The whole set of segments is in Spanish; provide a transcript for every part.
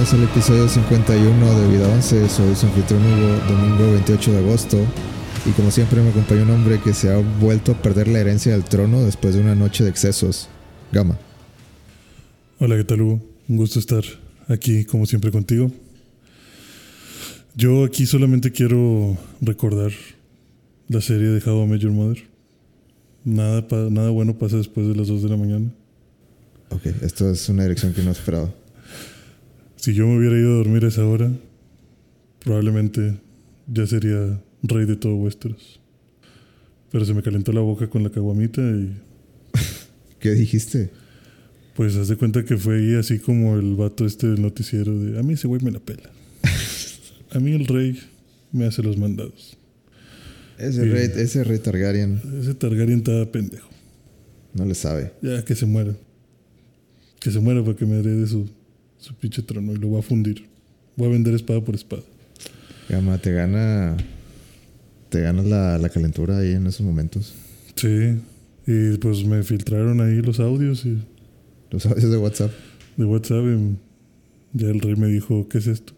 Bienvenidos al episodio 51 de Vida 11. Soy su anfitrión Hugo, domingo 28 de agosto. Y como siempre me acompaña un hombre que se ha vuelto a perder la herencia del trono después de una noche de excesos. Gama. Hola, ¿qué tal Hugo? Un gusto estar aquí como siempre contigo. Yo aquí solamente quiero recordar la serie de How I Met Your Mother. Nada, nada bueno pasa después de las 2 de la mañana. Ok, esto es una dirección que no esperaba. Si yo me hubiera ido a dormir a esa hora, probablemente ya sería rey de todo Westeros. Pero se me calentó la boca con la caguamita y ¿Qué dijiste? pues haz de cuenta que fue ahí así como el vato este del noticiero de a mí ese güey me la pela. A mí el rey me hace los mandados. Ese, rey, ese rey Targaryen Ese Targaryen está pendejo. no le sabe. Ya que se muera. Que se muera para que me herede su, su pinche trono y lo voy a fundir. Voy a vender espada por espada. Gama, te gana. Te ganas la, la calentura ahí en esos momentos. Sí. Y pues me filtraron ahí los audios y Los audios de WhatsApp. de WhatsApp y ya el rey me dijo, ¿qué es esto?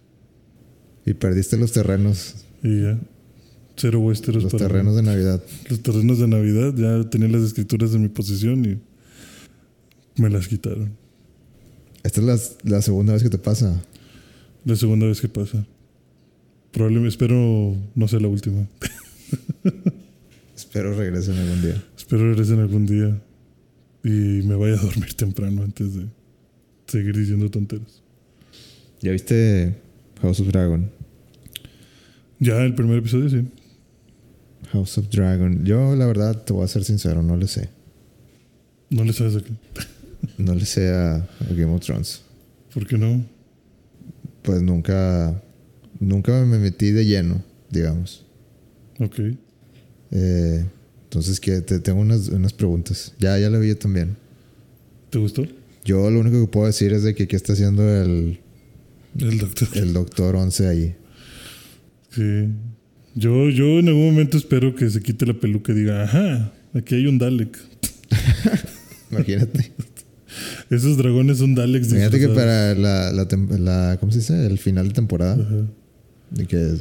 Y perdiste los terrenos. Y ya. Cero Westeros Los para mí. terrenos de Navidad. Los terrenos de Navidad. Ya tenía las escrituras en mi posesión y me las quitaron. Esta es la, la segunda vez que te pasa. La segunda vez que pasa. Probablemente, espero no sea la última. Espero regresen algún día. Espero regresen algún día y me vaya a dormir temprano antes de seguir diciendo tonteras. ¿Ya viste House of Dragon? Ya el primer episodio, sí. House of Dragon. Yo, la verdad, te voy a ser sincero, no le sé. No le sabes a qué. No le sé a, a Game of Thrones. ¿Por qué no? Pues nunca. Nunca me metí de lleno, digamos. Ok. Eh, entonces, que te tengo unas, unas preguntas. Ya, ya la vi yo también. ¿Te gustó? Yo lo único que puedo decir es de que qué está haciendo el, El doctor. el Doctor 11 ahí. Sí. Yo, yo en algún momento espero que se quite la peluca y diga, ajá, aquí hay un Dalek. Imagínate. Esos dragones son Daleks. Imagínate que para la, la, la- ¿Cómo se dice? El final de temporada. Ajá. De que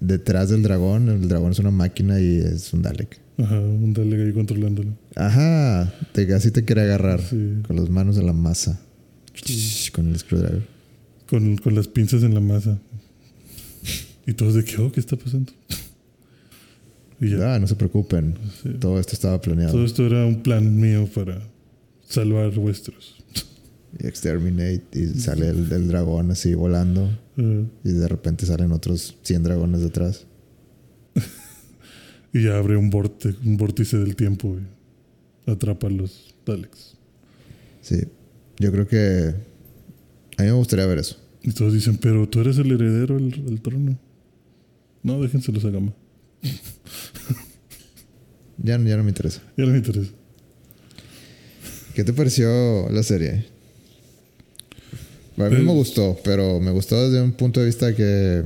detrás del dragón, el dragón es una máquina y es un Dalek. Ajá, un Dalek ahí controlándolo. Ajá, te, así te quiere agarrar Sí. con las manos en la masa. Con el screwdriver. Con, con las pinzas en la masa. Y todos de que, oh, ¿qué está pasando? Y ya. Ah, no se preocupen. Sí. Todo esto estaba planeado. Todo esto era un plan mío para salvar Westeros. Y exterminate y sale el, el dragón así volando y de repente salen otros 100 dragones detrás. y ya abre un, vorte, un vórtice del tiempo y atrapa a los Daleks. Sí, yo creo que a mí me gustaría ver eso. Y todos dicen, pero tú eres el heredero del, del trono. No, déjenselos a Gama. Ya, ya no me interesa. Ya no me interesa. ¿Qué te pareció la serie? A mí Pues- me gustó, pero me gustó desde un punto de vista que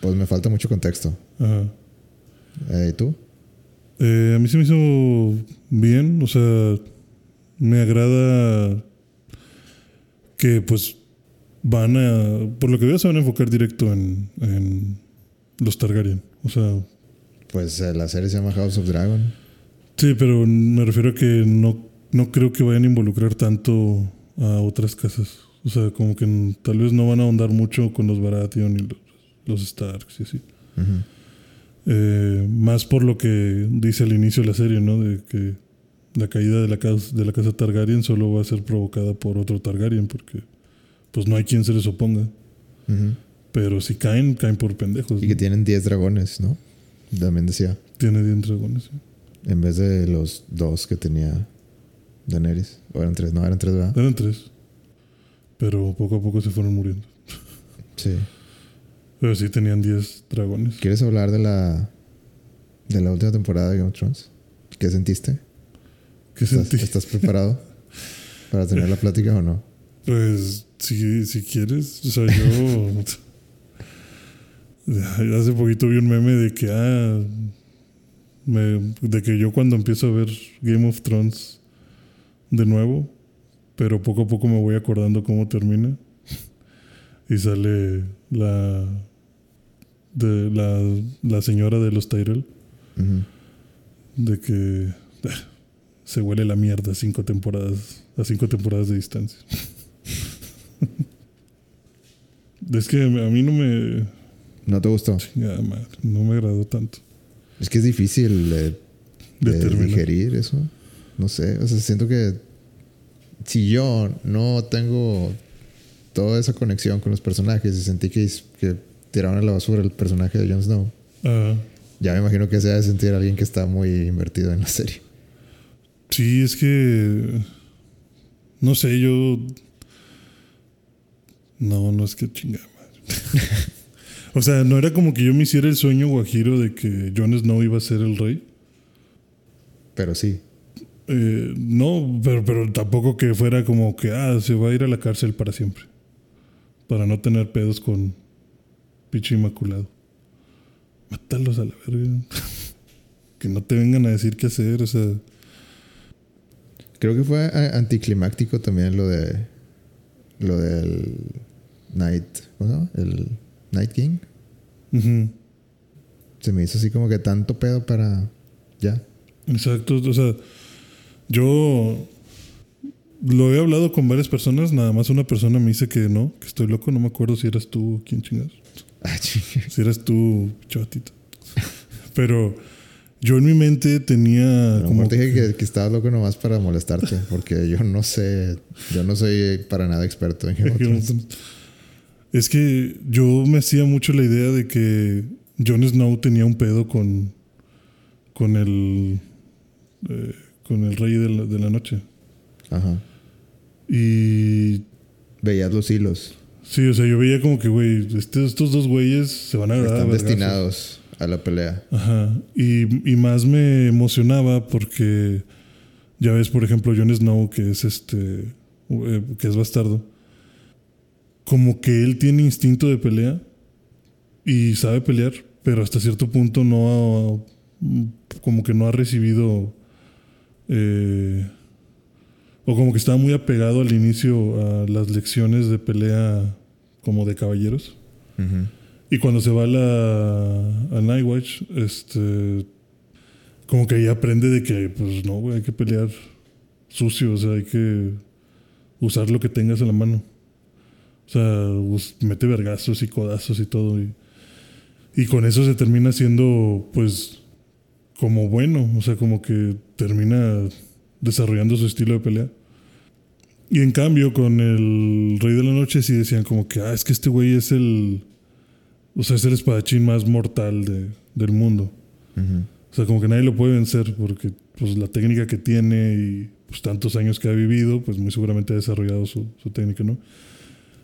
pues me falta mucho contexto. Ajá. Eh, ¿Y tú? Eh, a mí se me hizo bien, o sea, me agrada que pues van a, por lo que veo se van a enfocar directo en, en los Targaryen. O sea, Pues eh, la serie se llama House of Dragon. sí, pero me refiero a que no, no creo que vayan a involucrar tanto a otras casas. O sea, como que tal vez no van a ahondar mucho con los Baratheon y los, los Starks y así. Eh, más por lo que dice al inicio de la serie, ¿no? De que la caída de la, casa, de la casa Targaryen solo va a ser provocada por otro Targaryen, porque pues no hay quien se les oponga. Pero si caen, caen por pendejos. Y que ¿no? tienen 10 dragones, ¿no? También decía. Tiene 10 dragones. ¿sí? En vez de los dos que tenía Daenerys. O eran tres, no, eran tres, ¿verdad? Eran tres. Pero poco a poco se fueron muriendo. Sí. Pero sí tenían 10 dragones. ¿Quieres hablar de la de la última temporada de Game of Thrones? ¿Qué sentiste? ¿Qué ¿Estás, sentí? estás preparado para tener la plática o no? Pues, si, si quieres, o sea, yo. hace poquito vi un meme de que, ah. me- de que yo cuando empiezo a ver Game of Thrones de nuevo, pero poco a poco me voy acordando cómo termina. Y sale la de la, la señora de los Tyrell de que eh, se huele la mierda cinco temporadas a cinco temporadas de distancia. es que a mí no me ¿No te gustó? chingada madre, no me agradó tanto. Es que es difícil de, digerir eso. No sé, o sea, siento que si yo no tengo toda esa conexión con los personajes y sentí que, que tiraron a la basura el personaje de Jon Snow, ya me imagino que se ha de sentir alguien que está muy invertido en la serie. sí, es que no sé, yo no, no es que chingada madre. o sea, no era como que yo me hiciera el sueño guajiro de que Jon Snow iba a ser el rey. Pero sí. Eh, no, pero, pero tampoco que fuera como que, ah, se va a ir a la cárcel para siempre. Para no tener pedos con picho inmaculado. Mátalos a la verga. que no te vengan a decir qué hacer, o sea. Creo que fue a- anticlimáctico también lo de. Lo del. Night. ¿Cómo se llama? El Night King. Se me hizo así como que tanto pedo para. Ya. Exacto, o sea, yo lo he hablado con varias personas, nada más una persona me dice que no, que estoy loco, no me acuerdo si eras tú o quién chingados. Ah. Si eras tú, chatito. Pero yo en mi mente tenía lo como te dije que, que estabas loco nomás para molestarte, porque yo no sé, yo no soy para nada experto en Thrones. Es que yo me hacía mucho la idea de que Jon Snow tenía un pedo con con el eh, con el rey de la, de la noche. Ajá. Y Veías los hilos, sí, o sea, yo veía como que, güey, este- estos dos güeyes se van a agarrar. a están vergazos. destinados a la pelea. Ajá. Y, y más me emocionaba porque ya ves, por ejemplo, Jon Snow, que es este, eh, que es bastardo, como que él tiene instinto de pelea y sabe pelear, pero hasta cierto punto no ha, como que no ha recibido, eh, o como que estaba muy apegado al inicio a las lecciones de pelea como de caballeros. Y cuando se va a la a Nightwatch, este como que ahí aprende de que pues no, güey, hay que pelear sucio, o sea, hay que usar lo que tengas en la mano. O sea, mete vergazos y codazos y todo y, y con eso se termina siendo pues como bueno, o sea, como que termina desarrollando su estilo de pelea. Y en cambio con el Rey de la Noche sí decían como que, ah, es que este güey es el o sea, es el espadachín más mortal de- del mundo. Ujú. O sea, como que nadie lo puede vencer porque pues la técnica que tiene y pues tantos años que ha vivido, pues muy seguramente ha desarrollado su, su técnica, ¿no?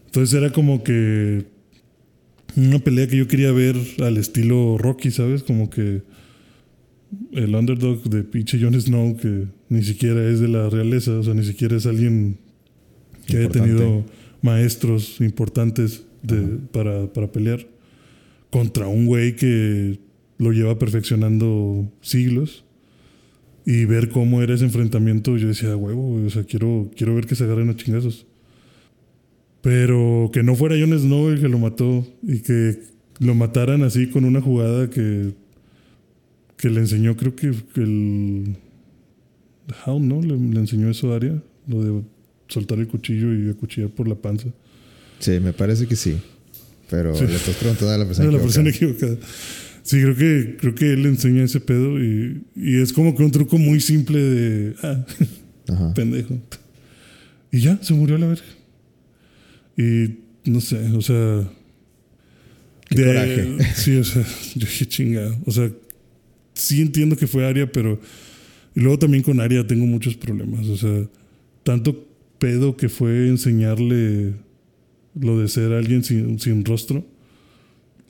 Entonces era como que una pelea que yo quería ver al estilo Rocky, ¿sabes? Como que el underdog de pinche Jon Snow, que ni siquiera es de la realeza, o sea, ni siquiera es alguien que haya Importante. tenido maestros importantes de- para, para pelear contra un güey que lo lleva perfeccionando siglos y ver cómo era ese enfrentamiento, yo decía, huevo, o sea, quiero, quiero ver que se agarren a chingazos. Pero que no fuera Jon Snow el que lo mató y que lo mataran así con una jugada que, que le enseñó, creo que, que el Hound, ¿no? Le, le enseñó eso a Arya, lo de soltar el cuchillo y acuchillar por la panza. Sí, me parece que sí. Pero Sí. le estás preguntando a la persona. La equivocada. persona equivocada. Sí, creo que, creo que él le enseña ese pedo y, y es como que un truco muy simple de, ah, Ajá. pendejo. Y ya, se murió a la verga. Y no sé, o sea... Qué coraje. Sí, o sea, yo dije chingado. O sea, sí entiendo que fue Aria, pero... Y luego también con Aria tengo muchos problemas. O sea, tanto pedo que fue enseñarle lo de ser alguien sin, sin rostro.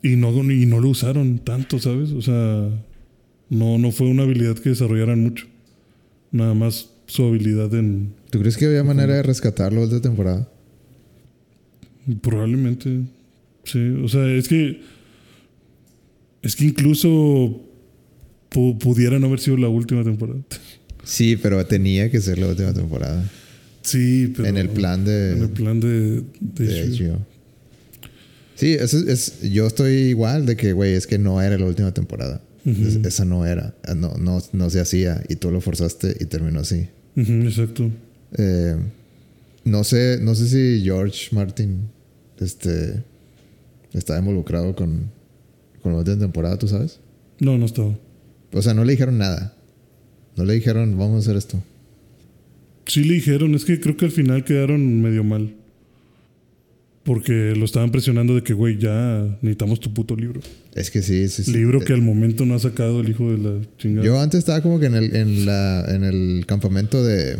Y no, y no lo usaron tanto, ¿sabes? O sea, no, no fue una habilidad que desarrollaran mucho. Nada más su habilidad en... ¿Tú crees que había manera de rescatarlo esta temporada? Probablemente. Sí, o sea, es que... Es que incluso pudiera no haber sido la última temporada. Sí, pero tenía que ser la última temporada. Sí, pero. en el plan de, En el plan de. de de HBO. HBO. Sí, es, es- yo estoy igual de que, güey, es que no era la última temporada. Es- esa no era. No, no, no se hacía y tú lo forzaste y terminó así. Exacto. Eh, no sé, no sé si George Martin este, estaba involucrado con, con la última temporada, ¿tú sabes? No, no estaba. O sea, no le dijeron nada. No le dijeron, vamos a hacer esto. Sí le dijeron, es que creo que al final quedaron medio mal. Porque lo estaban presionando de que, güey, ya necesitamos tu puto libro. Es que sí, sí, sí. Libro que al momento no ha sacado el hijo de la chingada. Yo antes estaba como que en el, en la, en el campamento de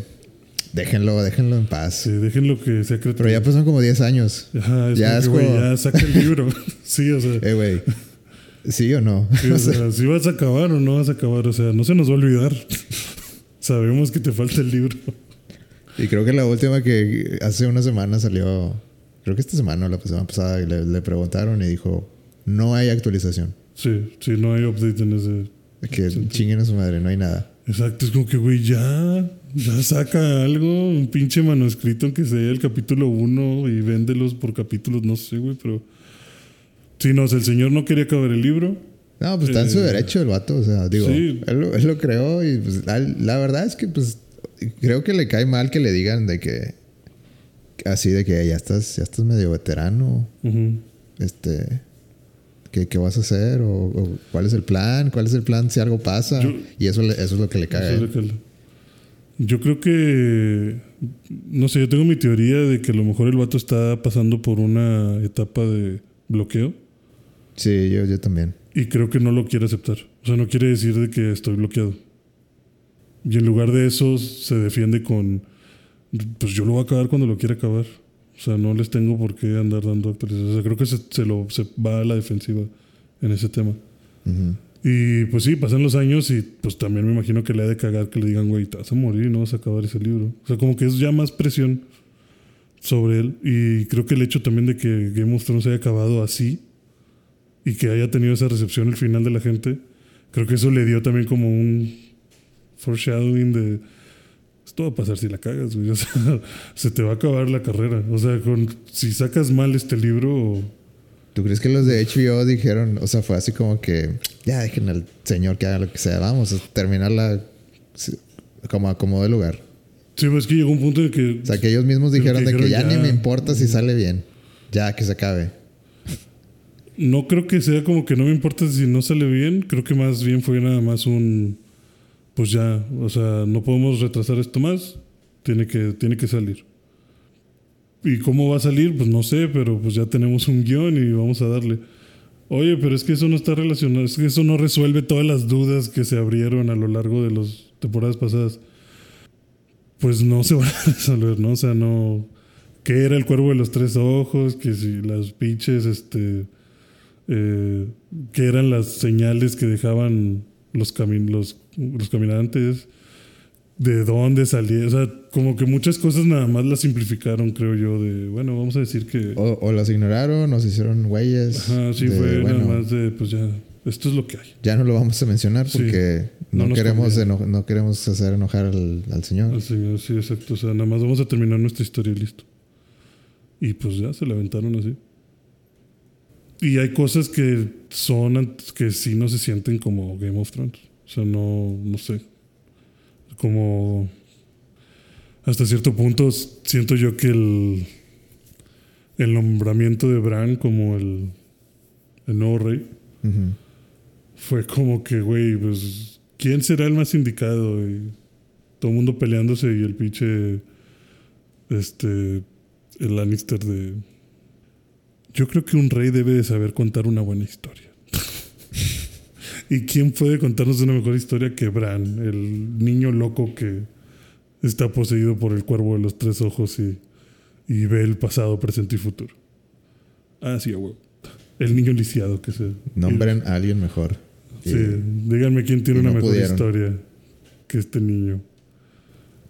déjenlo, déjenlo en paz. Sí, déjenlo que sea creativo. Pero ya pasaron como 10 años. Ajá, es ya como es que, ya saca el libro. sí, o sea, Eh, güey. ¿Sí o no? sí, o sea, si vas a acabar o no vas a acabar. O sea, no se nos va a olvidar. Sabemos que te falta el libro. Y creo que la última que hace una semana salió, creo que esta semana o la semana pasada, le, le preguntaron y dijo, no hay actualización. Sí, sí, no hay update en ese. Que chinguen a su madre, no hay nada. Exacto, es como que, güey, ya, ya saca algo, un pinche manuscrito que sea el capítulo 1 y véndelos por capítulos, no sé, güey, pero. Sí, no, el señor no quería acabar el libro. No, pues está en su Eh, derecho el vato, o sea, digo, sí. él, lo- él lo creó y pues, la, la verdad es que pues creo que le cae mal que le digan de que así de que ya estás ya estás medio veterano, este ¿qué, qué vas a hacer o, o cuál es el plan, cuál es el plan si algo pasa Yo- y eso le- eso es lo que le cae. Yo creo que. No sé, yo tengo mi teoría de que a lo mejor el vato está pasando por una etapa de bloqueo Sí, yo, yo también. y creo que no lo quiere aceptar. O sea, no quiere decir de que estoy bloqueado. Y en lugar de eso se defiende con. Pues yo lo voy a acabar cuando lo quiera acabar. O sea, no les tengo por qué andar dando actualizaciones. O sea, creo que se, se lo, se va a la defensiva en ese tema. Y pues sí, pasan los años y pues también me imagino que le ha de cagar que le digan, güey, te vas a morir y no vas a acabar ese libro. O sea, como que es ya más presión sobre él. Y creo que el hecho también de que Game of Thrones haya acabado así y que haya tenido esa recepción al final de la gente, creo que eso le dio también como un foreshadowing de esto va a pasar si la cagas, güey. O sea, se te va a acabar la carrera. O sea, con, si sacas mal este libro, ¿Tú crees que los de HBO dijeron, o sea, fue así como que ya dejen al señor que haga lo que sea, vamos a terminarla sí, como acomodo de lugar? sí, pues es que llegó un punto en que O sea, que ellos mismos dijeron que de que ya, dijeron ni ya. me importa si sale bien. Ya, que se acabe. No creo que sea como que no me importa si no sale bien. Creo que más bien fue nada más un. Pues ya, o sea, no podemos retrasar esto más. Tiene que, tiene que salir. ¿Y cómo va a salir? Pues no sé, pero pues ya tenemos un guion y vamos a darle. Oye, pero es que eso no está relacionado, es que eso no resuelve todas las dudas que se abrieron a lo largo de las temporadas pasadas. Pues no se van a resolver, ¿no? O sea, no. ¿Qué era el cuervo de los tres ojos? Que si las pinches, este. Eh, ¿Qué eran las señales que dejaban los, cami- los, los caminantes? ¿De dónde salía? O sea, como que muchas cosas nada más las simplificaron, creo yo. De, bueno, vamos a decir que. O, o las ignoraron, o se hicieron güeyes. Ajá, sí, de, fue bueno, nada más de, pues ya, esto es lo que hay. Ya no lo vamos a mencionar Sí. porque No no, nos queremos no queremos hacer enojar al, al señor. Al señor, sí, exacto. O sea, nada más vamos a terminar nuestra historia y listo. Y pues ya se la aventaron así. Y hay cosas que son, que sí no se sienten como Game of Thrones. O sea, no, no sé. Como hasta cierto punto siento yo que el, el nombramiento de Bran como el, el nuevo rey fue como que, güey, pues, ¿quién será el más indicado? Y todo el mundo peleándose y el pinche, este, el Lannister de... Yo creo que un rey debe de saber contar una buena historia. ¿Y quién puede contarnos una mejor historia que Bran, el niño loco que está poseído por el cuervo de los tres ojos y, y ve el pasado, presente y futuro? Ah, sí, güey. El niño lisiado que se... Nombren a alguien mejor. Sí, díganme quién tiene una no mejor pudieron. historia que este niño.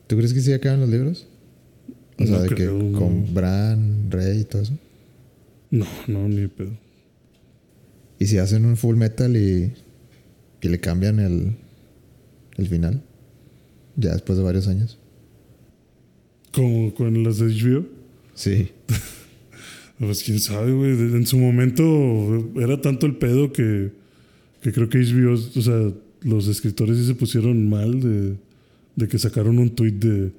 ¿Tú crees que sí acaban los libros? O sea, No de creo, que no. con Bran, Rey y todo eso. No, no, ni pedo. Y si hacen un full metal y, y le cambian el, el final, ya después de varios años. Como con las de HBO. Sí. Pues quién sabe, güey. En su momento era tanto el pedo que, que creo que HBO, o sea, los escritores sí se pusieron mal de, de que sacaron un tweet de,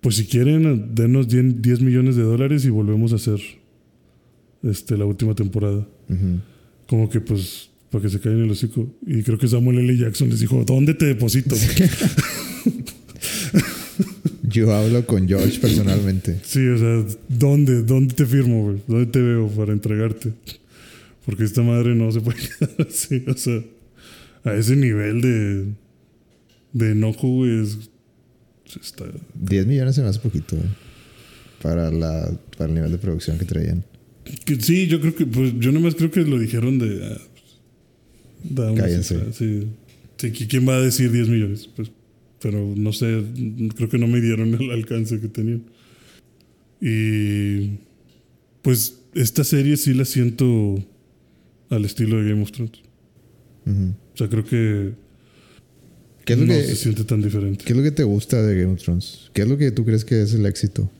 pues si quieren, denos 10, 10 millones de dólares y volvemos a hacer este, la última temporada. Como que pues para que se caigan el hocico. Y creo que Samuel L. Jackson les dijo, ¿dónde te deposito? Yo hablo con George personalmente. sí, o sea, ¿dónde? ¿Dónde te firmo, güey? ¿Dónde te veo para entregarte? Porque esta madre no se puede quedar así, o sea, a ese nivel de, de enojo, güey, es, está, 10 millones se me hace poquito, güey. Para, la, para el nivel de producción que traían. Que sí, yo creo que, pues, yo nomás creo que lo dijeron de. ah, pues, Cállense. cifra, sí. Sí, que ¿quién va a decir 10 millones? Pues, pero no sé, creo que no me dieron el alcance que tenían. Y. Pues, esta serie sí la siento al estilo de Game of Thrones. O sea, creo que ¿Qué es, lo no que, se siente tan diferente. ¿Qué es lo que te gusta de Game of Thrones? ¿Qué es lo que tú crees que es el éxito?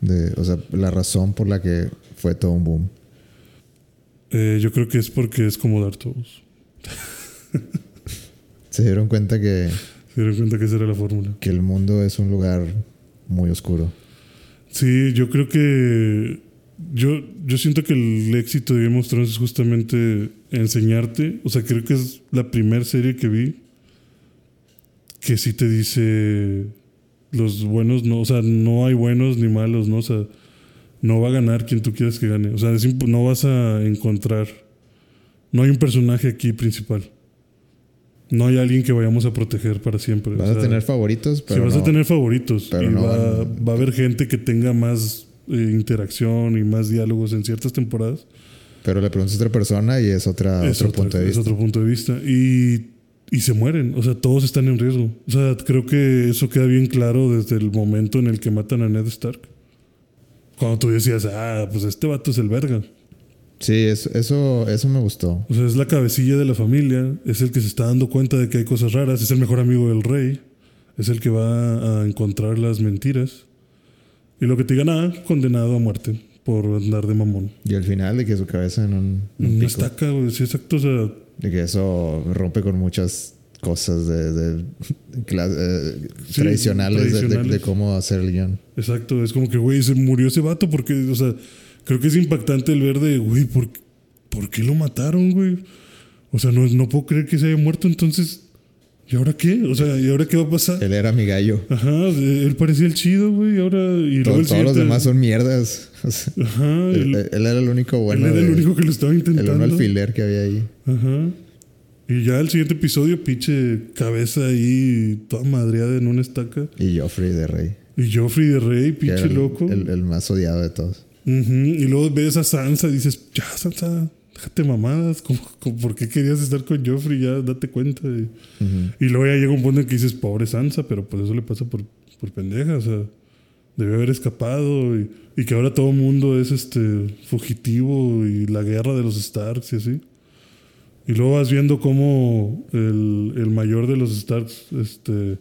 De, o sea, la razón por la que fue todo un boom. Eh, yo creo que es porque es como Dark Souls. Se dieron cuenta que, Se dieron cuenta que esa era la fórmula. que el mundo es un lugar muy oscuro. Sí, yo creo que. Yo, yo siento que el éxito de Game of Thrones es justamente enseñarte. O sea, creo que es la primera serie que vi que sí te dice los buenos, no, o sea, no hay buenos ni malos, ¿no? O sea, no va a ganar quien tú quieras que gane. O sea, es no vas a encontrar. No hay un personaje aquí principal. No hay alguien que vayamos a proteger para siempre. Vas O a tener favoritos, pero sí, vas no- a tener favoritos. pero y no va, van- va a haber gente que tenga más eh, interacción y más diálogos en ciertas temporadas. pero le preguntas a otra persona y es otra, es otro otra- punto de es vista. otro punto de vista. Y, y se mueren. O sea, todos están en riesgo. O sea, creo que eso queda bien claro desde el momento en el que matan a Ned Stark. Cuando tú decías, ah, pues este vato es el verga. Sí, eso, eso, eso me gustó. O sea, es la cabecilla de la familia, es el que se está dando cuenta de que hay cosas raras, es el mejor amigo del rey, es el que va a encontrar las mentiras. Y lo que te digan, ah, condenado a muerte por andar de mamón. Y al final de que su cabeza en un, un Una pico. estaca, güey, sí, exacto. O sea, De que eso rompe con muchas cosas de, de eh, Sí, tradicionales, de- de- De, tradicionales. cómo hacer el guion. exacto. Es como que, güey, se murió ese vato porque, o sea, creo que es impactante el ver de, güey, ¿por, ¿por qué lo mataron, güey? O sea, no, no puedo creer que se haya muerto, entonces, ¿y ahora qué? O sea, ¿y ahora qué va a pasar? Él era mi gallo. Ajá, él parecía el chido, güey, ahora... Y luego Todo- el todos los demás son mierdas. O sea, Ajá, él, él, él era el único bueno. él era el único que lo estaba el intentando. uno alfiler que había ahí. Ajá. Y ya el siguiente episodio, pinche cabeza ahí, toda madreada en una estaca. Y Joffrey de Rey. Y Joffrey de Rey, pinche el, loco. El, el más odiado de todos. Y luego ves a Sansa y dices, ya, Sansa, déjate mamadas. ¿Cómo- cómo- por qué querías estar con Joffrey? Ya, date cuenta. Y luego ya llega un punto en que dices, pobre Sansa, pero pues eso le pasa por, por pendeja. O sea, debió haber escapado. Y, y que ahora todo el mundo es este fugitivo y la guerra de los Starks y así. Y luego vas viendo cómo el, el mayor de los Starks este,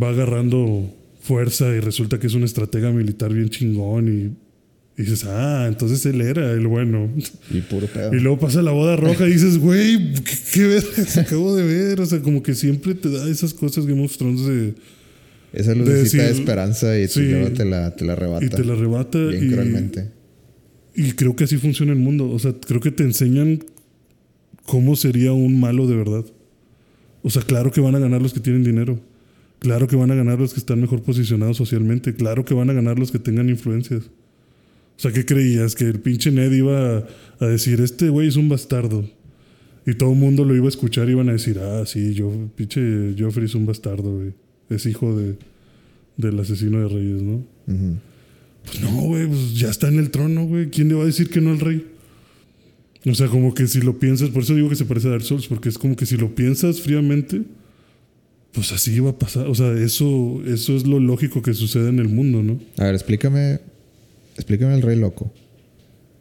va agarrando fuerza y resulta que es un estratega militar bien chingón y, y dices, ah, entonces él era el bueno. Y puro pedo. Y luego pasa la boda roja y dices, güey, ¿qué, qué acabo de ver? O sea, como que siempre te da esas cosas Game of Thrones de, Esa de lucecita de decir- esperanza y sí. luego te la, te la arrebata. y te la arrebata. bien y, cruelmente. y creo que así funciona el mundo. O sea, creo que te enseñan cómo sería un malo de verdad. O sea, claro que van a ganar los que tienen dinero. Claro que van a ganar los que están mejor posicionados socialmente. Claro que van a ganar los que tengan influencias. O sea, ¿qué creías? Que el pinche Ned iba a, a decir, este güey es un bastardo. Y todo el mundo lo iba a escuchar y iban a decir, ah, sí, yo, pinche Joffrey es un bastardo, güey. Es hijo de, del asesino de reyes, ¿no? Pues no, güey, pues ya está en el trono, güey. ¿Quién le va a decir que no al rey? O sea, como que si lo piensas, por eso digo que se parece a Dark Souls, porque es como que si lo piensas fríamente, pues así va a pasar. O sea, eso, eso es lo lógico que sucede en el mundo, ¿no? A ver, explícame. Explícame el rey loco.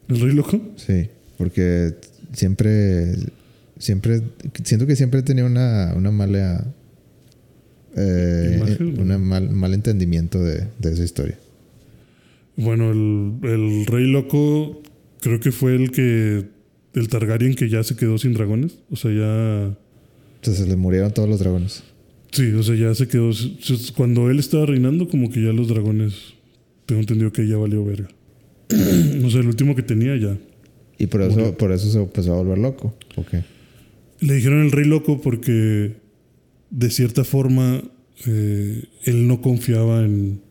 ¿El rey loco? Sí, porque siempre, siempre, siento que siempre tenía una, una mala, eh, Imagen, un mal, mal entendimiento de, de esa historia. Bueno, el, el rey loco creo que fue el que. El Targaryen que ya se quedó sin dragones. O sea, ya. O se le murieron todos los dragones. Sí, o sea, ya se quedó. Cuando él estaba reinando, como que ya los dragones. Tengo entendido que ya valió verga. o sea, el último que tenía ya. Y por eso, Murió. por eso se empezó a volver loco. Ok. Le dijeron el rey loco porque. De cierta forma. eh, él no confiaba en.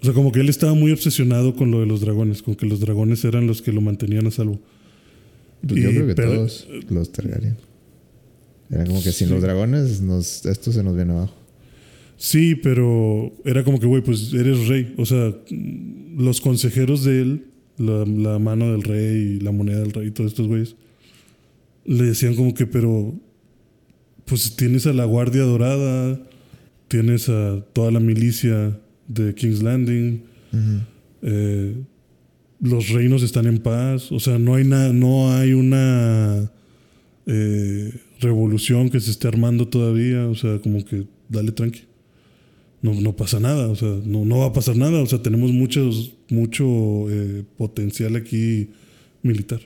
O sea, como que él estaba muy obsesionado con lo de los dragones. Con que los dragones eran los que lo mantenían a salvo. Pues yo Y creo que pero- todos los Targaryen. Era como que sin Sí. los dragones, nos, esto se nos viene abajo. Sí, pero era como que, güey, pues eres rey. O sea, los consejeros de él, la, la mano del rey y la moneda del rey y todos estos güeyes, le decían como que, pero, pues tienes a la Guardia Dorada, tienes a toda la milicia de King's Landing, eh, los reinos están en paz, o sea, no hay, na- no hay una eh, revolución que se esté armando todavía, o sea, como que dale tranqui. No, no pasa nada, o sea, no, no va a pasar nada, o sea, tenemos muchos, mucho eh, potencial aquí militar.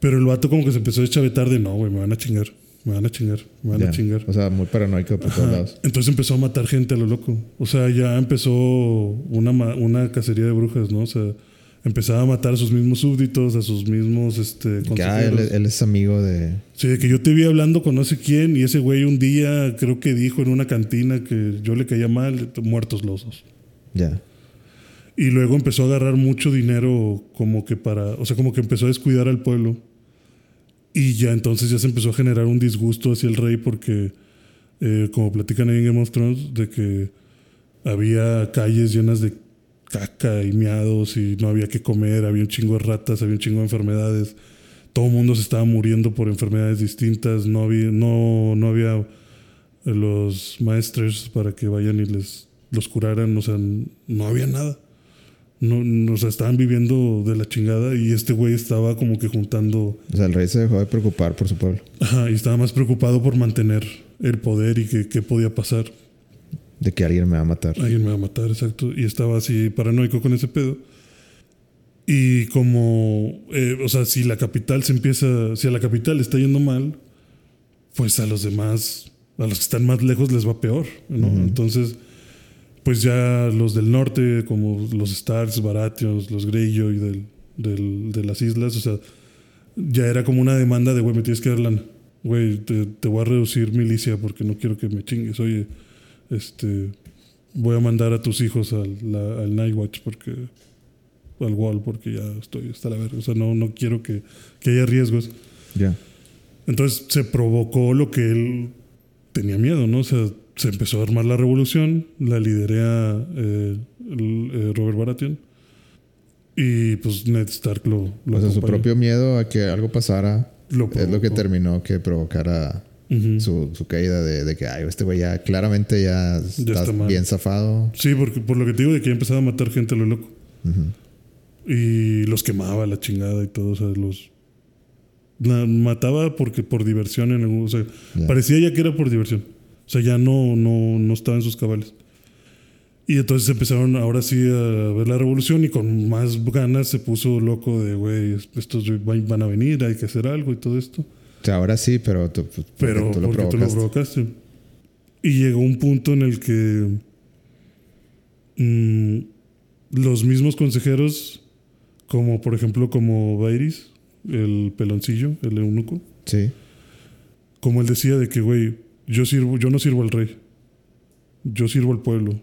Pero el vato como que se empezó a chavetar de no, güey, me van a chingar, me van a chingar, me van Ya. a chingar. O sea, muy paranoico por todos lados. Entonces empezó a matar gente a lo loco. O sea, ya empezó una, una cacería de brujas, ¿no? O sea, empezaba a matar a sus mismos súbditos, a sus mismos este, él, consejeros. él es amigo de. Sí, de que yo te vi hablando con no sé quién y ese güey un día creo que dijo en una cantina que yo le caía mal, muertos los dos. Ya. Y luego empezó a agarrar mucho dinero como que para, o sea, como que empezó a descuidar al pueblo. Y ya entonces ya se empezó a generar un disgusto hacia el rey porque, eh, como platican ahí en Game of Thrones, de que había calles llenas de caca y miados y no había que comer, había un chingo de ratas, había un chingo de enfermedades. Todo el mundo se estaba muriendo por enfermedades distintas, no había, no, no había los maestros para que vayan y les los curaran, o sea, no había nada. No, no, o sea, estaban viviendo de la chingada y este güey estaba como que juntando, O sea, el rey se dejó de preocupar por su pueblo. ajá, y estaba más preocupado por mantener el poder y que qué podía pasar. De que alguien me va a matar. Alguien me va a matar, exacto. Y estaba así paranoico con ese pedo. Y como, eh, o sea, si la capital se empieza, si a la capital está yendo mal, pues a los demás, a los que están más lejos les va peor, ¿no? Entonces, pues ya los del norte, como los Starks, Baratheons, los Greyjoy del, del, de las islas, o sea, ya era como una demanda de, güey, me tienes que dar lana. Güey, te, te voy a reducir milicia porque no quiero que me chingues. Oye, este, voy a mandar a tus hijos al, la- al Night Watch porque al Wall porque ya estoy hasta la verga. O sea, no, no quiero que, que haya riesgos. Ya. Entonces se provocó lo que él tenía miedo, ¿no? O sea, se empezó a armar la revolución, la liderea eh, eh, Robert Baratheon y pues Ned Stark lo, lo sea, su propio miedo a que algo pasara Lo es lo que terminó que provocara su, su caída de, de que, ay, este güey ya claramente ya, está, está mal. bien zafado. Sí, porque por lo que te digo de que ya empezaba a matar gente a lo loco. Y los quemaba la chingada y todo, o sea, los la- mataba porque por diversión en algún- o sea, Ya. parecía ya que era por diversión. O sea, ya no, no, no estaba en sus cabales. Y entonces empezaron ahora sí a ver la revolución y con más ganas se puso loco de, güey, estos van a venir, hay que hacer algo y todo esto. O sea, ahora sí, pero tú, pues, Pero tú lo porque tú lo provocaste. provocaste. Y llegó un punto en el que mm, los mismos consejeros, como por ejemplo como Bairis, el peloncillo, el eunuco, Sí. como él decía de que, güey, yo sirvo, yo no sirvo al rey, yo sirvo al pueblo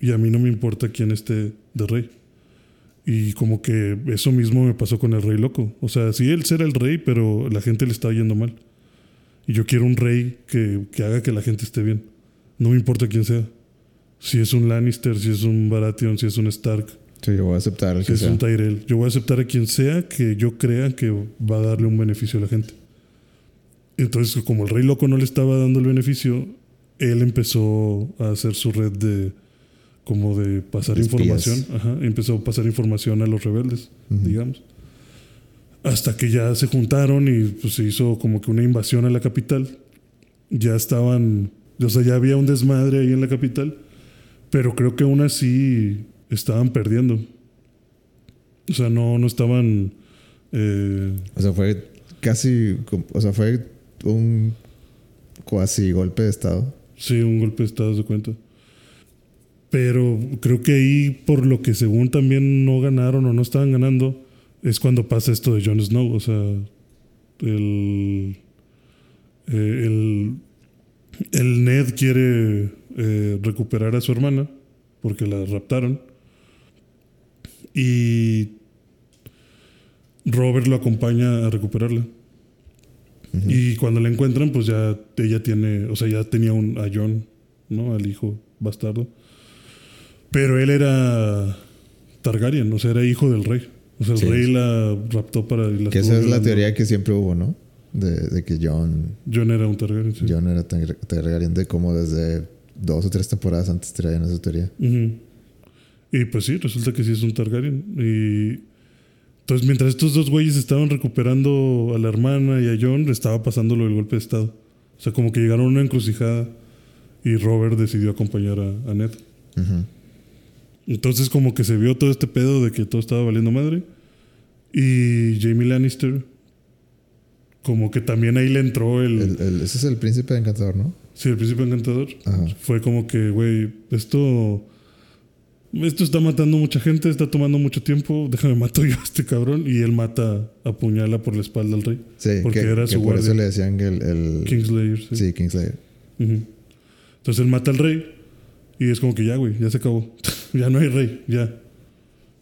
y a mí no me importa quién esté de rey. Y como que eso mismo me pasó con el rey loco. O sea, sí, él será el rey, pero la gente le está yendo mal. Y yo quiero un rey que, que haga que la gente esté bien. No me importa quién sea. Si es un Lannister, si es un Baratheon, si es un Stark, Sí, yo voy a aceptar si que es sea. un Tyrell. Yo voy a aceptar a quien sea que yo crea que va a darle un beneficio a la gente. Entonces, como el rey loco no le estaba dando el beneficio, él empezó a hacer su red de como de pasar espías. información. Ajá, empezó a pasar información a los rebeldes, digamos. Hasta que ya se juntaron y pues, se hizo como que una invasión a la capital. Ya estaban O sea, ya había un desmadre ahí en la capital, pero creo que aún así estaban perdiendo. O sea, no, no estaban... eh, O sea, fue casi. O sea, fue un cuasi golpe de estado. Sí, un golpe de estado, de cuenta. Pero creo que ahí, por lo que según también no ganaron o no estaban ganando, es cuando pasa esto de Jon Snow. O sea, el. eh, el Ned quiere eh, recuperar a su hermana porque la raptaron. Y Robert lo acompaña a recuperarla. Y cuando la encuentran, pues ya ella tiene, o sea, ya tenía un, a John, ¿no? Al hijo bastardo. Pero él era Targaryen, o sea, era hijo del rey. O sea, el Sí. rey la raptó para... la Que esa es la teoría que siempre hubo, ¿no? De, de que John, John era un Targaryen, sí. John era Tar- Targaryen de como desde dos o tres temporadas antes traían esa teoría. Y pues sí, resulta que sí es un Targaryen. Y entonces, mientras estos dos güeyes estaban recuperando a la hermana y a John, estaba pasando lo del golpe de estado. O sea, como que llegaron a una encrucijada y Robert decidió acompañar a, a Ned. Entonces, como que se vio todo este pedo de que todo estaba valiendo madre. Y Jamie Lannister, como que también ahí le entró el. El- el- ese es el príncipe encantador, ¿no? Sí, el príncipe encantador. Ajá. Fue como que, güey, esto. Esto está matando mucha gente, está tomando mucho tiempo. Déjame mato yo a este cabrón. Y él mata, apuñala por la espalda al rey. Sí, Porque que, era que su por eso le decían que el... el- Kingslayer. Sí. Sí, Kingslayer. Entonces él mata al rey. Y es como que ya, güey, ya se acabó. ya no hay rey, ya.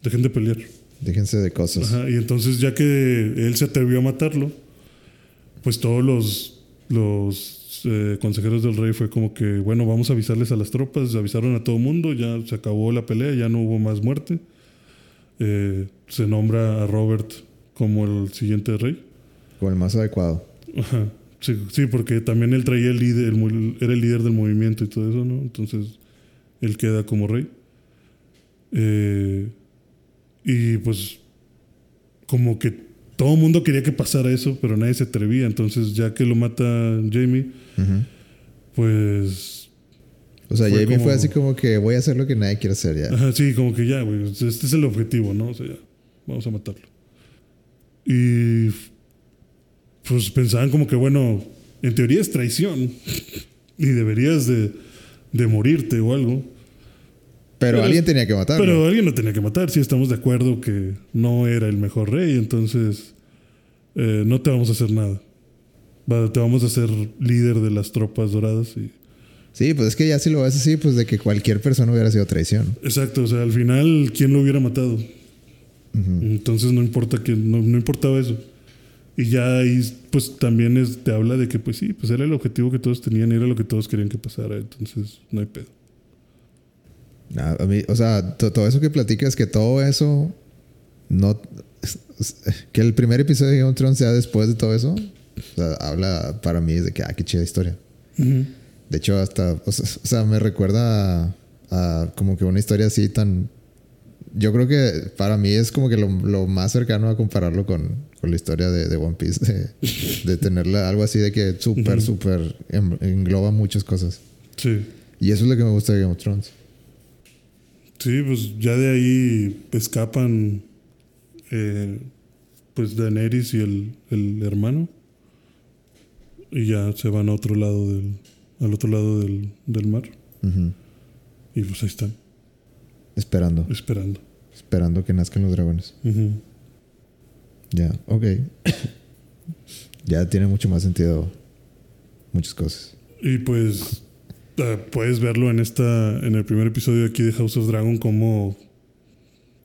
Dejen de pelear. Déjense de cosas. Ajá, y entonces ya que él se atrevió a matarlo, pues todos los, los eh, consejeros del rey fue como que, bueno, vamos a avisarles a las tropas, avisaron a todo mundo, ya se acabó la pelea, ya no hubo más muerte. Eh, se nombra a Robert como el siguiente rey. Como el más adecuado. Ajá. Sí, sí, porque también él traía el líder, el era el líder del movimiento y todo eso, ¿no? Entonces él queda como rey. Eh, y pues como que todo el mundo quería que pasara eso, pero nadie se atrevía. Entonces ya que lo mata Jamie, pues... O sea, Fue Jamie fue así como que voy a hacer lo que nadie quiere hacer ya. Ajá, sí, como que ya, güey, este es el objetivo, ¿no? O sea, ya, vamos a matarlo. Y pues pensaban como que, bueno, en teoría es traición y deberías de, de morirte o algo. Pero, Pero- alguien tenía que matarlo. Pero alguien lo tenía que matar, si estamos de acuerdo que no era el mejor rey, entonces eh, no te vamos a hacer nada. Va, te vamos a hacer líder de las tropas doradas. Y... Sí, pues es que ya si lo ves así, pues de que cualquier persona hubiera sido traición. Exacto, o sea, al final, ¿quién lo hubiera matado? Entonces no importa que no, no importaba eso. Y ya ahí, pues también es, te habla de que, pues sí, pues era el objetivo que todos tenían, era lo que todos querían que pasara, entonces no hay pedo. A, mí, o sea, to- todo eso que platicas, que todo eso no. Que el primer episodio de Game of Thrones sea después de todo eso, o sea, habla para mí de que, ah, qué chida historia. De hecho, hasta, o sea, o sea, me recuerda a, a como que una historia así tan... Yo creo que para mí es como que lo, lo más cercano a compararlo con, con la historia de, de One Piece, de, de tenerla algo así de que súper, súper en- engloba muchas cosas. Sí. Y eso es lo que me gusta de Game of Thrones. Sí, pues ya de ahí escapan eh, pues Daenerys y el, el hermano. Y ya se van a otro lado del, al otro lado del, del mar. Y pues ahí están, Esperando, esperando. esperando que nazcan los dragones. Ya, ok. ya tiene mucho más sentido muchas cosas. Y pues ah, puedes verlo en esta en el primer episodio de aquí de House of Dragon como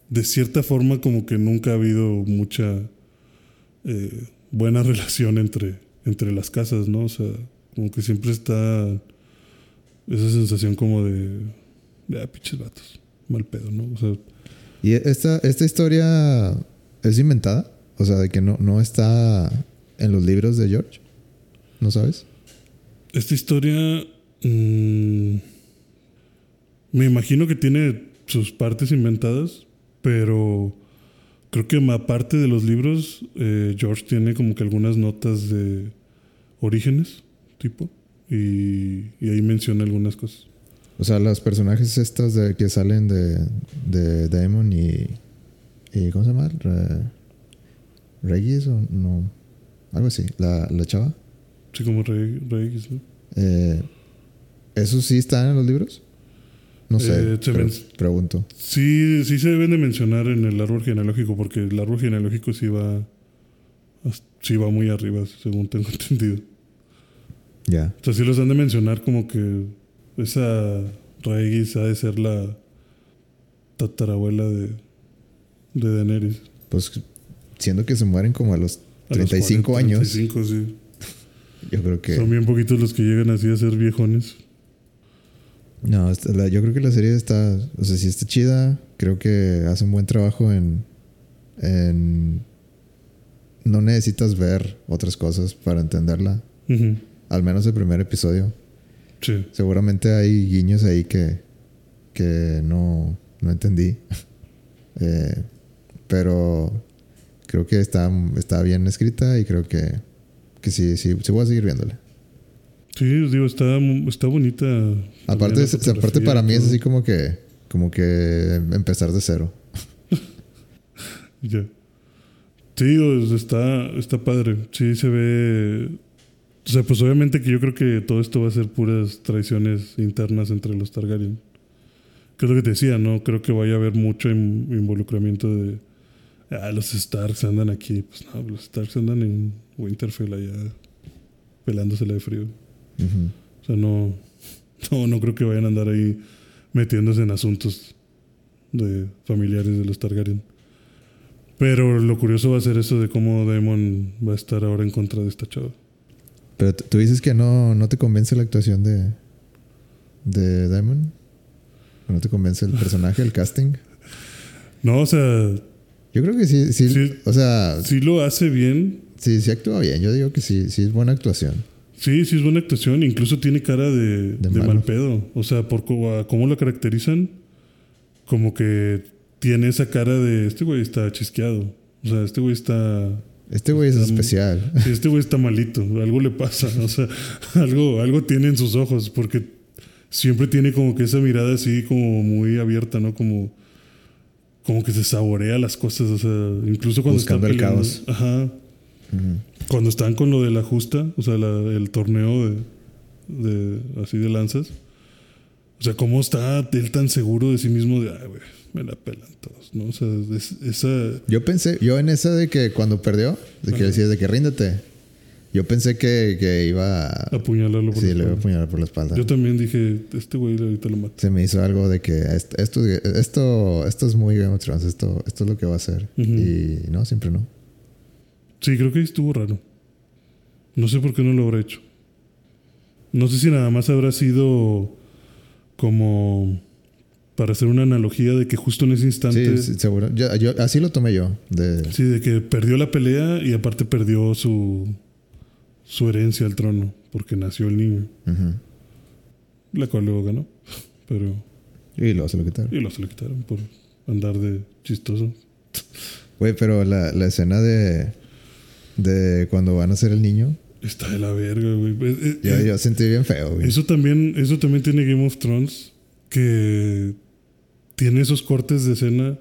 de cierta forma como que nunca ha habido mucha eh, buena relación entre entre las casas, ¿no? O sea, como que siempre está esa sensación como de ah, pinches vatos, mal pedo, ¿no? O sea, ¿Y esta, esta historia es inventada? O sea, de que no, no está en los libros de George. ¿No sabes? Esta historia mm, me imagino que tiene sus partes inventadas, pero creo que aparte de los libros, eh, George tiene como que algunas notas de orígenes, tipo, Y, y ahí menciona algunas cosas. O sea, los personajes estos de, que salen de, de Daemon y, y. ¿Cómo se llama? Re- ¿Regis o no? Algo así. La, la chava. Sí, como Rey X, ¿no? Eh, ¿Esos sí están en los libros? No sé. Eh, pre- pregunto. Sí, sí se deben de mencionar en el árbol genealógico, porque el árbol genealógico sí va, sí va muy arriba, según tengo entendido. Ya. O sea, sí los han de mencionar como que esa Regis ha de ser la tatarabuela de, de Daenerys. Pues siendo que se mueren como a los A los 35 40, años, 35, sí. yo creo que. Son bien poquitos los que llegan así a ser viejones. No, la- yo creo que la serie está. O sea, sí está chida. Creo que hace un buen trabajo en. en no necesitas ver otras cosas para entenderla. Al menos el primer episodio. Sí. Seguramente hay guiños ahí que. que no, no entendí. Eh, pero creo que está, está bien escrita y creo que. que sí, sí, sí voy a seguir viéndola. Sí, digo, está, está bonita. Aparte, aparte para mí es así como que. como que empezar de cero. Ya. Sí, digo, está, está padre. Sí, se ve. O sea, pues obviamente que yo creo que todo esto va a ser puras traiciones internas entre los Targaryen. Que es lo que te decía, ¿no? Creo que vaya a haber mucho in- involucramiento de. Ah, los Starks andan aquí. Pues no, los Starks andan en Winterfell allá pelándosela de frío. Ujú. O sea, no, no, no creo que vayan a andar ahí metiéndose en asuntos de familiares de los Targaryen. Pero lo curioso va a ser eso de cómo Daemon va a estar ahora en contra de esta chava. Pero tú dices que no, no te convence la actuación de. de Diamond. ¿No te convence el personaje, el casting? No, o sea, Yo creo que sí, sí. Sí. O sea, sí lo hace bien. sí, sí actúa bien. Yo digo que sí, sí es buena actuación. Sí, sí es buena actuación. Incluso tiene cara de, de mal pedo. O sea, por cómo, a cómo lo caracterizan, como que tiene esa cara de este güey está chisqueado. O sea, este güey está Este güey es Está especial. Sí, este güey está malito, algo le pasa, o sea, algo, algo tiene en sus ojos, porque siempre tiene como que esa mirada así como muy abierta, ¿no? Como, como que se saborea las cosas, o sea, incluso cuando Buscando está el peleando- caos. Ajá. Cuando están con lo de la justa, o sea, la- el torneo de, de así de lanzas. O sea, cómo está él tan seguro de sí mismo de, ay, güey, me la pelan todos, ¿no? O sea, es- esa... Yo pensé, yo en esa de que cuando perdió, de que Ajá. decía de que ríndete. Yo pensé que, que iba a. apuñalarlo por Sí, la le iba a espalda. apuñalar por la espalda. Yo también dije, este güey ahorita lo mata. Se me hizo algo de que est- esto, esto, esto es muy Game of Thrones, esto, esto es lo que va a hacer. Y no, siempre no. Sí, creo que estuvo raro. No sé por qué no lo habrá hecho. No sé si nada más habrá sido como para hacer una analogía de que justo en ese instante, Sí, sí, sí, seguro. Yo- yo- así lo tomé yo. De, de que perdió la pelea y aparte perdió su, su herencia al trono, porque nació el niño, la cual luego ganó. Pero, Y luego se lo quitaron. y lo se le quitaron por andar de chistoso. Güey, pero la, la escena de, de cuando van a ser el niño, Está de la verga, güey. Eh, eh, yo, eh, yo sentí bien feo, güey. Eso también, eso también tiene Game of Thrones, que tiene esos cortes de escena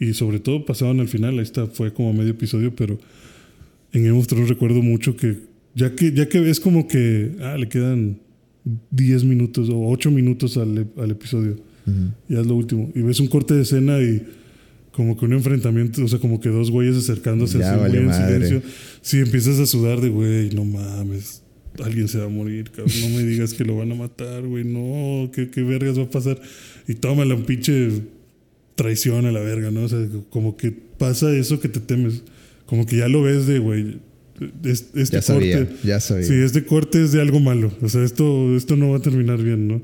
y sobre todo pasaban al final, ahí está, fue como medio episodio, pero en Game of Thrones recuerdo mucho que ya que, ya que ves como que ah, le quedan 10 minutos o 8 minutos al, al episodio, ya es lo último, y ves un corte de escena y como que un enfrentamiento, o sea, como que dos güeyes acercándose Ya así muy valió en silencio. Sí, empiezas a sudar de, güey, no mames, alguien se va a morir, cabrón, no me digas que lo van a matar, güey, no, ¿qué, qué vergas va a pasar. Y tómala un pinche traición a la verga, ¿no? O sea, como que pasa eso que te temes, como que ya lo ves de, güey, es- este Ya sabía, corte. ya sabía. Sí, este corte es de algo malo, o sea, esto, esto no va a terminar bien, ¿no?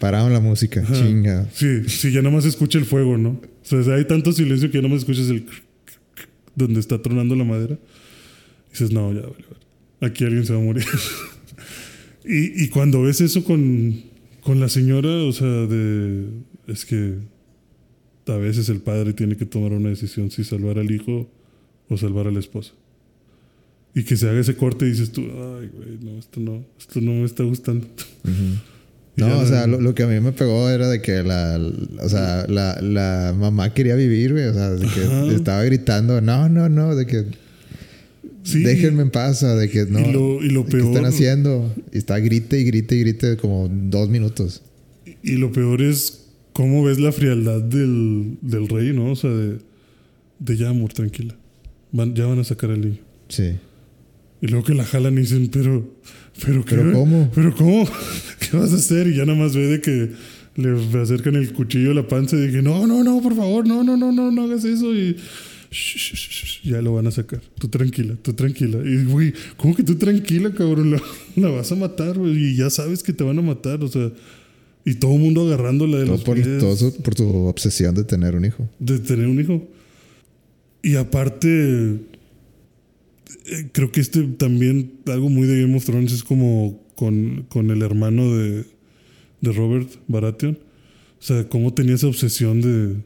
Pararon la música, Ajá. chinga. Sí, sí, ya nada más escucha el fuego, ¿no? O sea, hay tanto silencio que ya nada más escuchas el... donde está tronando la madera. Y dices, no, ya, vale, vale. Aquí alguien se va a morir. y, y cuando ves eso con, con la señora, o sea, de... Es que a veces el padre tiene que tomar una decisión si salvar al hijo o salvar a la esposa. y que se haga ese corte y dices tú, ay, güey, no, esto no, esto no me está gustando. Y ya No, o sea, lo, lo que a mí me pegó era de que la, o sea, la, la mamá quería vivir, güey. O sea, de que Ajá. estaba gritando, no, no, no, de que Sí, déjenme en paz, de que no. y lo, y lo ¿qué peor. están haciendo? Y está grite y grite y grite como dos minutos. Y lo peor es cómo ves la frialdad del, del rey, ¿no? O sea, de, de ya, amor, tranquila. Van- ya van a sacar al niño. Sí. Y luego que la jalan y dicen, pero, pero, ¿qué? ¿Pero cómo? ¿Pero cómo? ¿Qué vas a hacer? Y ya nada más ve de que le acercan el cuchillo a la panza y dije, no, no, no, por favor, no, no, no, no, no hagas eso. Y "Shh, shh, shh, shh", ya lo van a sacar. Tú tranquila, tú tranquila. Y güey, ¿cómo que tú tranquila, cabrón? La, la vas a matar, güey. Y ya sabes que te van a matar, o sea. Y todo el mundo agarrándola de Todo los por, pies todo eso por tu obsesión de tener un hijo. de tener un hijo. Y aparte, eh, creo que este también, algo muy de Game of Thrones es como con, con el hermano de, de Robert Baratheon. O sea, cómo tenía esa obsesión de,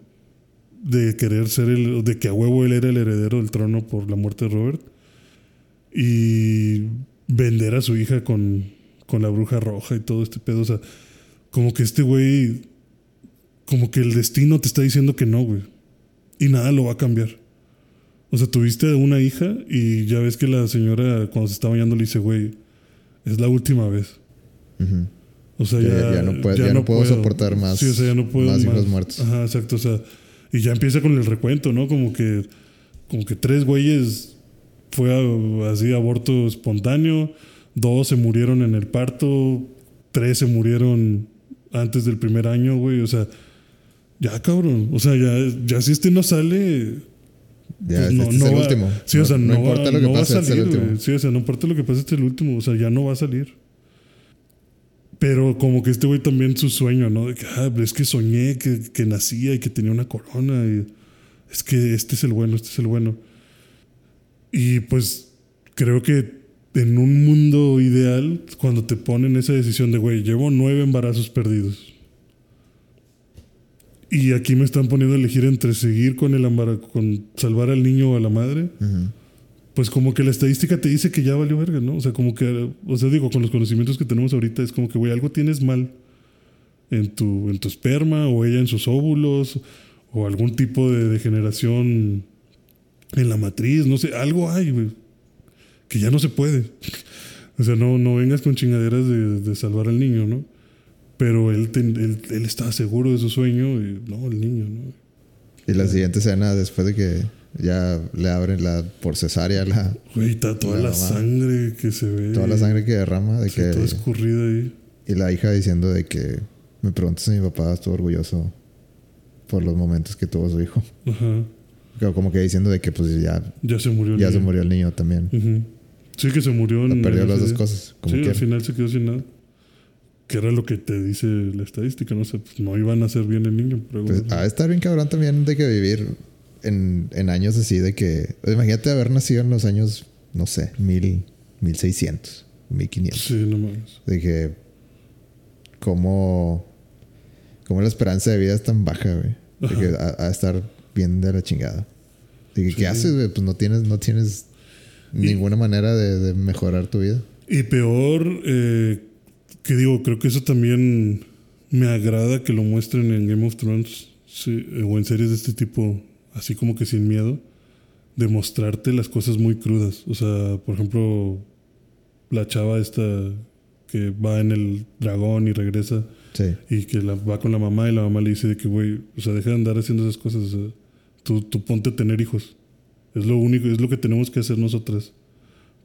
de querer ser el, de que a huevo él era el heredero del trono por la muerte de Robert. Y vender a su hija con, con la bruja roja y todo este pedo. O sea, como que este güey como que el destino te está diciendo que no, güey. Y nada lo va a cambiar. O sea, tuviste una hija y ya ves que la señora cuando se está bañando le dice, güey, es la última vez. O sea, Ya- ya, ya no puede- ya no puedo soportar más- Sí, o sea, ya no puedo más hijos muertos. Ajá, exacto. O sea, y ya empieza con el recuento, ¿no? Como que, como que tres güeyes fue a- así aborto espontáneo, dos se murieron en el parto, tres se murieron antes del primer año, güey. O sea, ya cabrón. O sea, ya, ya si este no sale, Ya, pues no, este es no el va- último. Sí, o sea, no, importa va, lo que no va a pase, este es el salir, último. Sí, o sea, no importa lo que pase, este es el último. O sea, ya no va a salir. Pero como que este güey también su sueño, ¿no? De que, ah, es que soñé que, que nacía y que tenía una corona. Y es que este es el bueno, este es el bueno. Y pues creo que en un mundo ideal, cuando te ponen esa decisión de, güey, llevo nueve embarazos perdidos. Y aquí me están poniendo a elegir entre seguir con el embarazo, con salvar al niño o a la madre. Pues como que la estadística te dice que ya valió verga, ¿no? O sea, como que, o sea, digo, con los conocimientos que tenemos ahorita, es como que, güey, algo tienes mal en tu, en tu esperma o ella en sus óvulos o algún tipo de degeneración en la matriz, no sé, algo hay, güey, que ya no se puede. O sea, no, no vengas con chingaderas de, de salvar al niño, ¿no? Pero él, ten- él, él estaba seguro de su sueño y no, el niño, ¿no? Y la siguiente escena, después de que ya le abren la por cesárea la, Güey, está toda la sangre que se ve. toda la sangre que derrama, de Sí, que toda escurrida ahí. y la hija diciendo de que me preguntas si mi papá estuvo orgulloso por los momentos que tuvo su hijo. Ajá. Como- que diciendo de que pues ya, Ya se murió. el ya se niño. murió el niño también. Sí, que se murió. en- perdió las dos día. cosas, como sí, quiera. al final se quedó sin nada. Que era lo que te dice la estadística, no sé, pues no iban a hacer bien el niño. Pues de estar bien cabrón también de que vivir en, en años así de que... Imagínate haber nacido en los años, no sé, mil, mil seiscientos, mil quinientos. Sí, no mames. De que... Cómo... Cómo la esperanza de vida es tan baja, güey. De que de estar bien de la chingada. De que, Sí. ¿qué haces, güey? Pues no tienes, no tienes ninguna manera de, de mejorar tu vida. Y peor, eh, que digo, creo que eso también me agrada que lo muestren en Game of Thrones sí, eh, o en series de este tipo, así como que sin miedo, de mostrarte las cosas muy crudas. O sea, por ejemplo, la chava esta que va en el dragón y regresa Sí. y que la, va con la mamá y la mamá le dice de que, güey, o sea, deja de andar haciendo esas cosas. o sea, tú, tú ponte a tener hijos. Es lo único, es lo que tenemos que hacer nosotras.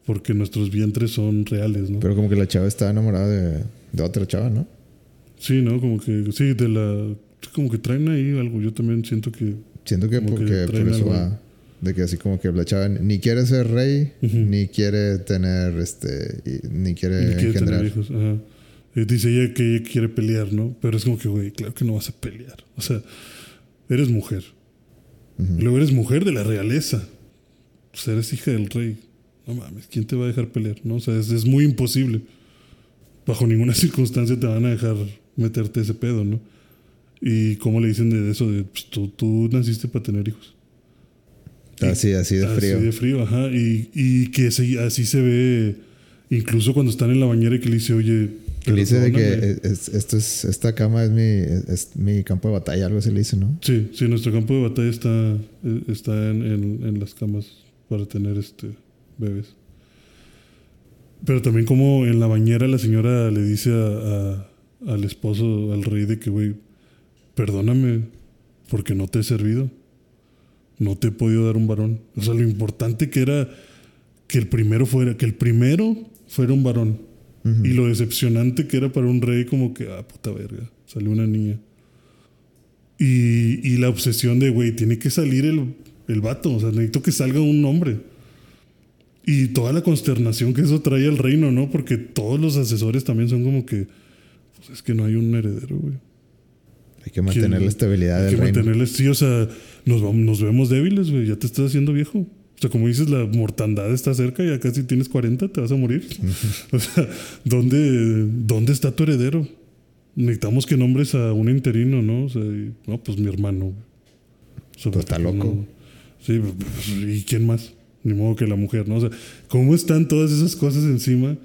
Porque nuestros vientres son reales, ¿no? Pero como que la chava estaba enamorada de, de otra chava, ¿no? Sí, ¿no? Como que, sí, de la... Como que traen ahí algo. Yo también siento que... Siento que, Como que porque por eso algo va. De que así como que la chava ni quiere ser rey, ni quiere tener este, ni quiere ni quiere engendrar. tener hijos. Ajá. Y dice ella que ella quiere pelear, ¿no? Pero es como que, güey, claro que no vas a pelear. O sea, eres mujer. Y luego eres mujer de la realeza. O sea, eres hija del rey. No mames, ¿quién te va a dejar pelear? ¿No? O sea, es, es muy imposible. Bajo ninguna circunstancia te van a dejar meterte ese pedo, ¿no? Y cómo le dicen de eso, de pues, tú, tú naciste para tener hijos. Así, así de frío. Así de frío, ajá. Y, y que se- así se ve, incluso cuando están en la bañera y que le dice, oye. Que le dice de que perdóname". es- esto es, esta cama es mi, es, mi campo de batalla, algo así le dice, ¿no? Sí, sí, nuestro campo de batalla está, eh, está en, en- en las camas para tener este bebés. Pero también como en la bañera la señora le dice a- a- al esposo, al rey, de que, güey, perdóname porque no te he servido. No te he podido dar un varón. O sea, lo importante que era que el primero fuera, que el primero fuera un varón. Y lo decepcionante que era para un rey como que, ah, puta verga, salió una niña. Y, y la obsesión de, güey, tiene que salir el, el vato. O sea, necesito que salga un hombre. Y toda la consternación que eso trae al reino, ¿no? Porque todos los asesores también son como que, pues es que no hay un heredero, güey. Hay que mantener ¿Quién- la estabilidad Hay del que reino. mantenerles, sí, o sea, nos, vamos- nos vemos débiles, güey. Ya te estás haciendo viejo. O sea, como dices, la mortandad está cerca y acá si tienes 40 te vas a morir. o sea, ¿dónde, ¿dónde está tu heredero? Necesitamos que nombres a un interino, ¿no? O sea, y- no, pues mi hermano. O sea, Pues está loco. no- sí, pues, ¿y quién más? Ni modo que la mujer, ¿no? O sea, ¿cómo están todas esas cosas encima?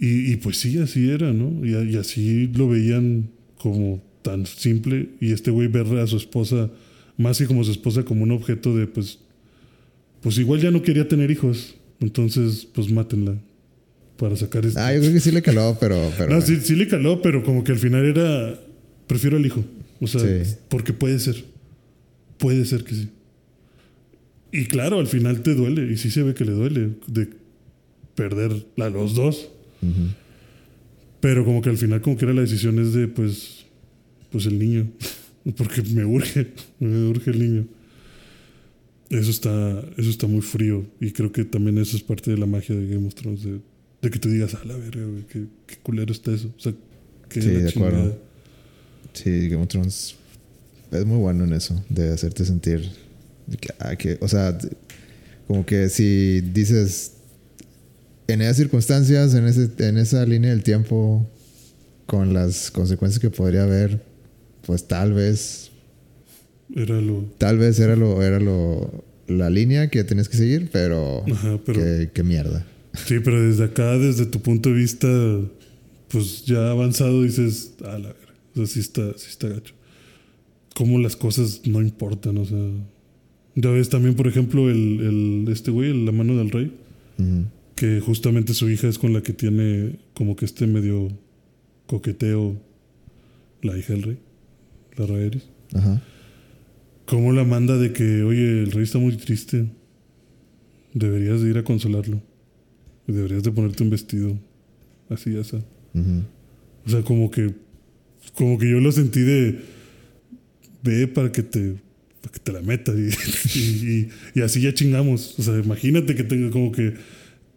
Y, y pues sí, así era, ¿no? Y, y así lo veían como tan simple. Y este güey ver a su esposa, más que como su esposa, como un objeto de, pues, pues igual ya no quería tener hijos. Entonces, pues mátenla para sacar este. Ah, yo creo que sí le caló, pero... pero no, sí, sí le caló, pero como que al final era, prefiero al hijo. O sea, Sí. porque puede ser. Puede ser que sí. Y claro, al final te duele, y sí se ve que le duele, de perder a los dos. Pero como que al final como que era la decisión es de pues pues el niño. Porque me urge, me urge el niño. Eso está, eso está muy frío. Y creo que también eso es parte de la magia de Game of Thrones. De, de que tú digas, a la verga, güey, qué, qué culero está eso. O sea, qué Sí, de acuerdo. chingada". Sí, Game of Thrones es muy bueno en eso, de hacerte sentir que, ah, que- o sea, como que si dices en esas circunstancias, en ese, en esa línea del tiempo, con las consecuencias que podría haber, pues tal vez, Era lo. tal vez era lo, era lo, la línea que tenías que seguir, pero, Ajá, pero. qué, qué mierda. Sí, pero desde acá, desde tu punto de vista, pues ya avanzado, dices, a la verga. O sea, sí está, sí está gacho. Cómo las cosas no importan, o sea. Ya ves también, por ejemplo, el, el este güey, el- la mano del rey, que justamente su hija es con la que tiene como que este medio coqueteo la hija del rey, la Rhaeris. Ajá. ¿Cómo la manda de que, oye, el rey está muy triste? Deberías de ir a consolarlo. Deberías de ponerte un vestido. Así, así. Ujú. O sea, como que, como que yo lo sentí de, ve para que te, para que te la metas y, y, y- y así ya chingamos. O sea, imagínate que tenga como que,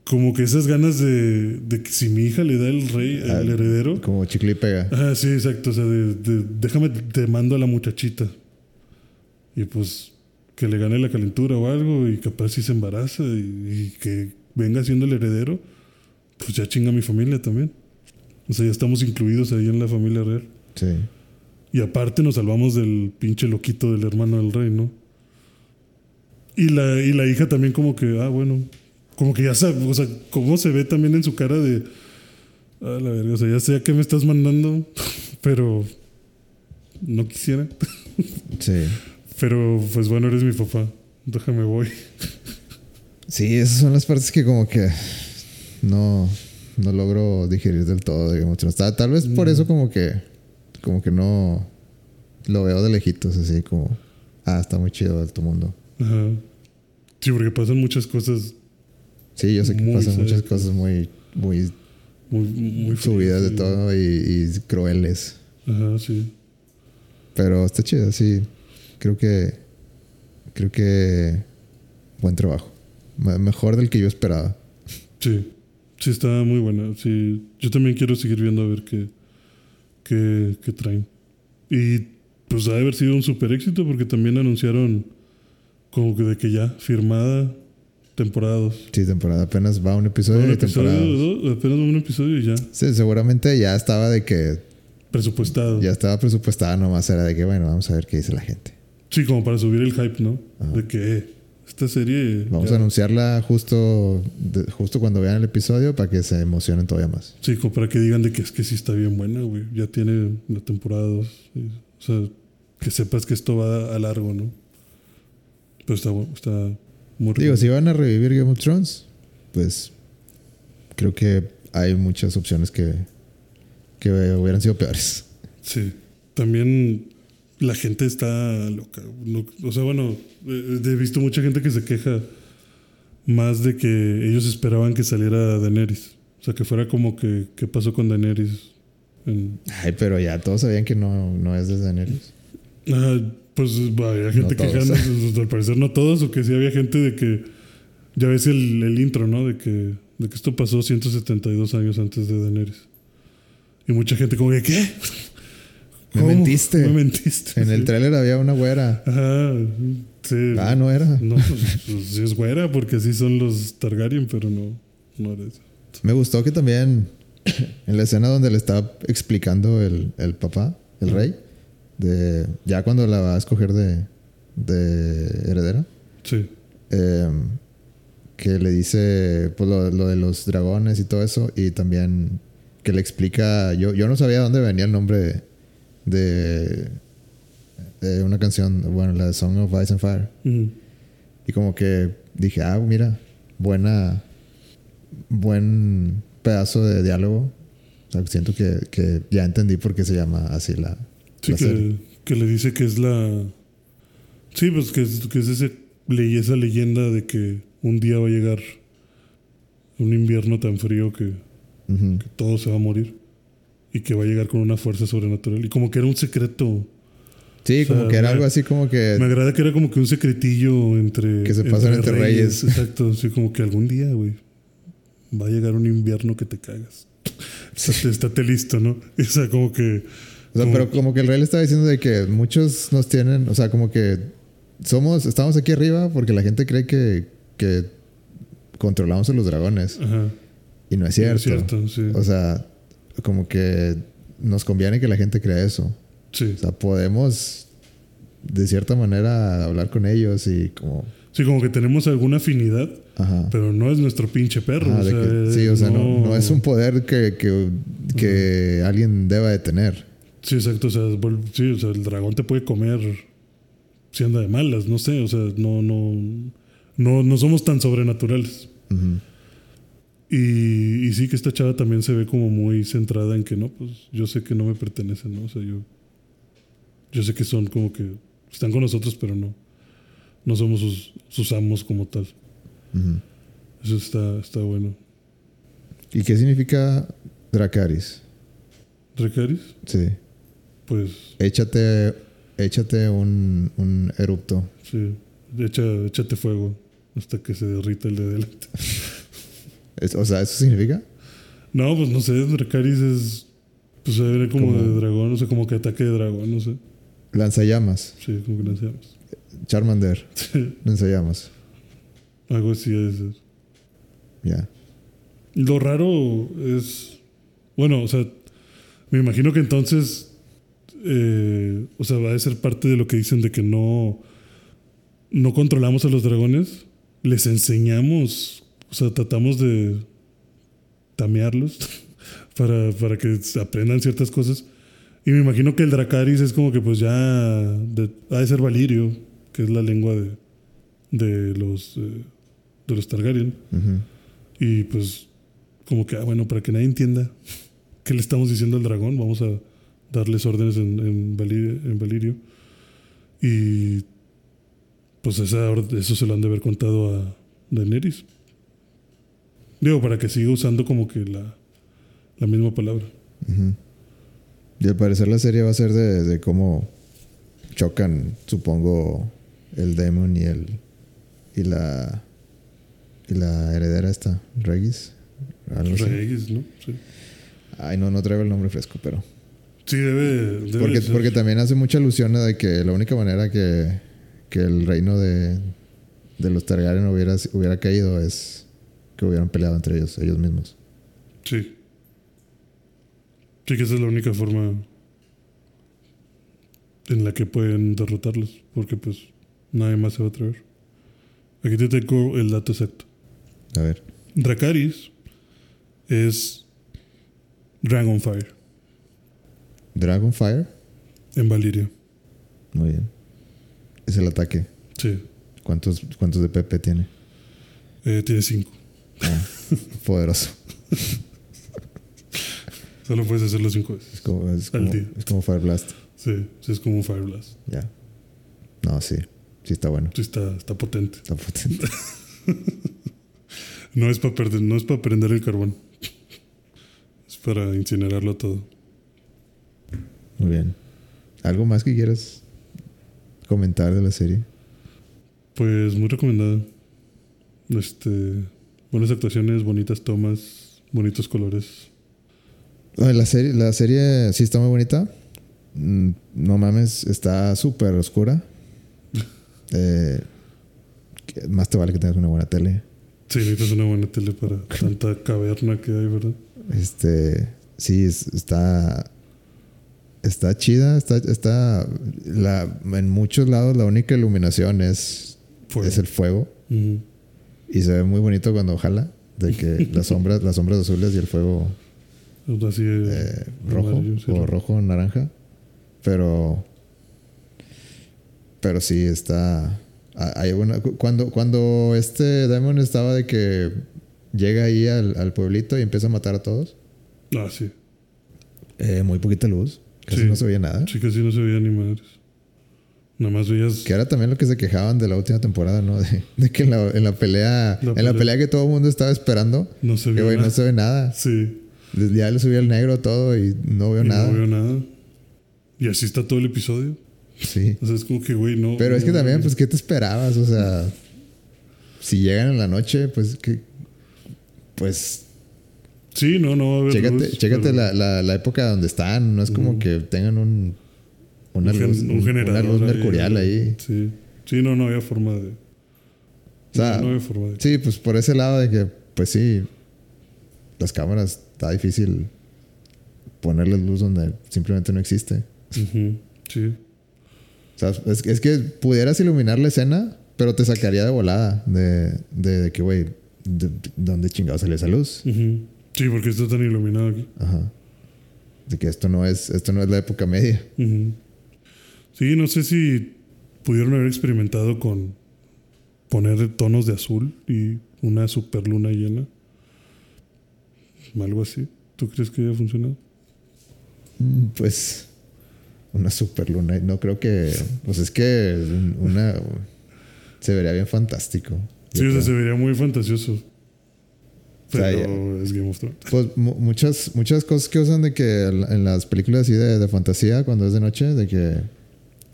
como que esas ganas de, de que si mi hija le da el rey, el Ah, heredero. Como chicle y pega. Ah, sí, exacto. O sea, de, de- déjame, te mando a la muchachita. Y pues que le gane la calentura o algo y capaz si se embaraza y, y que venga siendo el heredero, pues ya chinga mi familia también. O sea, ya estamos incluidos ahí en la familia real. Sí. Y aparte nos salvamos del pinche loquito del hermano del rey, ¿no? Y la, y la hija también como que, ah, bueno, como que ya sabe, o sea, cómo se ve también en su cara de, ah, la verga, o sea, ya sé a qué me estás mandando, pero no quisiera. Sí. Pero pues bueno, eres mi papá, déjame voy. Sí, esas son las partes que como que no, no logro digerir del todo Thrones. Tal, tal vez por eso como que como que no lo veo de lejitos así como ah, está muy chido tu mundo. Ajá. Sí, porque pasan muchas cosas Sí, yo sé que pasan muchas cosas muy muy muy, muy subidas de todo y, y crueles. Ajá, sí. Pero está chido, sí. Creo que creo que buen trabajo. Me- Mejor del que yo esperaba. Sí, sí está muy buena. Sí, yo también quiero seguir viendo a ver qué, qué traen. Y pues ha de haber sido un super éxito porque también anunciaron como que de que ya, firmada temporada 2. Sí, temporada apenas va un episodio Un y episodio, temporada. dos. apenas un episodio y ya, Sí, seguramente ya estaba de que presupuestado. ya estaba presupuestada nomás era de que bueno, vamos a ver qué dice la gente. Sí, como para subir el hype, ¿no? Ajá. De que, eh, esta serie. Vamos ya- a anunciarla justo, de- justo cuando vean el episodio para que se emocionen todavía más. Sí, para que digan de que es que sí está bien buena, güey. Ya tiene la temporada 2. O sea, que sepas que esto va a largo, ¿no? Pero está, está muy Digo, rico. si van a revivir Game of Thrones, pues creo que hay muchas opciones que, que hubieran sido peores. Sí. También la gente está loca. No- o sea, bueno, eh, he visto mucha gente que se queja más de que ellos esperaban que saliera Daenerys. O sea, que fuera como que, ¿qué pasó con Daenerys? En- Ay, pero ya todos sabían que no, no es de Daenerys. Ah, pues había gente No quejándose, pues, al parecer no todos, o que sí había gente de que, ya ves el, el intro, ¿no? De que, de que esto pasó 172 años antes de Daenerys. Y mucha gente como de, ¿qué? Me ¿Cómo? mentiste. Me mentiste. En el sí. tráiler había una güera. Ajá, sí. Ah, no era. No, pues, pues, sí es güera, porque así son los Targaryen, pero no, no era eso. Me gustó que también en la escena donde le estaba explicando el, el papá, el rey, de ya cuando la va a escoger de, de heredera, Sí. eh, que le dice pues, lo, lo de los dragones y todo eso, y también que le explica, yo, yo no sabía dónde venía el nombre de, de una canción, bueno, la de Song of Ice and Fire. Y como que dije, ah, mira, buena, buen pedazo de diálogo. O sea, siento que, que ya entendí por qué se llama así la, Sí, la serie. que, le dice que es la. Sí, pues que es, que es ese, esa leyenda de que un día va a llegar un invierno tan frío que todo se va a morir y que va a llegar con una fuerza sobrenatural. Y como que era un secreto. Sí, O sea, como que era me- algo así como que... Me agrada que era como que un secretillo entre. Que se pasan entre reyes. Exacto, sí, como que algún día, güey, va a llegar un invierno que te cagas. Estate, estate listo, ¿no? O sea, como que. O sea, como- pero como que el rey le estaba diciendo de que muchos nos tienen... O sea, como que somos... Estamos aquí arriba porque la gente cree que, que controlamos a los dragones. Ajá. Y no es No cierto. es cierto, sí. O sea, como que nos conviene que la gente crea eso. Sí. O sea, podemos de cierta manera hablar con ellos y como... Sí, como que tenemos alguna afinidad, Ajá. pero no es nuestro pinche perro. Ajá, o sea, que- sí, o sea, no, no es un poder que, que, que alguien deba de tener. Sí, exacto. O sea, sí, o sea, el dragón te puede comer si anda de malas, no sé. O sea, no, no, no, no somos tan sobrenaturales. Ujú. Y, y sí que esta chava también se ve como muy centrada en que no, pues yo sé que no me pertenecen, ¿no? O sea, yo, yo sé que son como que están con nosotros, pero no, no somos sus, sus amos como tal. Eso está, está bueno. ¿Y qué significa Dracaris? ¿Recaris? Sí. Pues Échate, échate un, un erupto. sí, echa, échate fuego hasta que se derrita el de adelante. Es- o sea, ¿eso significa? No, pues no sé, Recaris es, pues se ve como, de dragón, no sé, como que ataque de dragón, no sé. Lanzallamas. Sí, como que sabemos. Charmander. Sí, Lanzallamas. algo así es. Ya. Lo raro es. Bueno, o sea, me imagino que entonces. eh, o sea, va a ser parte de lo que dicen de que no. No controlamos a los dragones. Les enseñamos. O sea, tratamos de. tamearlos. para, para que aprendan ciertas cosas. Y me imagino que el Dracaris es como que, pues ya. de- ha de ser Valirio, que es la lengua de. de los. eh, de los Targaryen. Ujú. Y pues, como que, ah, bueno, para que nadie entienda qué le estamos diciendo al dragón, vamos a darles órdenes en, en, Vali- en Valirio. Y pues esa, eso se lo han de haber contado a Daenerys. Digo, para que siga usando como que la, la misma palabra. Ujú. Y al parecer la serie va a ser de, de cómo chocan, supongo, el Demon y el y la y la heredera esta, Regis. Reyes, ¿no? Sí, Ay, no, no traigo el nombre fresco, pero. Sí, debe, debe Porque, ser. porque también hace mucha alusión a de que la única manera que, que el reino de, de los Targaryen hubiera, hubiera caído es que hubieran peleado entre ellos, ellos mismos. Sí. Sí, que esa es la única forma en la que pueden derrotarlos, porque pues nadie más se va a atrever. Aquí te tengo el dato exacto. A ver. Dracaris es Dragonfire Dragonfire. en Valiria. Muy bien. Es el ataque. Sí. ¿Cuántos, cuántos de Pepe tiene? Eh, tiene 5. Poderoso. Solo puedes hacerlo 5 Es veces. como, es como, es como Fire Blast. Sí, sí, es como un Fire Blast. Ya. No, sí. Sí está bueno. Sí, está, está potente. Está potente. No es para perder, no es para prender el carbón. Es para incinerarlo todo. Muy bien. ¿Algo más que quieras comentar de la serie? Pues muy recomendada. Este, buenas actuaciones, bonitas tomas, bonitos colores. La serie, la serie sí está muy bonita. Mm, No mames, está súper oscura. Eh, más te vale que tengas una buena tele. Sí, necesitas una buena tele para tanta caverna que hay, ¿verdad? Este, sí, es- está, está chida. Está, está, la, en muchos lados la única iluminación es, Fuego. es el fuego Ujú. Y se ve muy bonito cuando jala. De que las sombras, las sombras azules y el fuego Así eh, rojo sí, o rojo naranja pero pero sí está ah, hay una cuando cuando este Demon estaba de que llega ahí al, al pueblito y empieza a matar a todos Ah, sí. eh, muy poquita luz casi Sí. no se veía nada Sí, casi no se veía ni madres. Nada más veías. que era también lo que se quejaban de la última temporada no de, de que en la, en la pelea La en la pelea. que todo el mundo estaba esperando No se que veía güey no nada. se ve nada Sí. ya le subí el negro todo y no veo y nada No veo nada. Y así está todo el episodio. sí O sea, es como que, güey, no. Pero es que también, pues, ¿qué te esperabas? O sea, si llegan en la noche, pues, que Pues, Sí, no, no va a haber. chécate, luz, chécate pero- la, la, la época donde están. No es como que tengan un... Una luz, un una generador luz mercurial ahí. Sí. Sí, no, no había forma de. O sea, no, había forma de. sí, pues por ese lado de que, pues sí, las cámaras está difícil ponerles luz donde simplemente no existe. Ujú, Sí. O sea, es, es que pudieras iluminar la escena, pero te sacaría de volada de, de, de que, güey, de- de- ¿dónde chingado salió esa luz? Ujú. Sí, porque está tan iluminado aquí. Ajá. De que esto no es, esto no es la época media. Ujú. Sí, no sé si pudieron haber experimentado con poner tonos de azul y una super luna llena. Algo así. ¿Tú crees que haya funcionado? Mm, Pues una super luna. No creo que. Pues es que un- una. Se vería bien fantástico. Sí, o sea, se vería muy fantasioso. O sea, Pero es Game of Thrones. Pues mu- muchas, muchas cosas que usan de que en en las películas así de, de fantasía, cuando es de noche, de que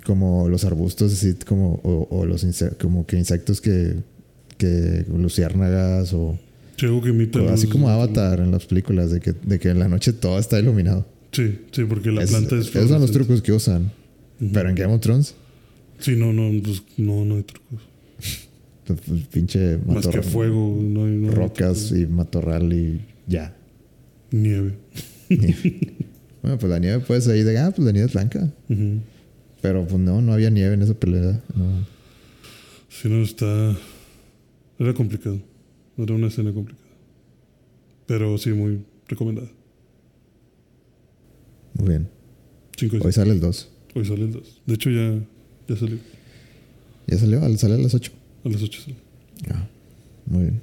como los arbustos así como o, o los como que insectos que que luciérnagas o, que así como Avatar en las películas de que, de que en la noche todo está iluminado. Sí, sí, porque la Es- planta es. esos son los trucos que usan. Pero en Game of Thrones, Sí, no, no, pues no, no hay trucos. pues, pues, pinche Más que matorral, fuego, no hay. no rocas y matorral y ya. Nieve. bueno, pues la nieve pues ahí de, ah, pues la nieve es blanca. Ujú. Pero pues no, no había nieve en esa pelea. No. Sí, no, está. Era complicado. Era una escena complicada. Pero sí, muy recomendada. Muy bien. Cinco Hoy sale el 2. Hoy sale el 2. De hecho, ya, ya salió. ¿Ya salió? Al- Sale a las 8. A las 8 sale. Ah, muy bien.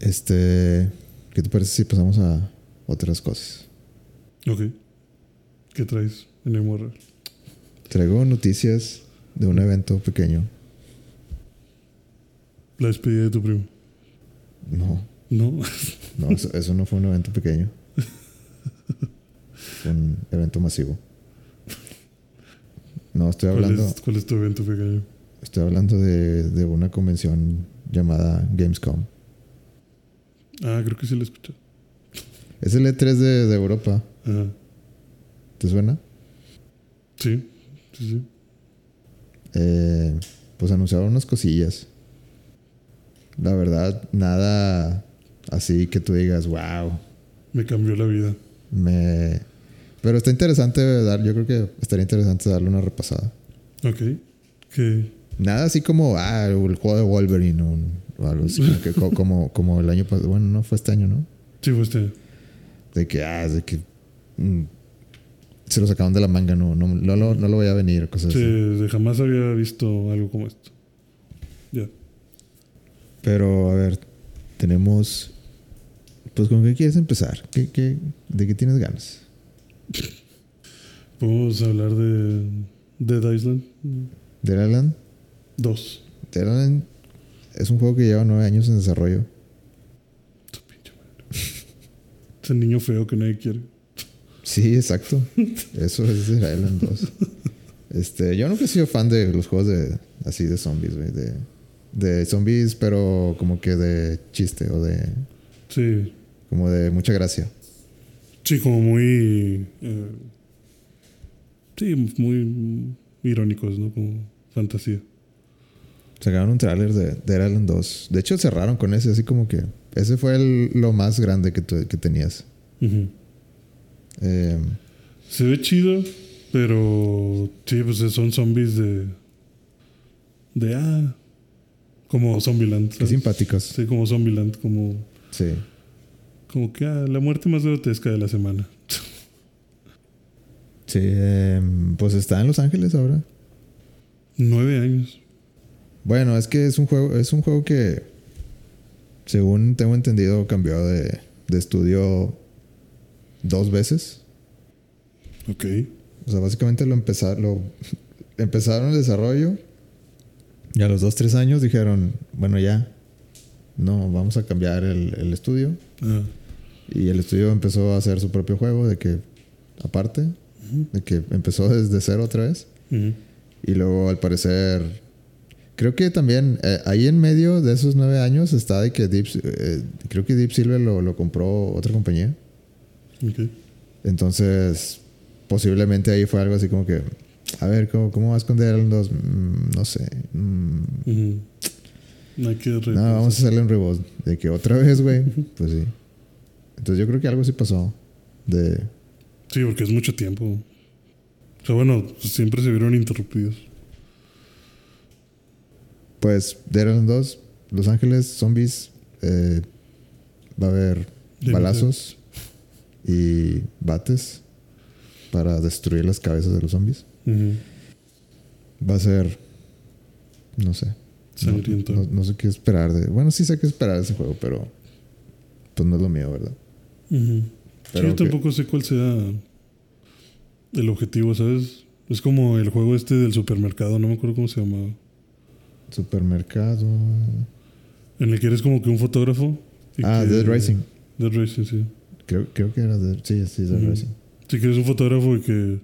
Este. ¿Qué te parece si pasamos a otras cosas? Ok. ¿Qué traes en el morro? Traigo noticias de un evento pequeño. La despedida de tu primo. No, No. no, eso, eso no fue un evento pequeño. Fue un evento masivo. No, estoy ¿Cuál hablando, es, ¿Cuál es tu evento pequeño? estoy hablando de, de una convención llamada Gamescom. Ah, creo que sí lo escuché. Es el E3 de, de Europa. Ajá. ¿Te suena? Sí, sí, sí. Eh, pues anunciaron unas cosillas. La verdad, nada así que tú digas, wow. Me cambió la vida. Me... Pero está interesante dar, yo creo que estaría interesante darle una repasada. Ok. ¿Qué? Nada así como, ah, el juego de Wolverine o, o algo así. Como, que, co- como, como el año pasado. Bueno, no fue este año, ¿no? Sí, fue este. De que, ah, de que. Se lo sacaron de la manga, no, no, no, lo- no lo voy a venir, cosas Sí, así. jamás había visto algo como esto. Ya. Pero, a ver, tenemos. Pues, ¿con qué quieres empezar? ¿Qué, qué, ¿De qué tienes ganas? Podemos hablar de Dead Island Dead Island. 2. Dead Island es un juego que lleva nueve años en desarrollo. Tu pinche madre. Ese niño feo que nadie quiere. Sí, exacto. Eso es Dead Island 2. Este, yo nunca he sido fan de los juegos de así de zombies, güey. De, de zombies, pero como que de chiste o de. Sí. como de mucha gracia. Sí, como muy. eh, sí, muy irónicos, ¿no? Como fantasía. Sacaron un tráiler de Dead Island 2. De hecho, cerraron con ese, así como que. Ese fue el- lo más grande que, tu- que tenías. Ujú. Eh, Se ve chido, pero sí, pues son zombies de. de ah. Como Zombieland. qué simpáticos. Sí, como Zombieland, como. Sí. Como que ah, la muerte más grotesca de la semana. Sí, eh, pues está en Los Ángeles ahora. Nueve años. Bueno, es que es un juego, es un juego que, según tengo entendido, cambió de, de estudio dos veces. Ok. O sea, básicamente lo, empezar, lo empezaron el desarrollo y a los dos, tres años dijeron, bueno, ya, no, vamos a cambiar el, el estudio. Ah, Y el estudio empezó a hacer su propio juego de que, aparte, de que empezó desde cero otra vez. Y luego, al parecer, creo que también eh, ahí en medio de esos nueve años está de que Deep, eh, creo que Deep Silver lo, lo compró otra compañía. Entonces, posiblemente ahí fue algo así como que, a ver, ¿cómo, cómo vas con Dead Island 2? Mm, no sé. Mm. No hay que no, vamos a hacerle un reboot. De que otra vez, güey. Pues sí. Entonces yo creo que algo sí pasó. De, Sí, porque es mucho tiempo. O sea, bueno, siempre se vieron interrumpidos. pues, Dead Island 2, Los Ángeles, zombies, eh, va a haber balazos y bates para destruir las cabezas de los zombies. Va a ser, no sé. No, Sangriento. no- no sé qué esperar de. Bueno, sí sé qué esperar de ese juego, pero pues no es lo mío, ¿verdad? Sí, Pero yo que- tampoco sé cuál sea el objetivo, ¿sabes? Es como el juego este del supermercado, no me acuerdo cómo se llamaba. Supermercado. En el que eres como que un fotógrafo. y Ah, que- Dead Rising. Dead Racing, sí. Creo, creo que era Dead. Sí, sí, Dead Ujú. Rising. Sí, que eres un fotógrafo y que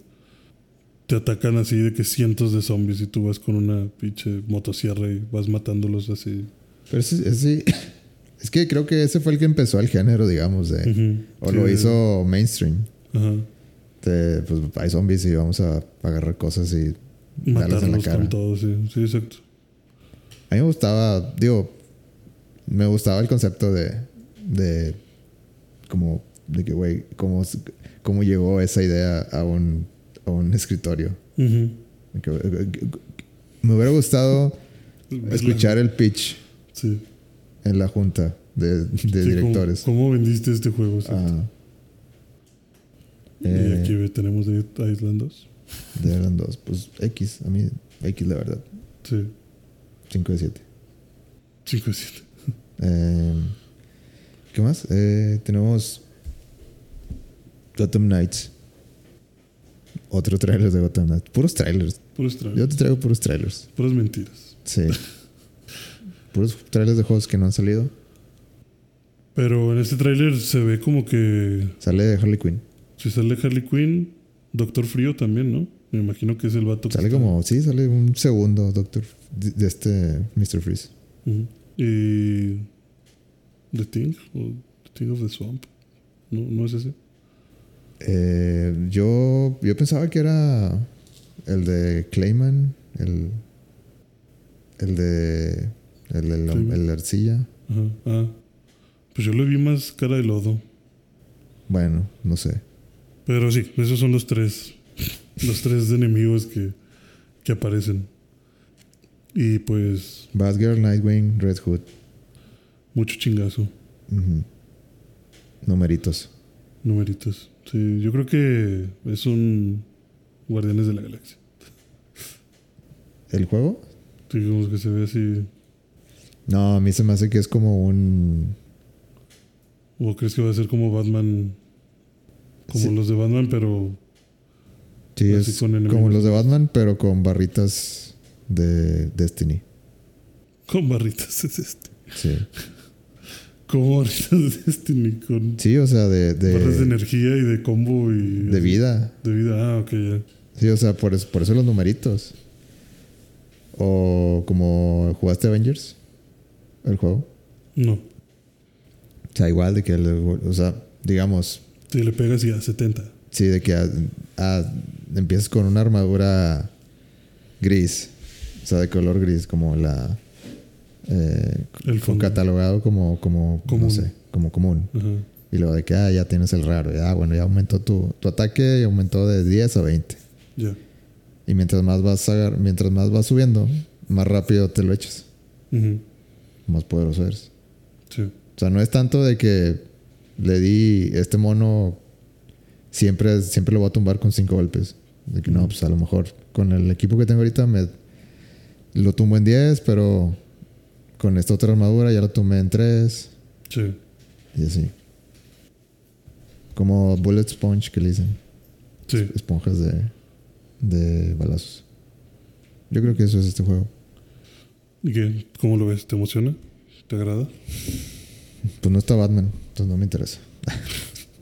te atacan así de que cientos de zombies y tú vas con una pinche motosierra y vas matándolos así. Pero ese, ese- es que creo que ese fue el que empezó el género, digamos, de. Ujú. O Sí, lo de- hizo mainstream. Ajá. De, pues hay zombies y vamos a agarrar cosas y darles en la Matarlos cara. con todo, sí. Sí, exacto. A mí me gustaba, digo, me gustaba el concepto de, de como, de que, güey, cómo, cómo llegó esa idea a un, a un escritorio. Que, eh, Me hubiera gustado escuchar el pitch Sí. en la junta de, de Sí, ¿cómo- directores. ¿Cómo, vendiste este juego? Y eh, aquí ve- tenemos de Island 2. de eran dos. Pues X, a mí X la verdad. Sí. 5 de 7. 5 de 7. Eh, ¿Qué más? Eh, tenemos Gotham Knights. Otro trailer de Gotham Knights. Puros trailers. Puros Yo trailers. te traigo puros trailers. Puras mentiras. Sí. puros trailers de juegos que no han salido. Pero en este tráiler se ve como que Sale de Harley Quinn. si sale Harley Quinn, Doctor Frío también, ¿no? Me imagino que es el vato que Sale como, sí, sale un segundo Doctor de, este Mr. Freeze. Y. The Thing o The Thing of the Swamp. No, no es ese. Eh, yo, yo pensaba que era el de Clayman, el, el de el, el, el arcilla. Ajá. Ah. Pues yo le vi más cara de lodo. Bueno, no sé. Pero sí, esos son los tres. los tres enemigos que, que aparecen. Y pues, Batgirl, Nightwing, Red Hood. mucho chingazo. Numeritos. Numeritos. Sí, yo creo que es un Guardianes de la Galaxia. ¿El juego? Digamos que se ve así. No, a mí se me hace que es como un. ¿O crees que va a ser como Batman? Como Sí. los de Batman, pero Sí, es como los de Batman, pero con barritas de Destiny. con barritas es este. Sí. Como barritas de Destiny, con Sí, o sea, de, barras de de, energía y de combo y. de vida. De vida, ah, ok, ya. Sí, o sea, por eso, por eso los numeritos. O como jugaste Avengers, el juego. No. O sea, igual de que, o sea, digamos, Si le pegas y a 70. sí, de que a- a- empiezas con una armadura gris, o sea, de color gris, como la. Eh, catalogado como, como, Común. no sé, como común. Ajá. Y luego de que ah, ya tienes el raro. Ah, bueno, ya aumentó tu, tu ataque y aumentó de 10 a 20. Ya. Y mientras más vas agar- mientras más vas subiendo, más rápido te lo echas. Ujú. Más poderoso eres. Sí. O sea, no es tanto de que le di este mono siempre, siempre lo voy a tumbar con 5 golpes. De que no, pues a lo mejor con el equipo que tengo ahorita me lo tumbo en 10, pero con esta otra armadura ya lo tumbé en 3 Sí. y así. Como bullet sponge que le dicen. Sí. esponjas de, de balazos. Yo creo que eso es este juego. ¿Y qué? ¿Cómo lo ves? ¿Te emociona? ¿Te agrada? Pues no está Batman, entonces no me interesa.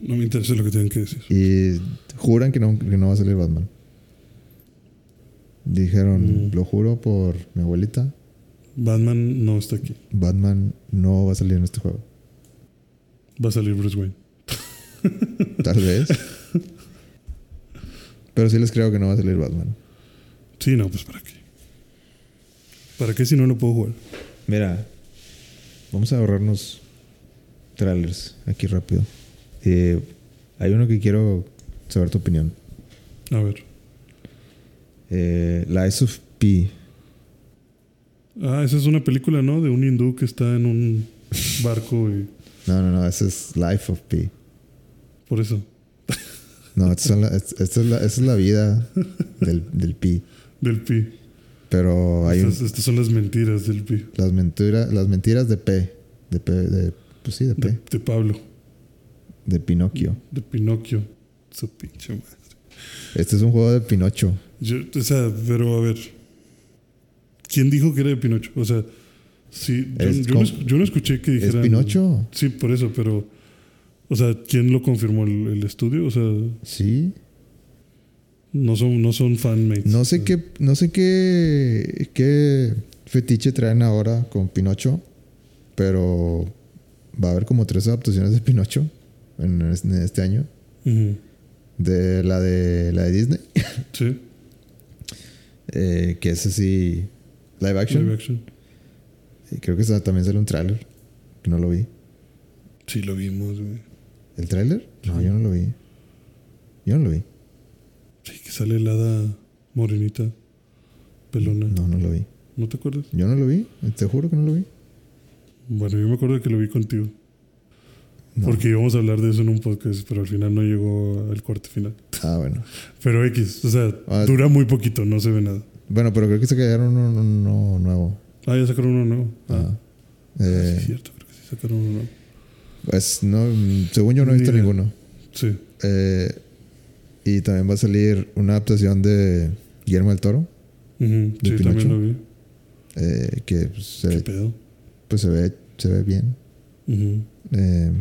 No me interesa lo que tengan que decir. Y juran que no, que no va a salir Batman. Dijeron, Mm. lo juro por mi abuelita, Batman no está aquí. Batman no va a salir en este juego. Va a salir Bruce Wayne. Tal vez. Pero sí les creo que no va a salir Batman. Sí, no, pues ¿para qué? ¿Para qué si no lo puedo jugar? Mira, vamos a ahorrarnos trailers aquí rápido. Eh, hay uno que quiero saber tu opinión. A ver. Eh, Lies of P. Ah, esa es una película, ¿no? De un hindú que está en un barco y... No, no, no, ese es Life of P. Por eso. No, esta es la, esta es la, esta es la vida del, del Pi. Del pi. Pero hay un- estas, estas son las mentiras del pi. las, mentiras las mentiras de P. De P, de, pues sí, de P. De, de Pablo. De Pinocchio. De Pinocchio. Su pinche madre. Este es un juego de Pinocho. Yo, o sea, pero a ver. ¿Quién dijo que era de Pinocho? O sea, sí, yo, Es yo no, yo escuché que ¿Es dijeran. Pinocho? Sí, por eso, pero. O sea, ¿quién lo confirmó? ¿El, el estudio? O sea, Sí. no son, no son fanmates. No sé qué, no sé qué, qué fetiche traen ahora con Pinocho, pero va a haber como tres adaptaciones de Pinocho en este, año. De la de la de Disney, Sí, eh, que es así live action. live action. Y creo que también sale un tráiler, que no lo vi. Sí, lo vimos, güey. ¿El tráiler? No, yo no lo vi. Yo no lo vi. Sí, que sale el hada morenita, pelona. No, no lo vi. ¿No te acuerdas? Yo no lo vi, te juro que no lo vi. Bueno, yo me acuerdo que lo vi contigo. No. Porque íbamos a hablar de eso en un podcast, pero al final no llegó al corte final. Ah, bueno. Pero X, o sea, Ah. dura muy poquito, no se ve nada. Bueno, pero creo que se quedaron uno, uno nuevo. Ah, ya sacaron uno nuevo. Ah, Ah. sí, Eh, es cierto, creo que sí sacaron uno nuevo. pues no, según yo no he visto ninguno. Sí. Eh, y también va a salir una adaptación de Guillermo del Toro, Ujú, Sí, Pinocho? también lo vi. eh, que pues, se, ¿Qué ve, pedo? pues, se ve, se ve bien. Eh,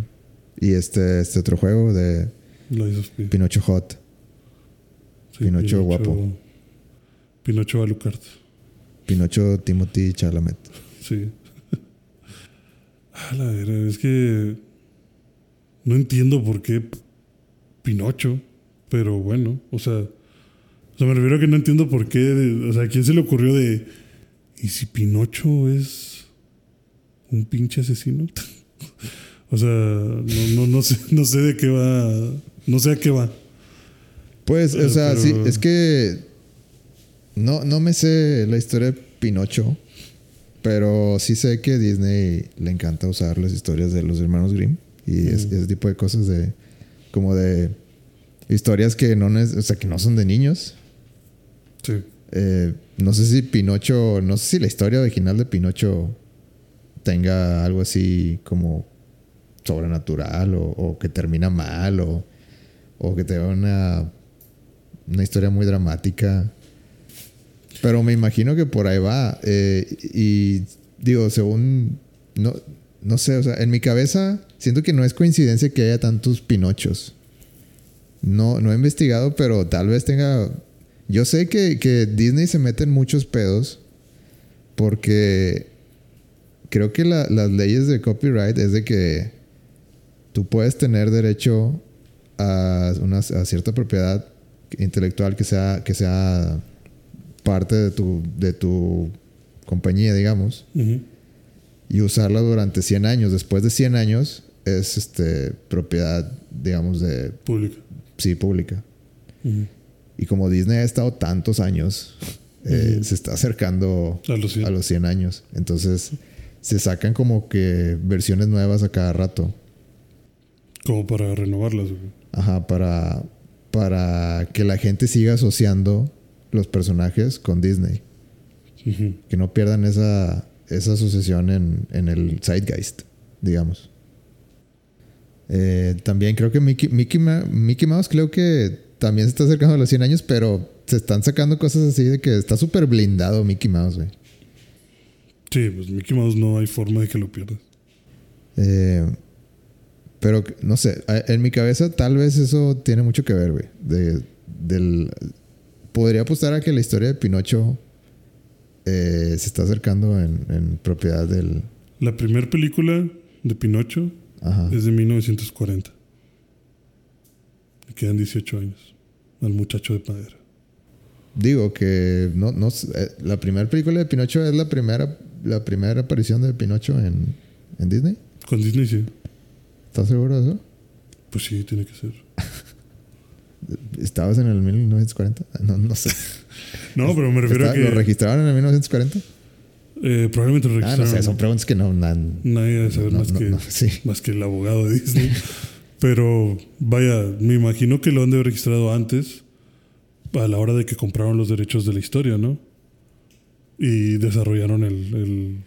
y este, este otro juego de. Pinocho Hot. Sí, Pinocho guapo. Pinocho Alucard. Pinocho Timothy Chalamet. Sí. Ah, la verdad, es que no entiendo por qué Pinocho, pero bueno, o sea, o sea, me refiero a que no entiendo por qué, o sea, ¿a quién se le ocurrió de, ¿y si Pinocho es un pinche asesino? o sea, no, no, no, sé, no sé de qué va, no sé a qué va. Pues, o sea, pero- sí, es que no, no me sé la historia de Pinocho, pero sí sé que Disney le encanta usar las historias de los hermanos Grimm y es- ese tipo de cosas de como de historias que no, o sea, que no son de niños. Sí. Eh, no sé si Pinocho, no sé si la historia original de Pinocho tenga algo así como sobrenatural o, o que termina mal o, o que tenga una, una historia muy dramática. Pero me imagino que por ahí va. Eh, y digo, según, no, no sé, o sea, en mi cabeza siento que no es coincidencia que haya tantos Pinochos. No, no he investigado, pero tal vez tenga yo sé que, que Disney se mete en muchos pedos porque creo que la- las leyes de copyright es de que tú puedes tener derecho a, una, a cierta propiedad intelectual que sea, que sea parte de tu, de tu compañía, digamos, y usarla durante 100 años. Después de 100 años es este, propiedad, digamos, de Pública. sí, pública. Y como Disney ha estado tantos años, eh, se está acercando A los 100. a los 100 años. Entonces, se sacan como que versiones nuevas a cada rato. Como para renovarlas. Ajá, para, para que la gente siga asociando los personajes con Disney. Que no pierdan esa, esa asociación en, en el zeitgeist, digamos. Eh, también creo que Mickey, Mickey, Mouse creo que también se está acercando a los 100 años, pero se están sacando cosas así de que está súper blindado Mickey Mouse, güey. Sí, pues Mickey Mouse no hay forma de que lo pierdas. Eh, pero no sé, en mi cabeza tal vez eso tiene mucho que ver, güey. De, del, podría apostar a que la historia de Pinocho eh, se está acercando en, en propiedad del... La primera película de Pinocho Ajá. es de 1940. Le quedan 18 años al muchacho de madera. Digo que no, no eh, la primera película de Pinocho es la primera, la primera aparición de Pinocho en, en Disney. Con Disney sí. ¿Estás seguro de eso? Pues sí, tiene que ser. ¿Estabas en el 1940? No, no sé. No, pero me refiero a que... ¿Lo registraron en el 1940? eh, probablemente lo Ah, no registraron. sé, son preguntas que no... nan- Nadie debe saber no, más, no, que, no, sí. más que el abogado de Disney. Pero vaya, me imagino que lo han de haber registrado antes, a la hora de que compraron los derechos de la historia, ¿no? Y desarrollaron el, el,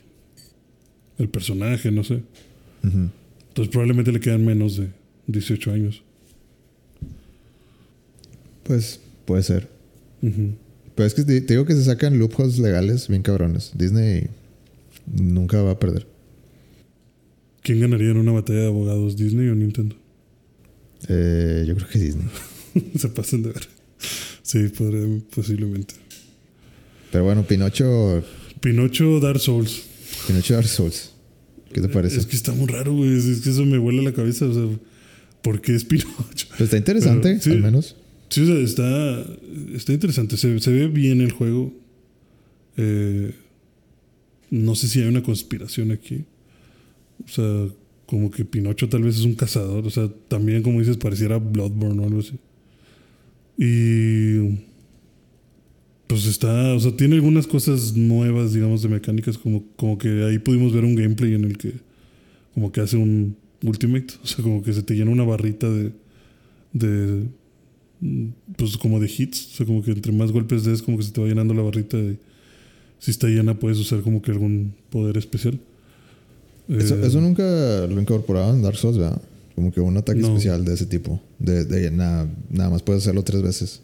el personaje, no sé. Entonces probablemente le quedan menos de 18 años. Pues puede ser. Pero es que te, digo que se sacan loopholes legales bien cabrones. Disney nunca va a perder. ¿Quién ganaría en una batalla de abogados, Disney o Nintendo? Eh, yo creo que Disney. Se pasan de ver. Sí, podría, posiblemente. Pero bueno, Pinocho, Pinocho Dark Souls. Pinocho Dark Souls. ¿Qué te parece? Es que está muy raro, güey. Es es que eso me vuela la cabeza. O sea, ¿por qué es Pinocho? Pues está interesante, Pero, sí. al menos. Sí, o sea, está, está interesante. Se, se ve bien el juego. Eh, no sé si hay una conspiración aquí. O sea, como que Pinocho tal vez es un cazador. O sea, también, como dices, pareciera Bloodborne o algo así. Y. Pues está. O sea, tiene algunas cosas nuevas, digamos, de mecánicas. Como, como que ahí pudimos ver un gameplay en el que. Como que hace un Ultimate. O sea, como que se te llena una barrita de. de pues como de hits, o sea, como que entre más golpes des, como que se te va llenando la barrita. Y si está llena, puedes usar como que algún poder especial. Eso, Eh, eso nunca lo incorporaban en Dark Souls, ¿verdad? Como que un ataque No. especial de ese tipo. De, de nada, nada más puedes hacerlo tres veces.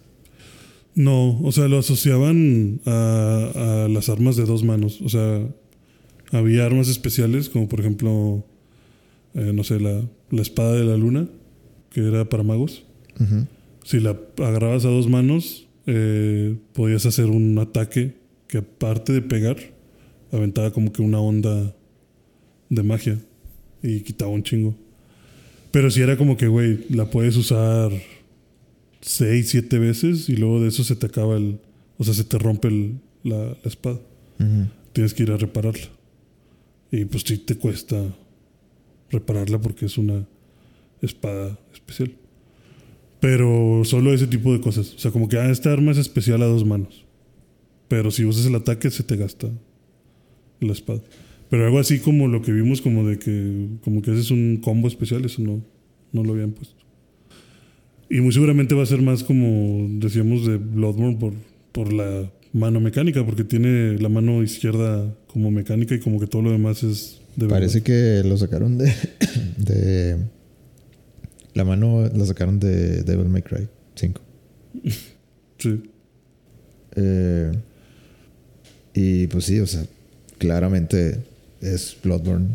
No, o sea, lo asociaban a, a las armas de dos manos. O sea, había armas especiales, como por ejemplo, eh, no sé, la, la espada de la luna, que era para magos. Ujú. Si la agarrabas a dos manos, eh, podías hacer un ataque que aparte de pegar, aventaba como que una onda de magia y quitaba un chingo. Pero si era como que, güey, la puedes usar seis, siete veces y luego de eso se te acaba el... O sea, se te rompe el- la, la espada. Tienes que ir a repararla. Y pues sí te cuesta repararla porque es una espada especial. Pero solo ese tipo de cosas. O sea, como que ah, esta arma es especial a dos manos. Pero si usas el ataque, se te gasta la espada. Pero algo así como lo que vimos, como de que, como que haces un combo especial, eso no, no lo habían puesto. Y muy seguramente va a ser más como decíamos de Bloodborne por, por la mano mecánica, porque tiene la mano izquierda como mecánica y como que todo lo demás es de Parece que lo sacaron de, de. La mano la sacaron de Devil May Cry 5. Sí. Eh, y pues sí, o sea, claramente es Bloodborne.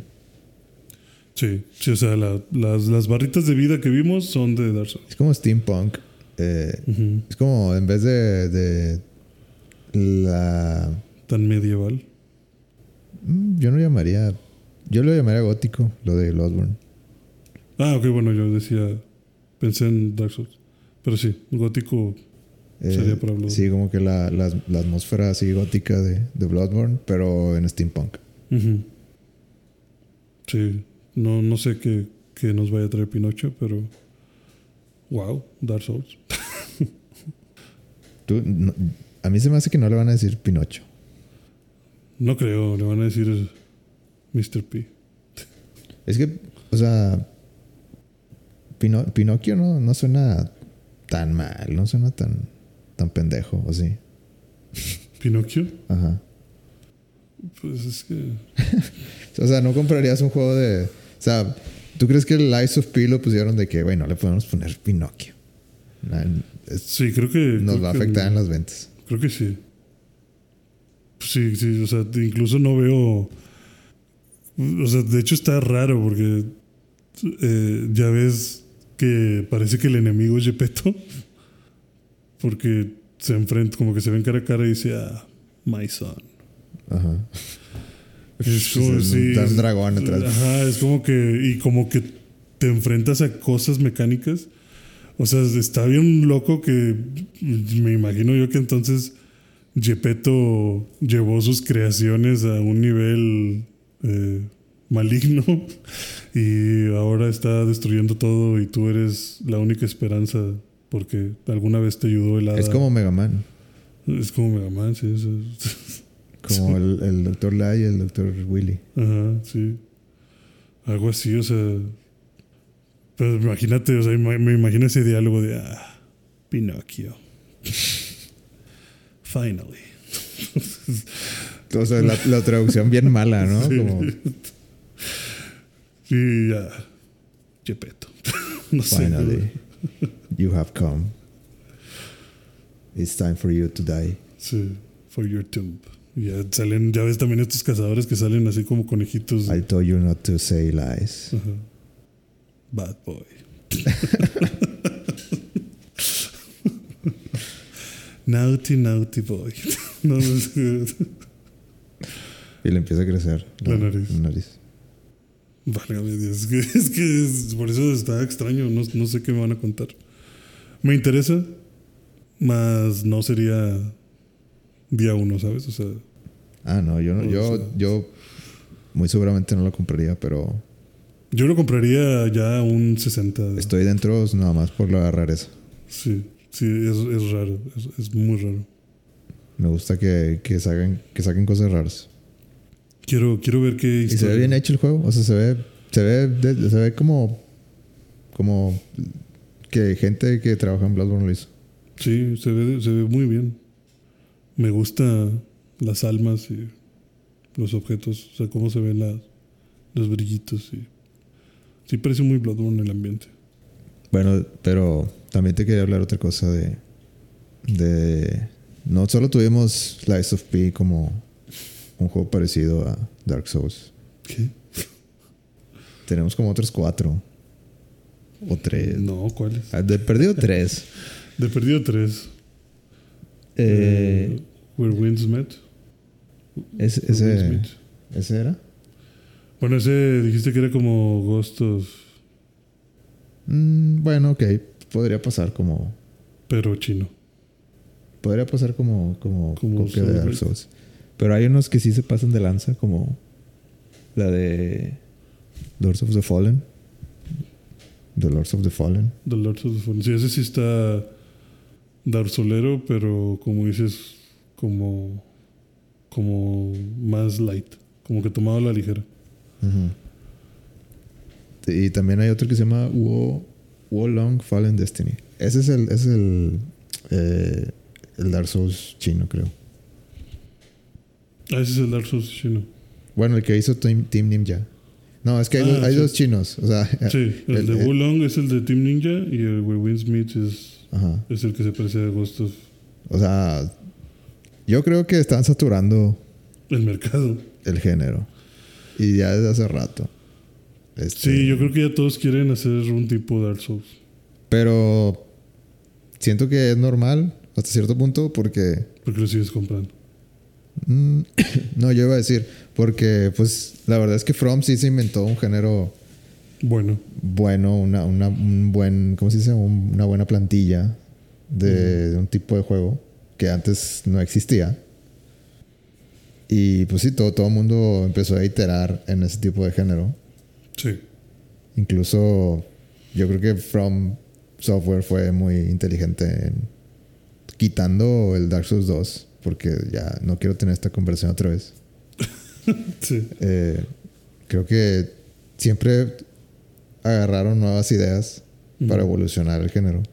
Sí, sí, o sea, la- las, las barritas de vida que vimos son de Dark Souls. Es como steampunk. eh. Es como en vez de, de la... Tan medieval. mm, Yo no llamaría... Yo lo llamaría gótico, lo de Bloodborne. Ah, ok, bueno, yo decía, pensé en Dark Souls. Pero sí, gótico Eh, Sería para Bloodborne. Sí, como que la, la- la atmósfera así gótica de, de Bloodborne, pero en steampunk. Sí, no, no sé qué, qué nos vaya a traer Pinocho, pero. Wow, Dark Souls. Tú, no- a mí se me hace que no le van a decir Pinocho. No creo, le van a decir Mr. P. Es que, o sea, Pino- Pinocchio no, no suena tan mal, no suena tan, tan pendejo, ¿o sí? ¿Pinocchio? Ajá. Pues es que. O sea, no comprarías un juego de. O sea, ¿tú crees que el Lies of P lo pusieron de que, bueno, le podemos poner Pinocchio? Sí, creo que. nos creo va a que- afectar en las ventas. Creo que sí. Sí, sí, o sea, incluso no veo. O sea, de hecho está raro porque eh, ya ves que parece que el enemigo es Gepetto. Porque se enfrenta, como que se ven cara a cara y dice, ah, my son. Ajá. Es como, sí, está un es- dragón atrás. Ajá, es como que. Y como que te enfrentas a cosas mecánicas. O sea, está bien loco que. Me imagino yo que entonces. Gepetto llevó sus creaciones a un nivel eh, maligno y ahora está destruyendo todo y tú eres la única esperanza porque alguna vez te ayudó el hada. Es como Mega Man. Es como Mega Man, sí. es- Como el, el Dr. Lai y el Dr. Willy. Ajá, sí. Algo así, o sea. Pero imagínate, o sea, me imagino ese diálogo de ah, Pinocchio. Finally. O sea, la, la traducción bien mala, ¿no? Sí. Como, Y ya. Gepetto. no sé. finally, you have come. It's time for you to die. Sí, for your tomb. Ya salen, ya ves también estos cazadores que salen así como conejitos. I told you not to say lies. Ajá. Bad boy. naughty, naughty boy. no, no es Y le empieza a crecer La nariz. la nariz. Válgame Dios. Es que, es que es- por eso está extraño. No, no sé qué me van a contar. Me interesa, mas no sería día uno, ¿sabes? O sea, Ah, no, yo no, yo, sea- yo muy seguramente no lo compraría, pero yo lo compraría ya un 60. estoy dentro nada más por la rareza. Sí, sí, es, es raro. Es, es muy raro. Me gusta que, que saquen, que saquen cosas raras. Quiero, quiero ver qué Y se ve bien hecho el juego. O sea, se ve, se ve, de- se ve como, como que gente que trabaja en Bloodborne lo hizo. Sí, se ve, se ve muy bien. Me gusta las almas y los objetos, o sea, cómo se ven las, los brillitos. Y, sí, parece muy Bloodborne el ambiente. Bueno, pero también te quería hablar otra cosa de, de, no solo tuvimos Lies of P como un juego parecido a Dark Souls. ¿Qué? Tenemos como otros cuatro o tres. No, ¿cuáles? Ah, De perdido tres. De perdido tres. Eh, Where Winds Met. ese, Where Winds ese, era. Bueno, ese dijiste que era como Ghost of, Mm, bueno, ok. Podría pasar como, pero chino. podría pasar como, como, Como copia de Dark. Souls. Pero hay unos que sí se pasan de lanza, como la de Lords of the Fallen. The Lords of the Fallen. The Lords of the Fallen. Sí, ese sí está Dark Solero, pero como dices, como, como más light, como que tomado a la ligera. Y también hay otro que se llama Wo, Wo Long Fallen Destiny. Ese es el, ese es el, eh, el Dark Souls chino, creo. Ah, ese es el Dark Souls chino. Bueno, el que hizo Team, Team Ninja. No, es que hay, Ah, dos, hay sí. dos chinos. O sea, Sí, el, el- de el- Wulong es el de Team Ninja y el Where Winds Meet es, ajá. es el que se parece a Ghost of O sea, yo creo que están saturando el mercado. el género. Y ya desde hace rato. Este, Sí, yo creo que ya todos quieren hacer un tipo Dark Souls. Pero siento que es normal hasta cierto punto porque... Porque lo sigues comprando. Mm, no, yo iba a decir, porque pues la verdad es que From sí se inventó un género Bueno, bueno, una, una, un buen, ¿cómo se dice? Un- una buena plantilla de, de un tipo de juego que antes no existía. Y pues sí, todo, todo el mundo empezó a iterar en ese tipo de género. sí. Incluso yo creo que From Software fue muy inteligente en quitando el Dark Souls 2, porque ya no quiero tener esta conversación otra vez. Sí. Eh, creo que siempre agarraron nuevas ideas para evolucionar el género.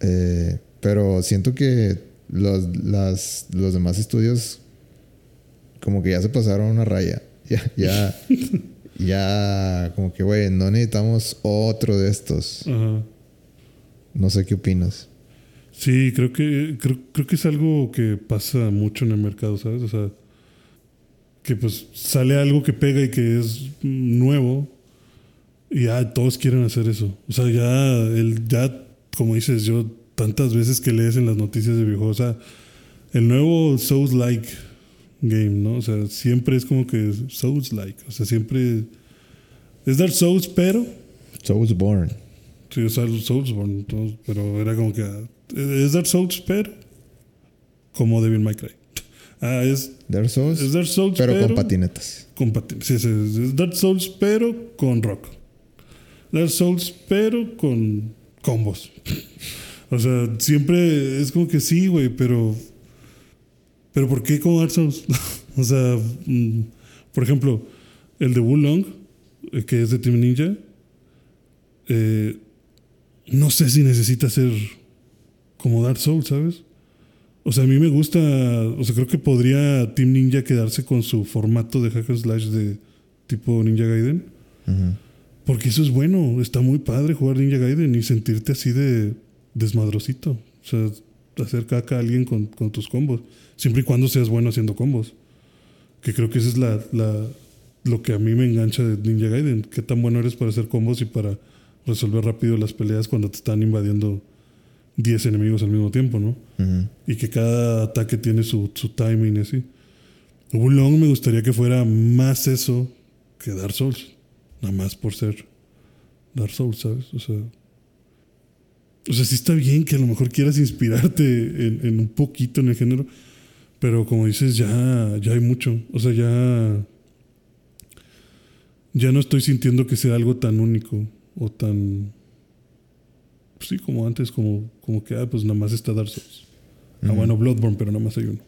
Eh, pero siento que los, las, los demás estudios como que ya se pasaron una raya. Ya, ya, ya como que, güey, no necesitamos otro de estos. No sé qué opinas. Sí, creo que, creo, creo que es algo que pasa mucho en el mercado, ¿sabes? O sea, que pues sale algo que pega y que es nuevo y ya todos quieren hacer eso. O sea, ya, el, ya como dices yo, tantas veces que lees en las noticias de videojuegos, o sea, el nuevo Souls-like game, ¿no? O sea, siempre es como que Souls-like, o sea, siempre es Dark Souls, pero Soulsborne. Sí, o sea, Soulsborne, pero era como que ah, es Dark Souls, pero como Devil May Cry. Ah, es, Dark Souls, es Dark Souls, pero, pero, con patinetas. con patin- sí, sí, es Dark Souls, pero con rock. Dark Souls, pero con combos. o sea, siempre es como que sí, güey, pero. Pero ¿por qué como Dark Souls? o sea, mm, por ejemplo, el de Wulong, eh, que es de Team Ninja, eh, no sé si necesita ser como Dark Souls, ¿sabes? O sea, a mí me gusta, o sea, creo que podría Team Ninja quedarse con su formato de hack and slash de tipo Ninja Gaiden. Ujú. Porque eso es bueno, está muy padre jugar Ninja Gaiden y sentirte así de desmadrosito. O sea, hacer caca a alguien con, con tus combos. Siempre y cuando seas bueno haciendo combos. Que creo que eso es la, la, lo que a mí me engancha de Ninja Gaiden. Qué tan bueno eres para hacer combos y para resolver rápido las peleas cuando te están invadiendo 10 enemigos al mismo tiempo, ¿no? Y que cada ataque tiene su, su timing y así. Wulong me gustaría que fuera más eso que Dark Souls. Nada más por ser Dark Souls, ¿sabes? O sea, o sea, sí está bien que a lo mejor quieras inspirarte en, en un poquito en el género, pero como dices, ya, ya hay mucho. O sea, ya, ya no estoy sintiendo que sea algo tan único o tan... pues sí, como antes, como, como que, ah, pues nada más está Dark Souls. Ah, bueno, Bloodborne, pero nada más hay uno.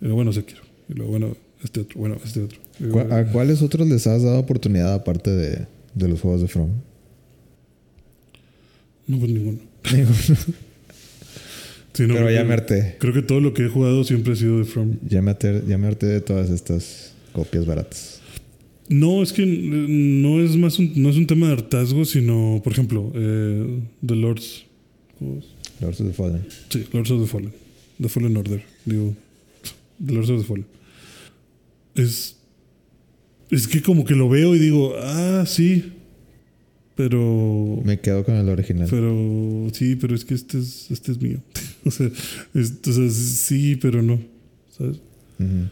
Y luego, bueno, Sekiro. Y luego, bueno, este otro. Bueno, este otro. Y luego- ¿Cu- ¿A cuáles otros les has dado oportunidad aparte de, de los juegos de From? No, pues ninguno. Sí, no, Pero ya me harté. Creo que todo lo que he jugado siempre ha sido de From. Ya me harté, ya me harté de todas estas copias baratas. No, es que eh, no es más un, no es un tema de hartazgo, sino, por ejemplo, eh, The Lords. ¿cómo es? Lords of the Fallen. Sí, Lords of the Fallen. The Fallen Order. Digo, The Lords of the Fallen. Es. Es que como que lo veo y digo, ah, sí. Pero. Me quedo con el original. Pero sí, pero es que este es, este es mío. o, sea, es- o sea, sí, pero no. ¿Sabes? Ujú.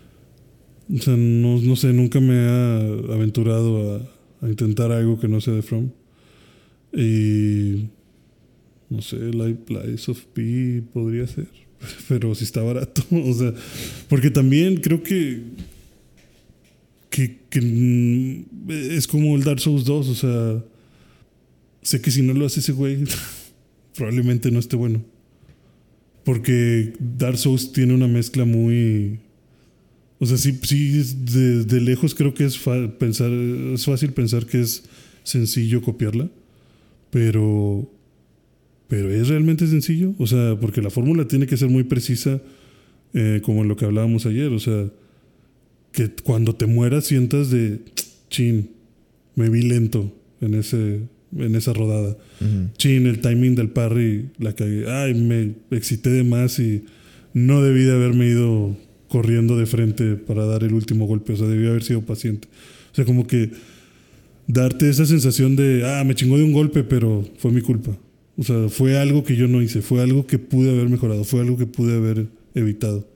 O sea, no, no sé, nunca me ha aventurado a, a intentar algo que no sea de From. Y. No sé, Life Lies of P podría ser. Pero si está barato. O sea, porque también creo que. Que, que mm, es como el Dark Souls 2. O sea, sé que si no lo hace ese güey, probablemente no esté bueno. Porque Dark Souls tiene una mezcla muy. O sea, sí, sí de, de lejos creo que es, pensar, es fácil pensar que es sencillo copiarla. Pero. Pero es realmente sencillo. O sea, porque la fórmula tiene que ser muy precisa, eh, como en lo que hablábamos ayer. O sea, que cuando te mueras sientas de. Chin, me vi lento en ese en esa rodada. Chin, el timing del parry, la cagué. Ay, me excité de más y no debí de haberme ido corriendo de frente para dar el último golpe. O sea, debí haber sido paciente. O sea, como que darte esa sensación de, ah, me chingó de un golpe, pero fue mi culpa. O sea, fue algo que yo no hice, fue algo que pude haber mejorado, fue algo que pude haber evitado.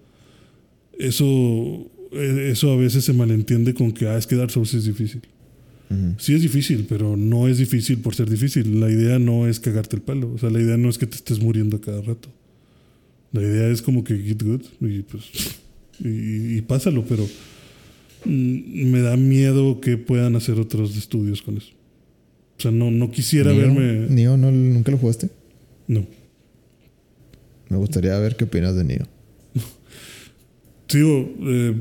Eso, eh, eso a veces se malentiende con que, ah, es que Dark Souls es difícil. Sí es difícil, pero no es difícil por ser difícil. La idea no es cagarte el palo. O sea, la idea no es que te estés muriendo cada rato. La idea es como que get good y pues y, pásalo, pero mm, me da miedo que puedan hacer otros estudios con eso. O sea, no, no quisiera verme. ¿Nio no, nunca lo jugaste? No. Me gustaría ver qué opinas de Nio. Sigo, eh,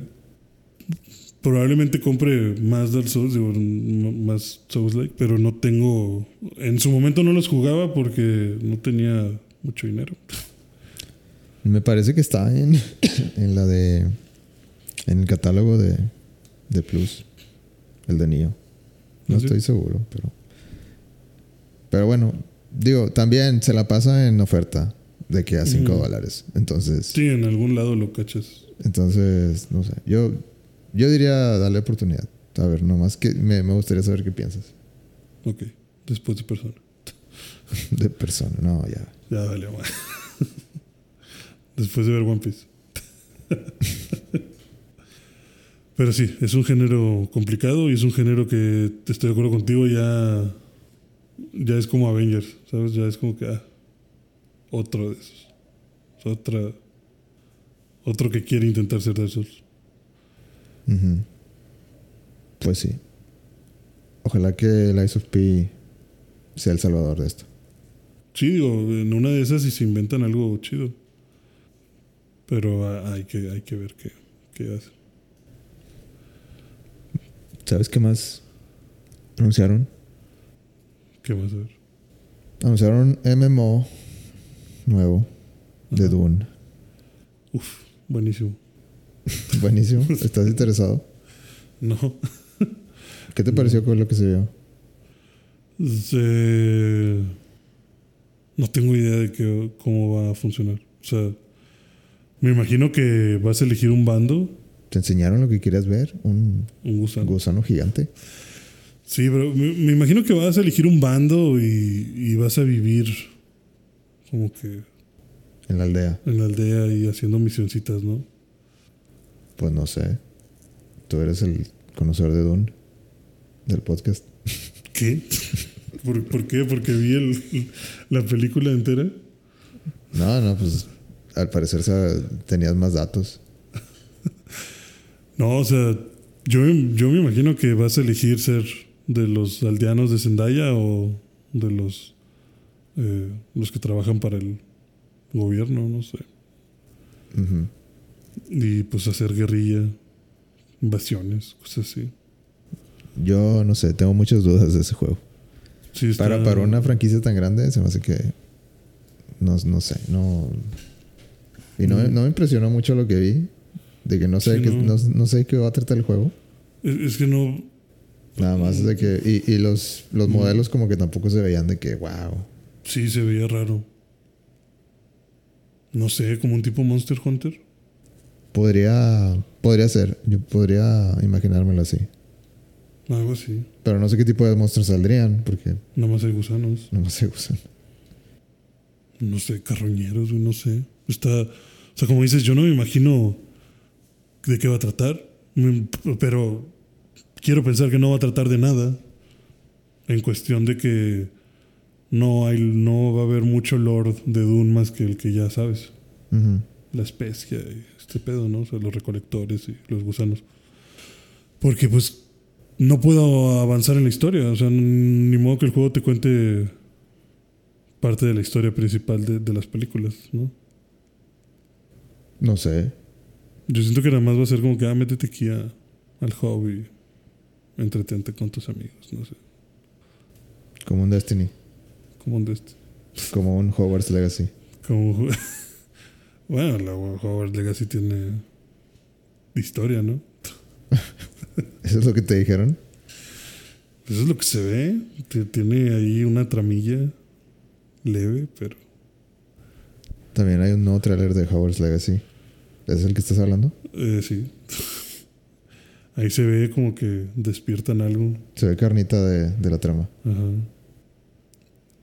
probablemente compre más Dark Souls, digo, más Souls-like, pero no tengo. En su momento no los jugaba porque no tenía mucho dinero. Me parece que está en, en la de. En el catálogo de, de Plus. El de Nio. No ¿Ah, estoy seguro, pero. Pero bueno, digo, también se la pasa en oferta de que a 5 dólares. Entonces. Sí, en algún lado lo cachas. Entonces, no sé. Yo yo diría darle oportunidad. A ver, nomás que me, me gustaría saber qué piensas. Ok, después de persona. de persona, no, ya. Ya vale, Después de ver One Piece. Pero sí, es un género complicado y es un género que, estoy de acuerdo contigo, ya, ya es como Avengers, ¿sabes? Ya es como que, ah, otro de esos. otra, otro que quiere intentar ser de esos. Pues sí. Ojalá que el Ice of P sea el salvador de esto. Sí, digo, en una de esas y se inventan algo chido. Pero hay que, hay que ver qué, qué hacen. ¿Sabes qué más anunciaron? ¿Qué vas a ver? Anunciaron MMO nuevo de Dune. Uf, buenísimo. Buenísimo. ¿Estás interesado? No. ¿Qué te pareció con lo que se vio? No tengo idea de que, cómo va a funcionar. O sea, me imagino que vas a elegir un bando. ¿Te enseñaron lo que querías ver? Un, un gusano. gusano gigante. Sí, pero me, imagino que vas a elegir un bando y, y vas a vivir como que... En la aldea. En la aldea y haciendo misioncitas, ¿no? Pues no sé. Tú eres el conocedor de Dune del podcast. ¿Qué? ¿Por, qué? ¿Porque vi el, la película entera? No, no, pues al parecer tenías más datos. no, o sea, yo, yo me imagino que vas a elegir ser de los aldeanos de Zendaya o de los, eh, los que trabajan para el gobierno, no sé. Y pues hacer guerrilla, invasiones, cosas así. Yo no sé, tengo muchas dudas de ese juego. para, para una franquicia tan grande, se me hace que. No, no sé, no. Y no, no, me impresionó mucho lo que vi. De que no sé, que, no. no, sé qué va a tratar el juego. Es, que no. Nada más de que. Y, y los, los modelos, como que tampoco se veían de que, wow. Sí, se veía raro. No sé, como un tipo Monster Hunter. Podría, podría ser. Yo podría imaginármelo así. Algo así. Pero no sé qué tipo de monstruos saldrían, porque... más hay gusanos. más hay gusanos. No sé, carroñeros, no sé. Está... O sea, como dices, yo no me imagino de qué va a tratar. Pero quiero pensar que no va a tratar de nada. En cuestión de que no hay no va a haber mucho lord de Dune más que el que ya sabes. La especie este pedo, ¿no? O sea, los recolectores y los gusanos. Porque pues no puedo avanzar en la historia. O sea, ni modo que el juego te cuente parte de la historia principal de, las películas, ¿no? No sé. Yo siento que nada más va a ser como que, ah, métete aquí a- al hobby, entretente con tus amigos, no sé. Como un Destiny. Como un de este. Como un Hogwarts Legacy. Como, bueno, la Hogwarts Legacy tiene historia, ¿no? ¿Eso es lo que te dijeron? Eso es lo que se ve. Tiene ahí una tramilla leve, pero También hay un nuevo tráiler de Hogwarts Legacy. ¿Es el que estás hablando? eh, sí. Ahí se ve como que despiertan algo. Se ve carnita de, de la trama. Ajá.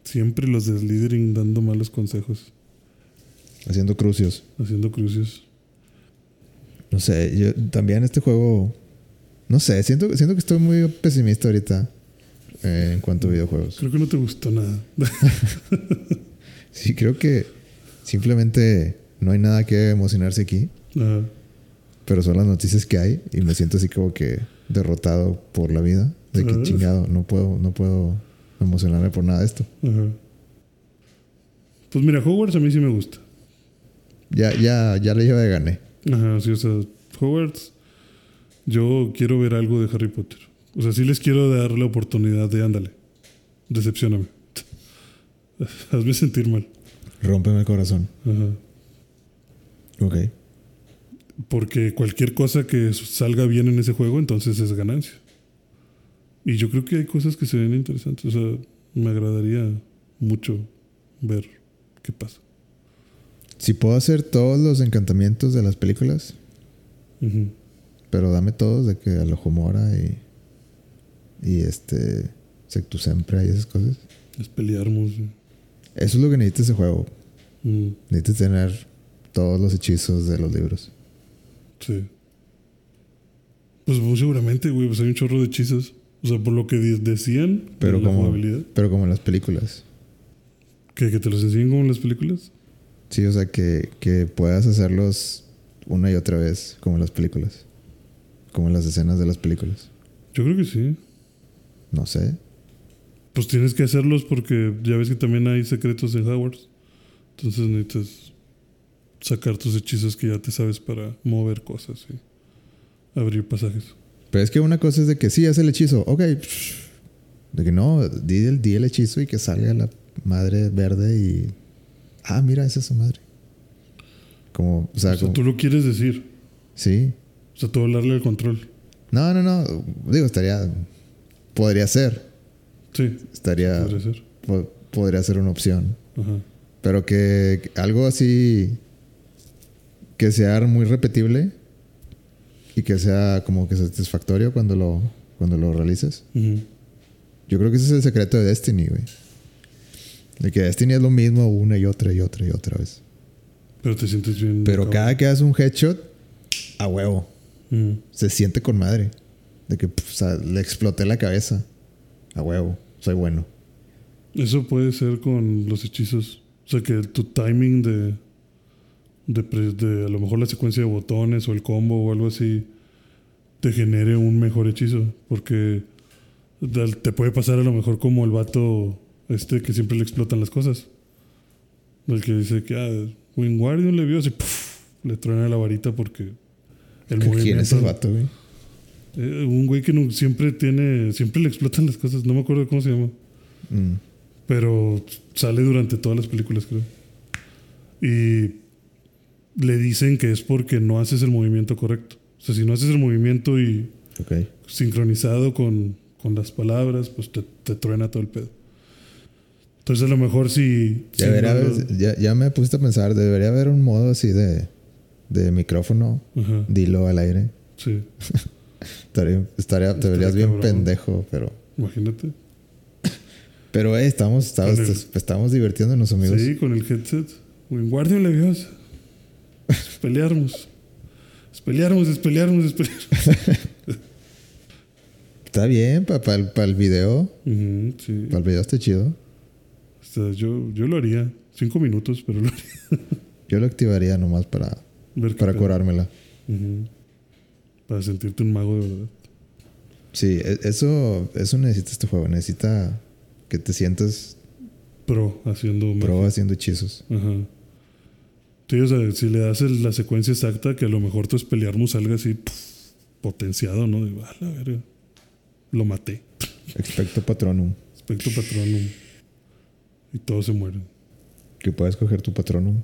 Siempre los de Slytherin dando malos consejos, Haciendo crucios. haciendo crucios. No sé, yo también este juego. No sé, siento, siento que estoy muy pesimista ahorita eh, en cuanto a videojuegos. Creo que no te gustó nada. Sí, creo que simplemente no hay nada que emocionarse aquí, Ajá. pero son las noticias que hay y me siento así como que derrotado por la vida. De que Ajá. chingado, no puedo, no puedo emocionarme por nada de esto. Ajá. Pues mira, Hogwarts a mí sí me gusta. Ya, ya, ya le lleva de gané. Ajá, sí, o sea, Hogwarts. Yo quiero ver algo de Harry Potter. O sea, sí les quiero dar la oportunidad de ándale. Decepcioname. Hazme sentir mal. Rómpeme el corazón. Ajá. Ok. Porque cualquier cosa que salga bien en ese juego, entonces es ganancia. Y yo creo que hay cosas que se ven interesantes. O sea, me agradaría mucho ver qué pasa. Si puedo hacer todos los encantamientos de las películas, pero dame todos de que Alojomora y. Y este. Sectusempra y esas cosas. Es pelearnos. sí. Eso es lo que necesita ese juego. Mm, Necesitas tener todos los hechizos de los libros. sí. Pues seguramente, güey, pues hay un chorro de hechizos. O sea, por lo que decían Pero de la como, jugabilidad. pero como en las películas. ¿Que, que te los enseñen como en las películas. Sí, o sea, que, que puedas hacerlos una y otra vez, como en las películas. Como en las escenas de las películas. Yo creo que sí. No sé. Pues tienes que hacerlos porque ya ves que también hay secretos en Hogwarts. Entonces necesitas sacar tus hechizos que ya te sabes para mover cosas y abrir pasajes. Pero es que una cosa es de que sí, haz el hechizo. Ok. De que no, di el, di el hechizo y que salga la madre verde y... Ah, mira, esa es su madre. Como, o sea, o sea, como... tú lo quieres decir. Sí. O sea, tú hablarle al control. No, no, no. Digo, estaría... Podría ser. Sí, Estaría... podría ser. po- podría ser una opción. Ajá. Pero que algo así que sea muy repetible y que sea como que satisfactorio cuando lo, cuando lo realices. Ujú. Yo creo que ese es el secreto de Destiny, güey. De que Destiny es lo mismo una y otra y otra y otra vez. Pero te sientes bien. Pero cabrón. cada que haces un headshot, a huevo. Ujú. Se siente con madre. De que pf, o sea, le exploté la cabeza. A huevo. Soy bueno. Eso puede ser con los hechizos. O sea, que tu timing de, de, de a lo mejor la secuencia de botones o el combo o algo así te genere un mejor hechizo. Porque te puede pasar a lo mejor como el vato este que siempre le explotan las cosas. El que dice que ah, Wingardium le vio así, ¡puf! le truena la varita porque el movimiento... ¿Quién es ese vato, güey? Eh, un güey que no- siempre tiene, siempre le explotan las cosas, no me acuerdo cómo se llama. Mm. Pero sale durante todas las películas, creo. Y le dicen que es porque no haces el movimiento correcto. O sea, si no haces el movimiento y sincronizado con, con las palabras, pues te, te truena todo el pedo. Entonces a lo mejor si... si Debería no haber- lo- ya, ya me pusiste a pensar, debería haber un modo así de, de micrófono. Ajá, Dilo al aire. sí, Estaría, estaría, te verías bien cabrón. pendejo, pero. imagínate. Pero, eh, estamos, estamos, el- estamos divirtiéndonos, amigos. Sí, con el headset. Wingardium Leviosa. Espelearmos, espelearmos, espelearmos. Está bien, para el, video. Sí. Para el video está chido. O sea, yo, yo lo haría. Cinco minutos, pero lo haría. Yo lo activaría nomás para, Ver para curármela. Ujú. Para sentirte un mago de verdad. Sí, e- eso, eso necesita este juego. Necesita que te sientas Pro haciendo pro magia. haciendo hechizos. Ajá. Sí, o sea, si le das el- la secuencia exacta, que a lo mejor tu Expelliarmus salga así potenciado, ¿no? De, "A la verga, lo maté. Expecto Patronum. Aspecto patronum. Y todos se mueren. Que puedes coger tu Patronum.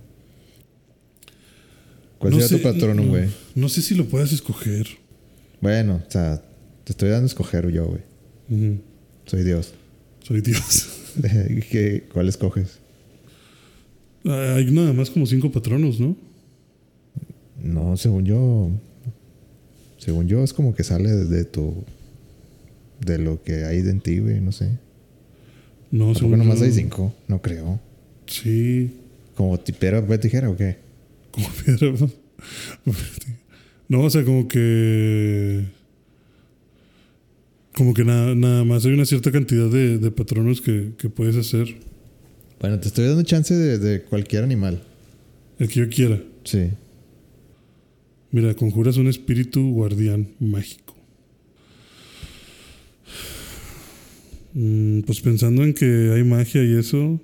¿Cuál No sería sé, tu Patronum, güey? No, sé si lo puedas escoger. Bueno, o sea, te estoy dando a escoger yo, güey. Soy Dios. Soy Dios. ¿Qué- ¿Cuál escoges? Hay nada más como cinco patronos, ¿no? No, según yo. Según yo, es como que sale de tu. De lo que hay en ti, güey, no sé. No, ¿Por qué según nomás yo- hay cinco? No creo. Sí, ¿Como tipera, papel, tijera o qué? como piedra. No, o sea, como que. Como que nada, nada más hay una cierta cantidad de, de patronos que, que puedes hacer. Bueno, te estoy dando chance de, de cualquier animal. El que yo quiera. Sí. Mira, conjuras un espíritu guardián mágico. Mm, pues pensando en que hay magia y eso.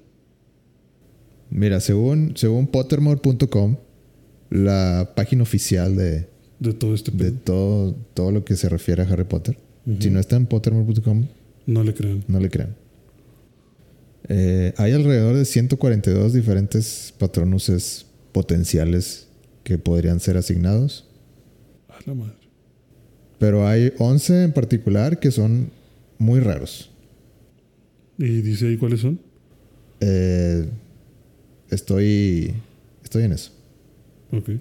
Mira, según, según Pottermore.com, la página oficial de, De todo este de todo, todo lo que se refiere a Harry Potter. Si no está en Pottermore.com, No le crean. no le crean. Eh, hay alrededor de 142 diferentes patronuses potenciales que podrían ser asignados. A la madre. Pero hay 11 en particular que son muy raros. ¿Y dice ahí cuáles son? Eh, estoy, estoy en eso. Ok.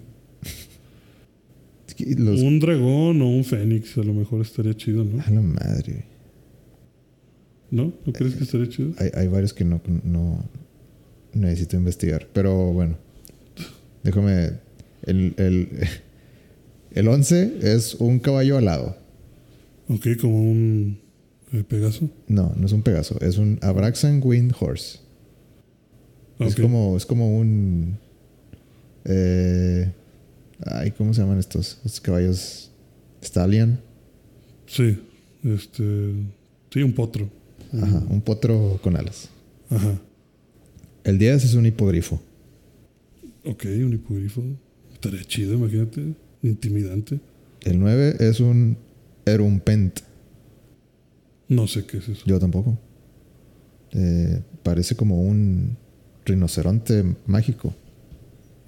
Los, Un dragón o un fénix, a lo mejor estaría chido, ¿no? a la madre. ¿No? ¿No crees que estaría chido? Hay, hay varios que no, no necesito investigar. Pero bueno, déjame. El, el, el 11 es un caballo alado. Ok, como un eh, Pegaso. No, no es un Pegaso, es un Abraxan Wind Horse. Es, Ok. como, es como un. Eh, ay, ¿cómo se llaman estos? Estos caballos. Stallion. Sí, este. Sí, un potro. Ajá, un potro con alas. Ajá. El 10 es un hipogrifo. Ok, un hipogrifo. Estaría chido, imagínate. Intimidante. El 9 es un Erumpent. No sé qué es eso. Yo tampoco. Eh, parece como un rinoceronte mágico.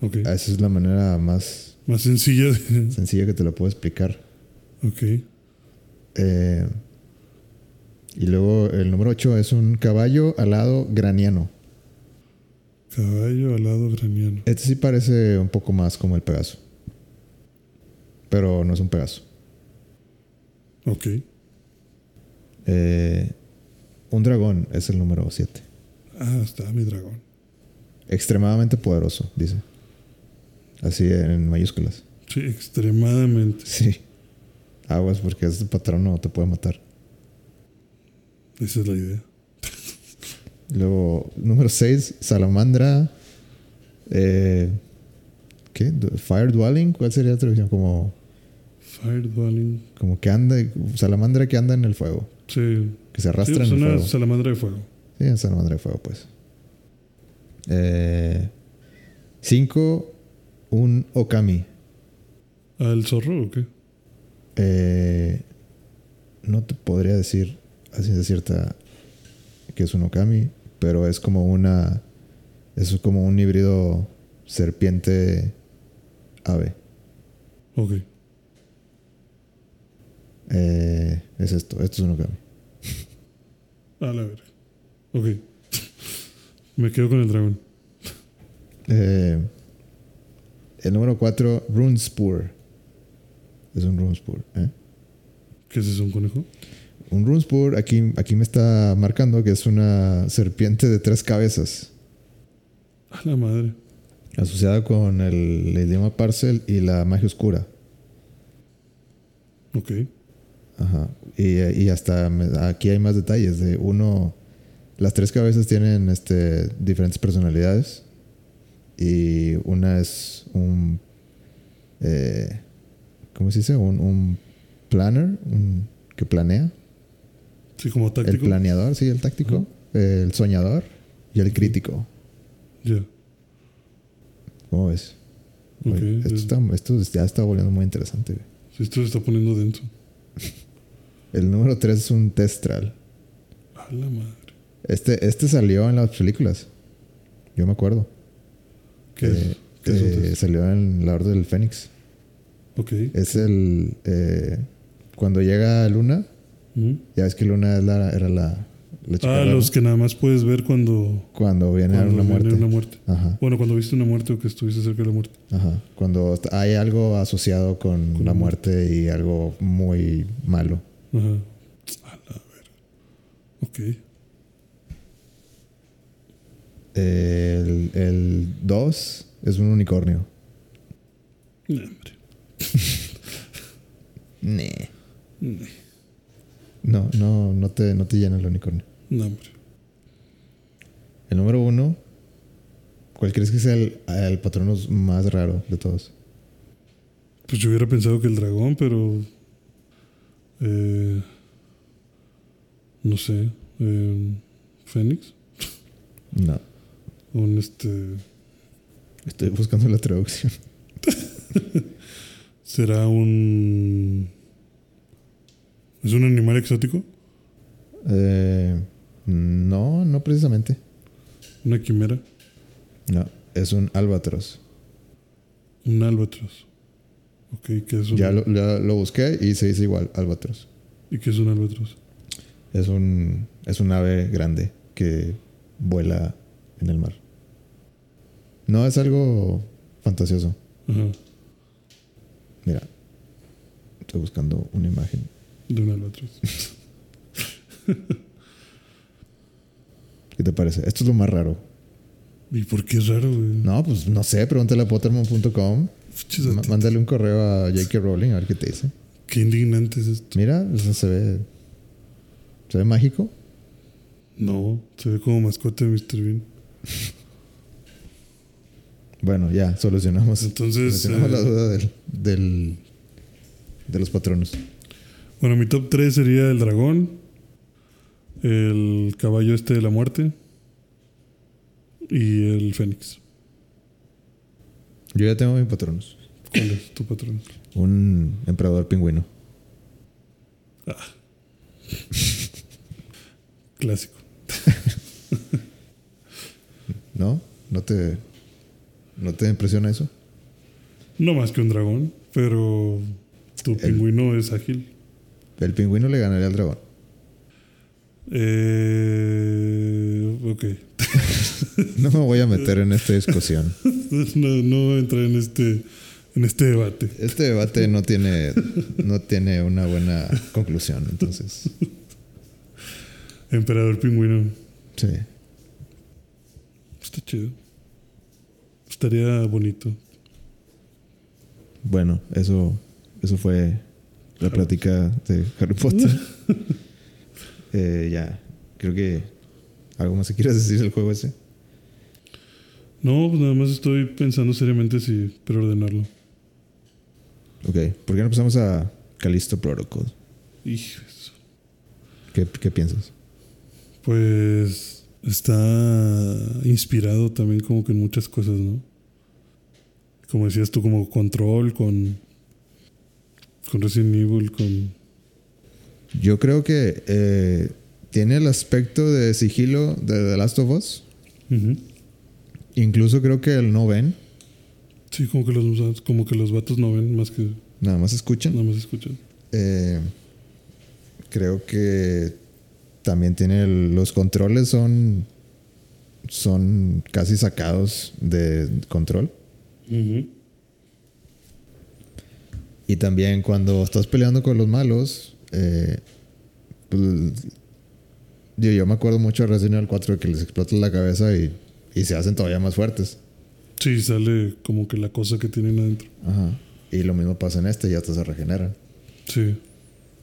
Ok. Esa es la manera más Más sencilla sencilla que te la puedo explicar. Ok. Eh, y luego el número 8 es un caballo alado graniano. Caballo alado graniano. Este sí parece un poco más como el Pegaso. Pero no es un Pegaso. Ok. Eh, un dragón es el número 7. Ah, está mi dragón. Extremadamente poderoso, dice. Así en mayúsculas. Sí, extremadamente. Sí. Aguas porque ese patrón no te puede matar. Esa es la idea. Luego, número 6, salamandra. Eh, ¿Qué? Fire Dwelling. ¿Cuál sería la traducción? Como, Fire Dwelling. como que anda. Salamandra que anda en el fuego. Sí. Que se Sí, arrastra pues en el una fuego. salamandra de fuego. Sí, en salamandra de fuego, pues. 5. un Okami. ¿Ah, el zorro o qué? Eh, no te podría decir a ciencia cierta que es un Okami, pero es como una. Es como un híbrido serpiente-ave. Ok. Eh, es esto, esto es un Okami. A la verga. Ok. Me quedo con el dragón. Eh, el número 4, Runespur. Es un Runespur. ¿eh? ¿Qué es eso, un conejo? Un Runespur, aquí, aquí me está marcando que es una serpiente de tres cabezas, A la madre. asociada con el, el idioma Parcel y la magia oscura. Ok. Ajá. Y, y hasta aquí hay más detalles. De uno, las tres cabezas tienen este, diferentes personalidades. Y una es un. eh, ¿Cómo se dice? Un, un planner, un que planea. Sí, como El táctico. planeador, sí, el táctico. El soñador y el crítico. Ya. ¿Cómo ves? Oye, esto, es- está- esto ya está volviendo muy interesante. güey. sí, esto se está poniendo denso. El número 3 es un Testral. A la madre. Este, este salió en las películas. Yo me acuerdo. ¿Qué Eh, es? ¿Qué es un eh, test? salió en la Orden del Fénix. Ok. Es el. eh, cuando llega Luna, Ya ves que Luna es la- era la. la chica Ah, rara, los que nada más puedes ver cuando, Cuando viene cuando una viene muerte. una muerte. Ajá, Bueno, cuando viste una muerte o que estuviste cerca de la muerte. ajá. Cuando hay algo asociado con, Con la la muerte y algo muy malo. Ajá. A la verga. Ok. El 2 es un unicornio. No, hombre. Nee. No, No, no, no te, no te llena el unicornio. no, hombre. El número uno, ¿cuál crees que sea el, el patronus más raro de todos? Pues yo hubiera pensado que el dragón, pero. eh, no sé. eh, ¿Fénix? No, Un este. estoy buscando la traducción. ¿Será un. ¿Es un animal exótico? Eh, no, no precisamente. ¿Una quimera? No, es un albatros. ¿Un albatros? Ok, ¿qué es un, Ya lo, ya lo busqué y se dice igual, albatros. ¿Y qué es un albatros? Es un, es un ave grande que vuela en el mar. No es algo fantasioso. Ajá, Mira, estoy buscando una imagen. De un albatros. ¿Qué te parece? Esto es lo más raro. ¿Y por qué es raro, güey? No, pues no sé, pregúntale a Ma- Mándale un correo a J.K. Rowling a ver qué te dice. Qué indignante es esto. Mira, eso se ve. Se ve mágico. No, se ve como mascota de Mr. Bean. Bueno, ya, solucionamos. Entonces, solucionamos eh, la duda del, del- de los patronos. Bueno, mi top 3 sería el dragón, el caballo este de la muerte y el fénix. Yo ya tengo mis patronos. ¿Cuál es tu patrón? Un emperador pingüino. Clásico. ¿No? ¿No te, ¿No te impresiona eso? No más que un dragón, pero tu pingüino es ágil. El pingüino le ganaría al dragón. Eh, ok. No me voy a meter en esta discusión. No, no voy a entrar en este, en este debate. Este debate no tiene, no tiene una buena conclusión, entonces. Emperador pingüino. Sí. Está chido. Estaría bonito. Bueno, eso, eso fue la plática de Harry Potter. Eh, ya, creo que algo más que quieras decir del juego ese. No, pues nada más estoy pensando seriamente si preordenarlo. Ok, ¿por qué no empezamos a Callisto Protocol? Hijo ¿Qué, qué piensas? Pues está inspirado también como que en muchas cosas, ¿no? Como decías tú, como control, con, con Resident Evil, con... Yo creo que eh, tiene el aspecto de sigilo de The Last of Us. Ujú. Incluso creo que el no ven, Sí, como que, los, como que los vatos no ven más que nada más escuchan. nada más escuchan. Eh, creo que también tiene el- los controles son son casi sacados de control Ujú. Y también cuando estás peleando con los malos eh, pues, yo, yo me acuerdo mucho de Resident Evil 4 que les explota la cabeza y, y se hacen todavía más fuertes Sí, sale como que la cosa que tienen adentro. Ajá. y lo mismo pasa en este y hasta se regeneran Sí.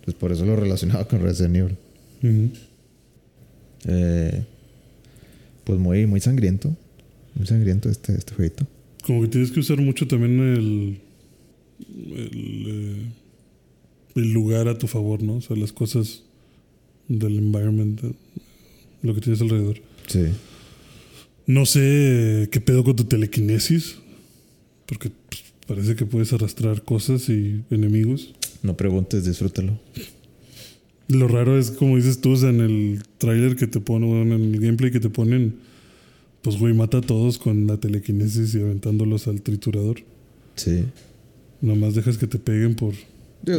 pues por eso lo relacionaba con Resident Evil Ujú. Eh, pues muy, muy sangriento. Muy sangriento este, este jueguito. Como que tienes que usar mucho también el, el, eh, el lugar a tu favor, ¿no? O sea, las cosas del environment, de lo que tienes alrededor. Sí. No sé qué pedo con tu telequinesis, porque pues, parece que puedes arrastrar cosas y enemigos. No preguntes, disfrútalo. Lo raro es, como dices tú, o sea, en el tráiler que te ponen, en el gameplay que te ponen, pues, güey, mata a todos con la telequinesis y aventándolos al triturador. Sí. Nomás dejas que te peguen por...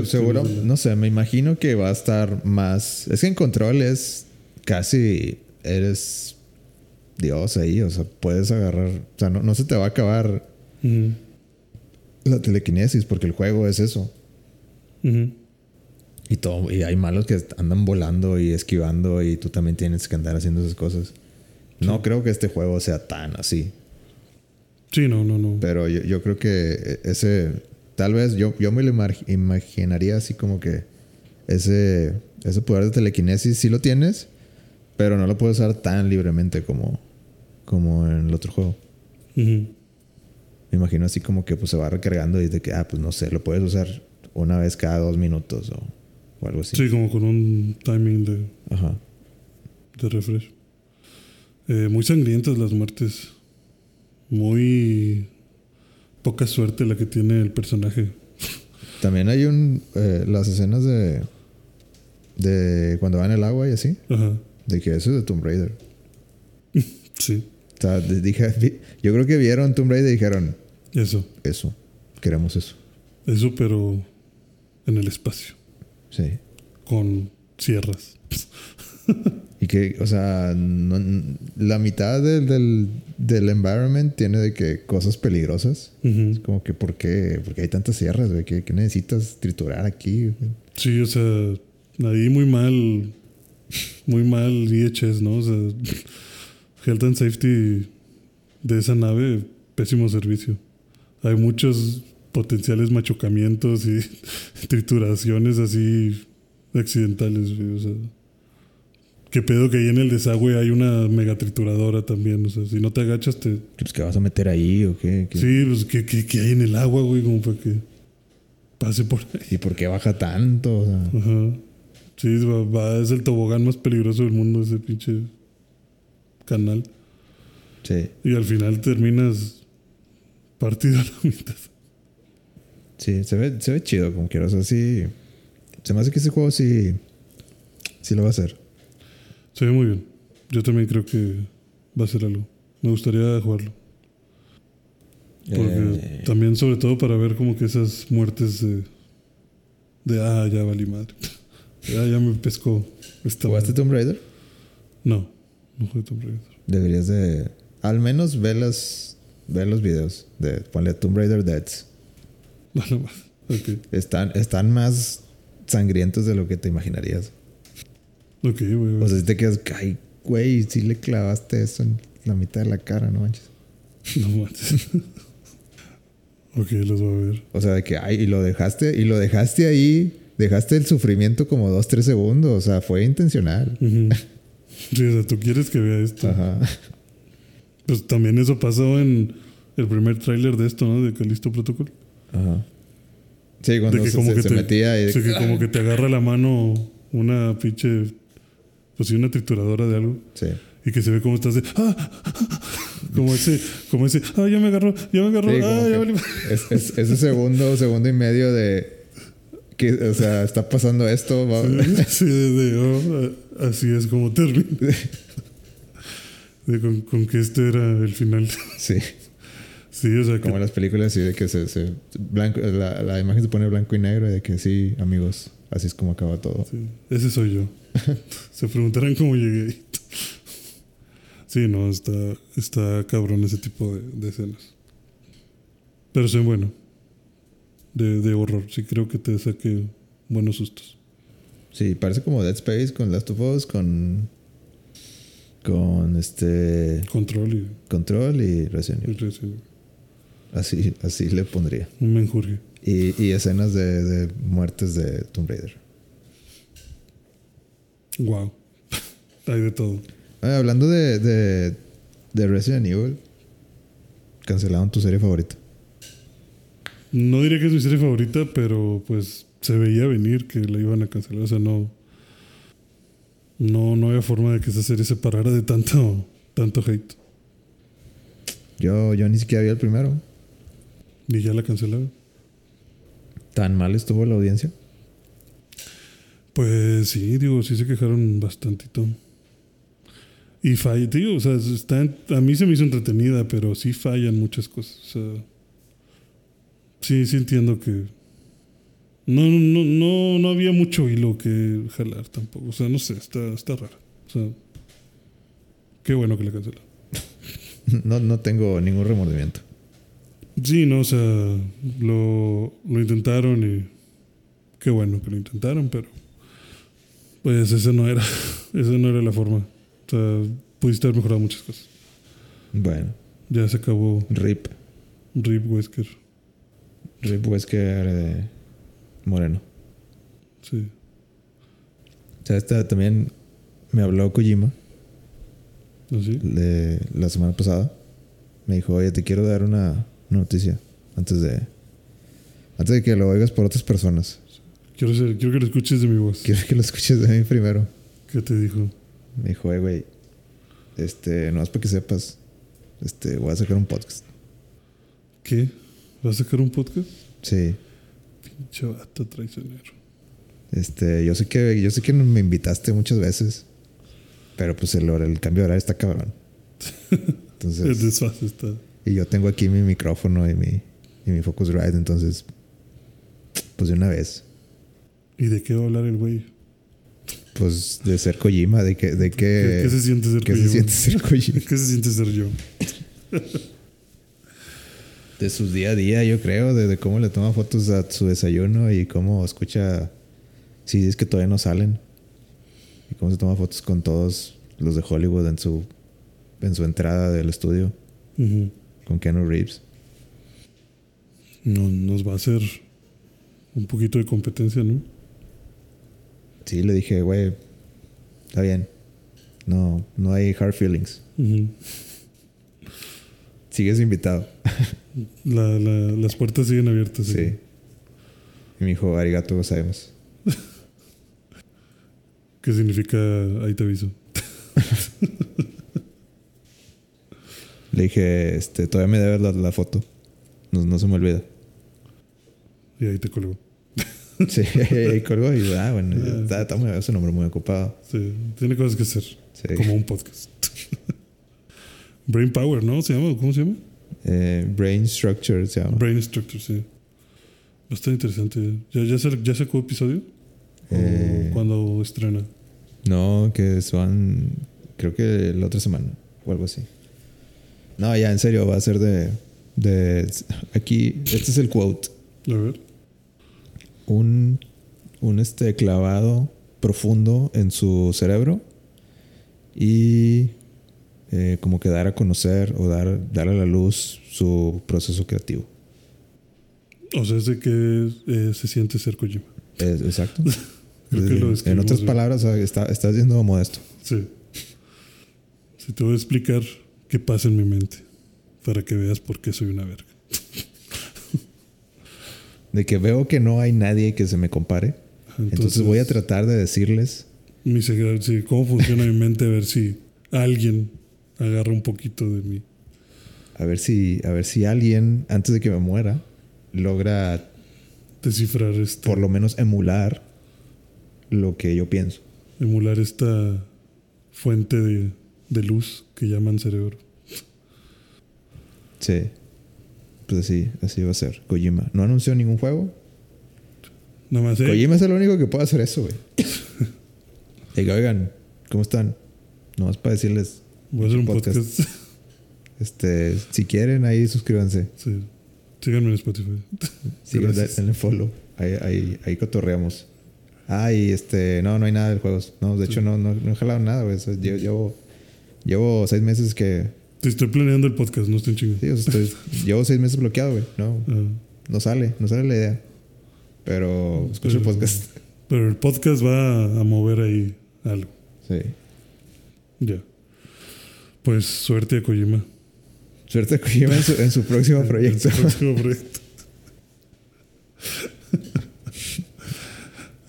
Seguro, no sé, me imagino que va a estar más. Es que en control es casi. Eres Dios ahí, o sea, puedes agarrar. O sea, no, no se te va a acabar la telequinesis porque el juego es eso. Y todo, y hay malos que andan volando y esquivando y tú también tienes que andar haciendo esas cosas. No creo que este juego sea tan así. Sí, no, no, no. Pero yo, yo creo que ese. Tal vez yo, yo me lo imag- imaginaría así como que ese, ese poder de telequinesis sí lo tienes, pero no lo puedes usar tan libremente como, como en el otro juego. Me imagino así como que pues se va recargando y de que, ah, pues no sé, lo puedes usar una vez cada dos minutos o, o algo así. Sí, como con un timing de, Ajá. de refresh. Eh, muy sangrientas las muertes. Muy poca suerte la que tiene el personaje. También hay un. eh, las escenas de. de cuando va en el agua y así. Ajá. De que eso es de Tomb Raider. Sí, O sea, dije, yo creo que vieron Tomb Raider y dijeron, eso. eso, queremos eso. Eso, pero en el espacio. Sí. Con sierras. Y que, o sea, no- la mitad del, del, del environment tiene de que cosas peligrosas. Ujú. Es como que, ¿por qué? Porque hay tantas sierras, güey. ¿Qué, qué necesitas triturar aquí? güey? Sí, o sea, ahí muy mal. Muy mal VHS, ¿no? O sea, Health and Safety de esa nave, pésimo servicio. Hay muchos potenciales machucamientos y trituraciones así accidentales, güey, O sea, qué pedo que ahí en el desagüe hay una mega trituradora también. O sea, si no te agachas, te. Pues, ¿qué vas a meter ahí o qué? ¿Qué- Sí, pues, ¿qué, qué, qué hay en el agua, güey? Como para que pase por ahí. ¿Y por qué baja tanto? O sea, Ajá. Sí, va, va- es el tobogán más peligroso del mundo, ese pinche canal. sí. Y al final terminas partido a la mitad. Sí, se ve, se ve chido como quiera. O sea, sí. Se me hace que ese juego sí. Sí lo va a hacer. Se ve muy bien. Yo también creo que va a ser algo. Me gustaría jugarlo. Porque Eh, también, sobre todo, para ver como que esas muertes de. De ah, ya valí madre. Ya, ya me pescó. Esta ¿Jugaste madre. Tomb Raider? No, no jugué Tomb Raider. Deberías de. Al menos ver las. Ver los videos. De ponle Tomb Raider Deads. Vale, más. Ok. Están, están más sangrientos de lo que te imaginarías. Ok, güey. O sea, si te quedas, ay, güey, si le clavaste eso en la mitad de la cara, no manches. No manches. ok, los voy a ver. O sea, de que, ay, y lo dejaste, y lo dejaste ahí, dejaste el sufrimiento como dos, tres segundos. O sea, fue intencional. Sí, o sea, tú quieres que vea esto. Ajá. Pues también eso pasó en el primer tráiler de esto, ¿no? De Calisto Protocol. Ajá. Sí, cuando de que se, como se- que se te, metía y de sí, que como que te agarra la mano una pinche, pues sí, una trituradora de algo. Sí. Y que se ve como estás de, ¡ah! Como ese, como ese, ¡ah, ya me agarró! ¡Ya me agarró! Sí, ¡ah, ya valí! es, es- ese segundo, segundo y medio de que, o sea, está pasando esto. va- Sí, de, oh, así es como termina. De con, con que este era el final. Sí, Sí, o sea, que como en las películas, así de que se, se- blanco, la, la imagen se pone blanco y negro, y de que sí, amigos, así es como acaba todo. Sí, ese soy yo. Se preguntarán cómo llegué ahí. Sí, no, está, está cabrón ese tipo de, de escenas. Pero soy bueno. De, de horror. Sí creo que te saque buenos sustos. Sí, parece como Dead Space con Last of Us, con. con este. Control y, Control y Resident y Evil. Resident Evil. Así, así le pondría. Un menjurje. Y, y escenas de, de muertes de Tomb Raider. Wow. Hay de todo. Hablando de, de, de Resident Evil, cancelaron tu serie favorita. No diría que es mi serie favorita, pero pues se veía venir que la iban a cancelar. O sea, no. No, no había forma de que esa serie se parara de tanto, tanto hate. Yo, yo ni siquiera vi el primero. Y ya la cancelaron. ¿Tan mal estuvo la audiencia? Pues sí, digo, sí se quejaron bastantito. Y falla, tío, o sea, está, a mí se me hizo entretenida, pero sí fallan muchas cosas. O sea, sí, sí entiendo que no, no, no, no había mucho hilo que jalar tampoco. O sea, no sé, está, está raro. O sea, qué bueno que la cancelaron. no, no tengo ningún remordimiento. Sí, no, o sea, lo, lo intentaron y qué bueno que lo intentaron, pero pues esa no era, esa no era la forma. O sea, pudiste haber mejorado muchas cosas. Bueno. Ya se acabó. RIP. RIP Wesker. RIP Wesker de Moreno. Sí. O sea, esta también me habló Kojima. ¿Ah, sí? La semana pasada. Me dijo, oye, te quiero dar una, una noticia antes de antes de que lo oigas por otras personas. Quiero, ser- quiero que lo escuches de mi voz. Quiero que lo escuches de mí primero. ¿Qué te dijo? Me dijo, eh, güey, este, no es para que sepas, este, voy a sacar un podcast. ¿Qué? ¿Vas a sacar un podcast? Sí, Pinche vato traicionero. este, yo sé que, yo sé que me invitaste muchas veces, pero pues el, el cambio de horario está cabrón. El Entonces, desfase está. y yo tengo aquí mi micrófono y mi, y mi Focusrite, entonces, pues de una vez, ¿Y de qué va a hablar el güey? pues de ser Kojima, de que, de que, ¿Qué, qué se siente ser que se Kojima? siente ser Kojima. ¿Qué se siente ser yo? De su día a día, yo creo, de, de cómo le toma fotos a su desayuno y cómo escucha CDs que todavía no salen. Y cómo se toma fotos con todos los de Hollywood en su, en su entrada del estudio Ujú. con Keanu Reeves. No, nos va a hacer un poquito de competencia, ¿no? Sí, le dije, güey, está bien. No, no hay hard feelings. Sigues invitado. La- la- las puertas siguen abiertas. Sí. Y me dijo, arigato gozaimasu. ¿Qué significa ahí te aviso? Le dije, este, todavía me debes la, la foto. No, no se me olvida. Y ahí te colgó. Sí, y colgó y ah, bueno, está, está muy, es un hombre muy ocupado. Sí, tiene cosas que hacer. Sí. Como un podcast. Brain Power, ¿no? ¿Se llama? ¿Cómo se llama? Eh, Brain Structure se llama. Brain Structure, sí. Bastante interesante. ¿Ya, ya, ya sacó episodio? Eh. ¿O cuando estrena? No, que van, creo que la otra semana o algo así. No, ya en serio, va a ser de, de aquí, este es el quote. A ver. Un, un este clavado profundo en su cerebro y eh, como que dar a conocer o dar, dar a la luz su proceso creativo. O sea, es de que eh, se siente ser Kojima. Es- exacto. Creo que lo en otras bien. palabras, está, estás siendo modesto. Sí. Sí, te voy a explicar qué pasa en mi mente. Para que veas por qué soy una verga. De que veo que no hay nadie que se me compare. Entonces, voy a tratar de decirles mi secre- sí, cómo funciona mi mente, a ver si alguien agarra un poquito de mí. a ver si, a ver si alguien, antes de que me muera, logra Descifrar este. por lo menos emular lo que yo pienso. emular esta fuente de, de luz que llaman cerebro. Sí. Pues así, así va a ser. Kojima. No anunció ningún juego. Nada más, ¿eh? Kojima es el único que puede hacer eso, güey. Diga, oigan, ¿cómo están? Nomás para decirles, Voy a hacer un podcast. podcast. este, si quieren, ahí suscríbanse. sí. Síganme en Spotify. Sigan, Gracias. denle follow. Ahí, ahí, ahí cotorreamos. Ah, y este, no, no hay nada de juegos. No, de Sí. hecho, no, no, no he jalado nada, güey. Llevo, llevo, llevo seis meses que. Te estoy planeando el podcast, no estoy chingando. Sí, o sea, estoy, llevo seis meses bloqueado, güey. No, Ah, no sale, no sale la idea. Pero escucho el podcast. pero el podcast va a mover ahí algo. Sí. Ya. Pues suerte a Kojima. Suerte a Kojima en su, en su próximo proyecto. En su próximo proyecto.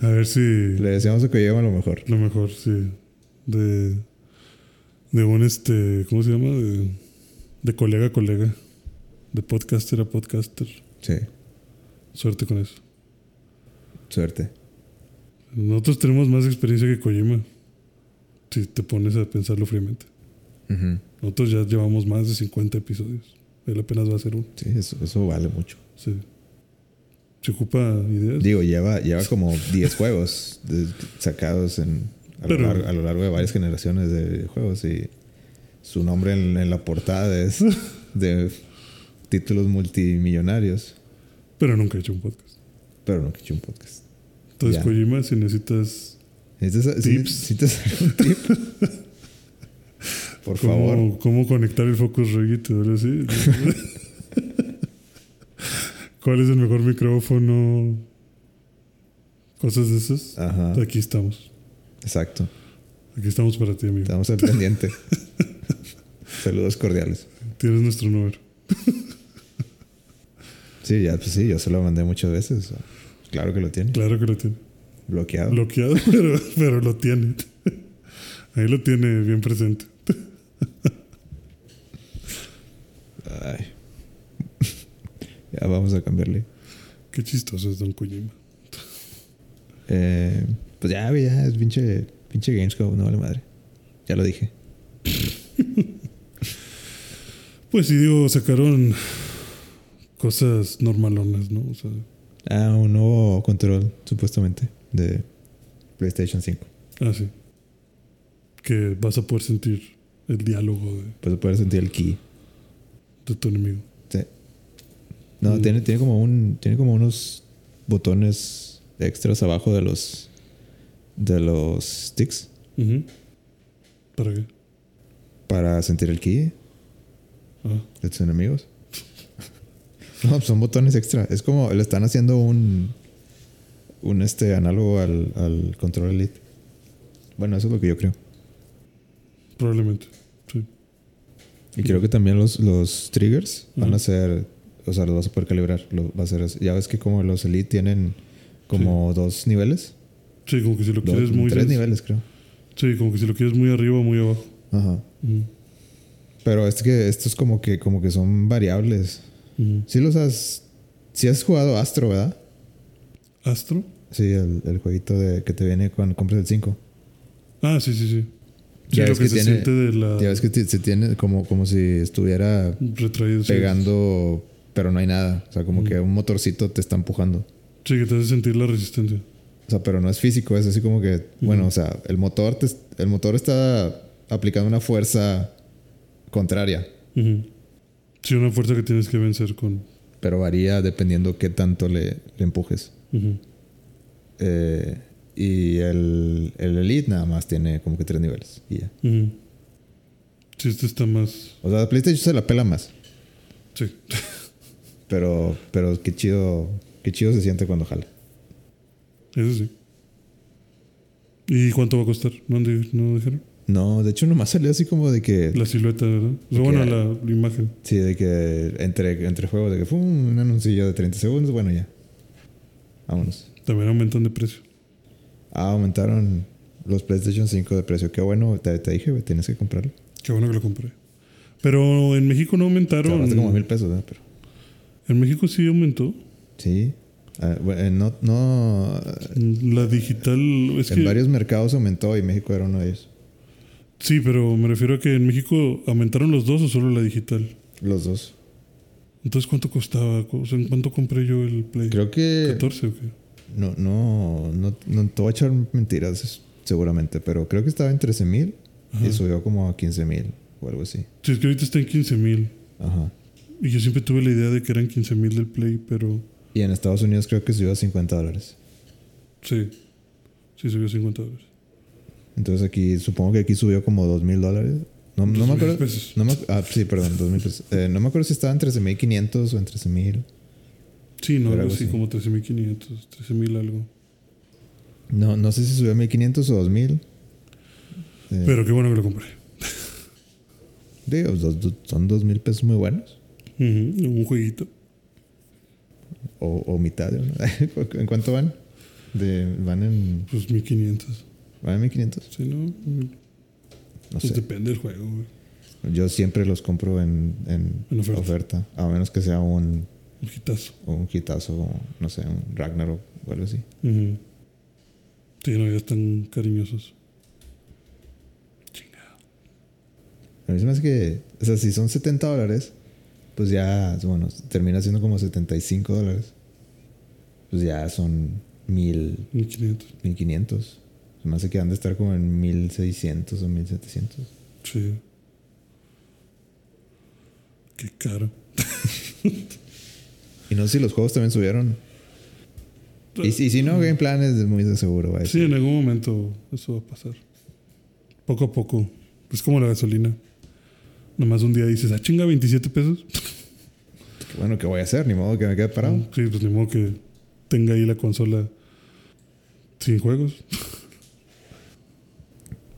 a ver si Le deseamos a Kojima lo mejor. lo mejor, sí. De, de un este, ¿cómo se llama? De, de colega a colega. De podcaster a podcaster. Sí, Suerte con eso. suerte. Nosotros tenemos más experiencia que Kojima. Si te pones a pensarlo fríamente. Nosotros ya llevamos más de 50 episodios. Él apenas va a ser uno. Sí, eso, eso vale mucho. Sí. Se ocupa ideas. Digo, lleva, lleva como 10 juegos de- sacados en, a, lo largo, a lo largo de varias generaciones de juegos y su nombre en, en la portada es de títulos multimillonarios, Pero nunca he hecho un podcast. pero que he hecho un podcast. Entonces, Ya. Kojima, si necesitas ¿Necesitas, Tips. necesitas un tip? Por cómo, favor. cómo conectar el focus rig así. ¿Cuál es el mejor micrófono? Cosas de esas. Ajá, Aquí estamos. Exacto. Aquí estamos para ti, amigo. Estamos al pendiente. Saludos cordiales. Tienes nuestro número. Sí, ya, pues sí, yo se lo mandé muchas veces. Claro que lo tiene. Claro que lo tiene. Bloqueado. Bloqueado, pero, pero lo tiene. Ahí lo tiene bien presente. Ay. ya vamos a cambiarle. Qué chistoso es Don Kojima. Eh, pues ya, güey, ya es pinche, pinche Gamescom, no vale madre. Ya lo dije. Pues sí, digo, sacaron cosas normalonas, ¿no? O sea, Ah, un nuevo control, supuestamente, de PlayStation 5. ah, sí. Que vas a poder sentir el diálogo de, Pues poder sentir el key. de tu enemigo. Sí. No, Mm. tiene, tiene como un. Tiene como unos botones extras abajo de los. De los sticks. ¿Para qué? Para sentir el key Ah, de tus enemigos. no, son botones extra. Es como le están haciendo un. un este análogo al, al control elite. Bueno, eso es lo que yo creo. probablemente. Sí. Y creo que también los, los triggers van a ser, o sea, los vas a poder calibrar. Lo, va a ser, ya ves que como los Elite tienen como dos niveles. Sí, como que si lo Dos- quieres muy. tres niveles, creo. Sí, como que si lo quieres muy arriba o muy abajo. Ajá. Ujú. Pero es que estos como que, como que son variables. Ujú. Sí los has... Sí has jugado Astro, ¿verdad? ¿Astro? Sí, el, el jueguito de, que te viene cuando compras el 5. Ah, sí, sí, sí. Sí, Ya lo ves que, que se tiene- siente de la. Ya ves que se tiene como, como si estuviera retraído. sí. pegando, pero no hay nada. O sea, como que un motorcito te está empujando. Sí, que te hace sentir la resistencia. O sea, pero no es físico, es así como que, bueno, o sea, el motor, te, el motor está aplicando una fuerza contraria. Sí, una fuerza que tienes que vencer con. pero varía dependiendo qué tanto le, le empujes. Eh, y el, el Elite nada más tiene como que tres niveles. Y ya. Sí, este está más. O sea, PlayStation se la pela más, Sí. pero, pero qué chido, qué chido se siente cuando jala. Eso sí. ¿Y cuánto va a costar? ¿No, no dijeron? No, de hecho nomás salió así como de que, La silueta, ¿verdad? O sea, bueno, la, la imagen. sí, de que entre, entre juegos, de que fue un anuncillo de 30 segundos, bueno ya. Vámonos. También aumentan de precio. Ah, aumentaron los PlayStation 5 de precio. Qué bueno, te, te dije, tienes que comprarlo. Qué bueno que lo compré. Pero en México no aumentaron. ahorraste como mil pesos, ¿verdad? Pero, En México sí aumentó. sí. Ah, bueno, eh, no, no, La digital. Es en que, varios mercados aumentó y México era uno de ellos. Sí, pero me refiero a que en México aumentaron los dos o solo la digital. Los dos. Entonces, ¿cuánto costaba? O sea, ¿En cuánto compré yo el Play? Creo que. ¿14 o qué? No, no, no, no te voy a echar mentiras seguramente, pero creo que estaba en 13 mil y subió como a 15 mil o algo así. Sí, es que ahorita está en 15 mil. Ajá. Y yo siempre tuve la idea de que eran 15 mil del Play, pero Y en Estados Unidos creo que subió a 50 dólares. sí. Sí, subió 50 dólares. Entonces aquí, supongo que aquí subió como 2 mil dólares. No, no me 2,000 acuerdo. pesos. No me, ah, sí, perdón, 2 mil pesos. Eh, no me acuerdo si estaba en 13.500 o en 13.000. Sí, no, algo así así. como 13.500, 13.000 algo. No, no sé si subió a 1.500 o 2.000. Eh, Pero qué bueno que lo compré. digo, son 2 mil pesos muy buenos. Ujú, Un jueguito. O, o mitad de uno. ¿En cuánto van? De, van en, Pues 1500. van en 1.500. Sí, ¿no? No Pues sé. depende del juego, güey. Yo siempre los compro en, en En oferta. oferta. A menos que sea un, Un hitazo. O un hitazo, no sé, un Ragnarok o algo así. Sí, no, ya están cariñosos. Chingado. A mí se me hace que, o sea, si son 70 dólares, pues ya, bueno, termina siendo como 75 dólares. Pues ya son mil, 1500. 1500. Se me hace que han de estar como en 1600 o 1700. Sí. Qué caro. Y no sé si los juegos también subieron. Y si, si no, Game Plan es muy de seguro. Va Sí, en algún momento eso va a pasar. Poco a poco. Es como la gasolina. Nomás un día dices, ah, chinga, 27 pesos. Bueno, ¿qué voy a hacer? Ni modo que me quede parado. Sí, pues ni modo que tenga ahí la consola sin juegos.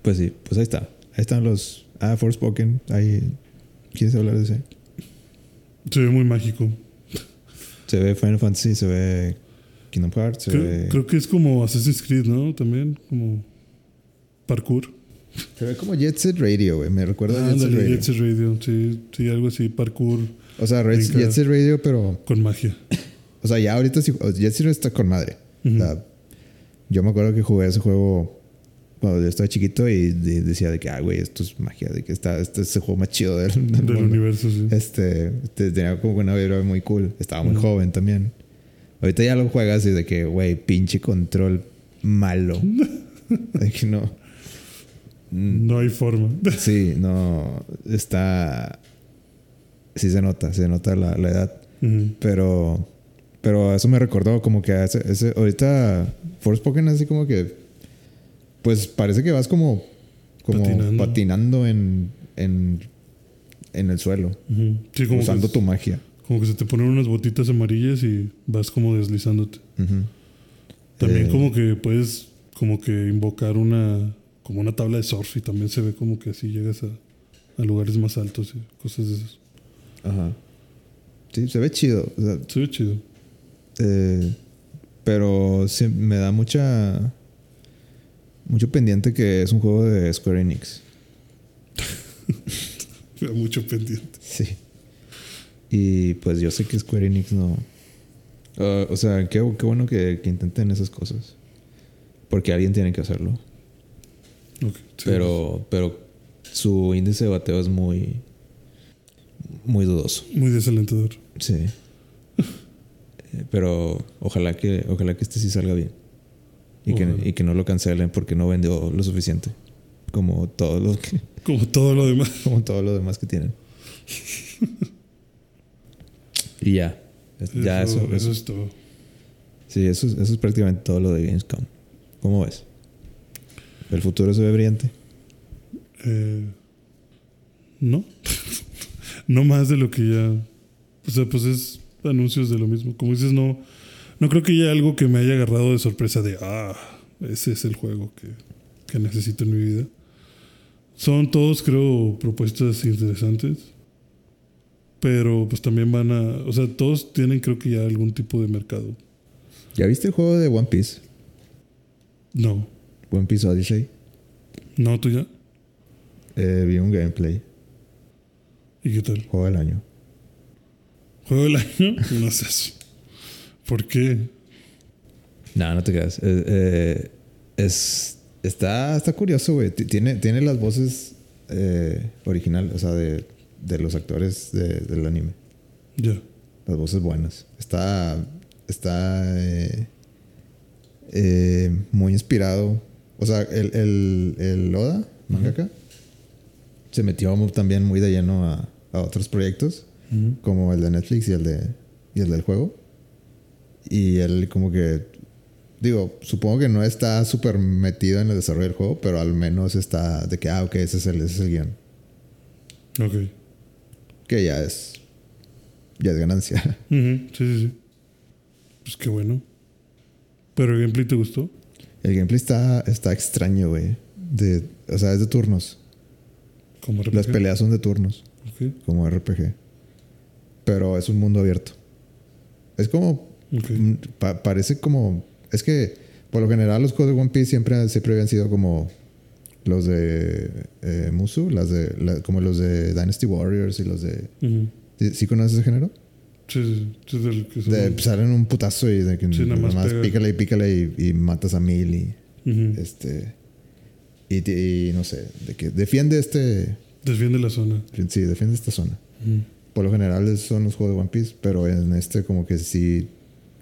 Pues sí, pues ahí está. Ahí están los. Ah, Forspoken. Ahí. ¿Quieres hablar de ese? Se ve muy mágico. Se ve Final Fantasy, se ve Kingdom Hearts, se Creo, ve. creo que es como Assassin's Creed, ¿no? También, como parkour. Se ve como Jet Set Radio, güey. Me recuerda a Jet Set Radio. Jet Set Radio. Sí, sí, algo así, parkour O sea, Red-. Jet Set Radio, pero. con magia. O sea, ya ahorita sí. Jet Set Radio está con madre. O sea, yo me acuerdo que jugué ese juego cuando yo estaba chiquito y de- decía de que, ah, güey, esto es magia, de que está, este es el juego más chido del, del Del mundo. universo, sí. Este, te- tenía como una vibra muy cool. Estaba muy joven también. Ahorita ya lo juegas y de que, güey, pinche control malo. de que no. Mm, No hay forma. Sí, no. Está. Sí se nota, se nota la, la edad. Pero. Pero eso me recordó como que a ese, ahorita Forspoken así como que. Pues parece que vas como. Como Patinando. patinando, en, en. En el suelo. Sí, como usando tu magia. como que se te ponen unas botitas amarillas y vas como deslizándote. También Eh, como que puedes como que invocar una como una tabla de surf y también se ve como que así llegas a, a lugares más altos y cosas de esas. Ajá. Sí, se ve chido. o sea, Se ve chido. eh, pero sí, me da mucha. Mucho pendiente que es un juego de Square Enix. Me da mucho pendiente. Sí. Y pues yo sé que Square Enix no. Ah, o sea, qué, qué bueno que, que intenten esas cosas. Porque alguien tiene que hacerlo. Sí. Pero, pero su índice de bateo es muy. Muy dudoso. Muy desalentador. Sí. Eh, Pero ojalá que, ojalá que este sí salga bien. Y que, y que no lo cancelen porque no vendió lo suficiente. Como todo lo que, Como todo lo demás. como todo lo demás que tienen. y ya. Es- Ya eso, eso, eso- es todo. Sí, eso, es- eso es prácticamente todo lo de Gamescom. ¿Cómo ves? ¿El futuro se ve brillante? Eh, no. no más de lo que ya. O sea, pues es anuncios de lo mismo. Como dices, no. No creo que haya algo que me haya agarrado de sorpresa de ah, ese es el juego que, que necesito en mi vida. Son todos, creo, propuestas interesantes. Pero pues también van a. O sea, todos tienen, creo que ya algún tipo de mercado. ¿Ya viste el juego de One Piece? No. One Piece Odyssey. No, tú ya. Eh, vi un gameplay. ¿Y qué tal? Juego del año. ¿Juego del año? No sé eso. ¿Por qué? No, no te creas. Eh, eh, es, está, está curioso, güey. Tiene, tiene las voces eh, originales, o sea, de, de los actores de- del anime. Ya. Las voces buenas. Está, está muy inspirado. O sea, el, el, el Oda, mangaka, se metió también muy de lleno a, a otros proyectos, como el de Netflix y el, de, y el del juego. Y él como que, digo, supongo que no está súper metido en el desarrollo del juego, pero al menos está de que, ah, ok, ese es el, ese es el guion. Ok. Que ya es, ya es ganancia. Sí, sí, sí. Pues qué bueno. ¿Pero el gameplay te gustó? El gameplay está, está extraño, güey. De, o sea, es de turnos. Como RPG? Las peleas son de turnos, Ok, como RPG. Pero es un mundo abierto. Es como. mm, pa- parece como. Es que, por lo general, los juegos de One Piece siempre, siempre habían sido como los de eh, Musu, las de, la- como los de Dynasty Warriors y los de. ¿Sí, sí conoces ese género? Sí, sí, del que De empezar en un putazo y de que Sí, nada más pícale y pícale y, y matas a mil y este. Y, no sé, de que defiende este. Defiende la zona. Sí, defiende esta zona. Por lo general son los juegos de One Piece, pero en este como que si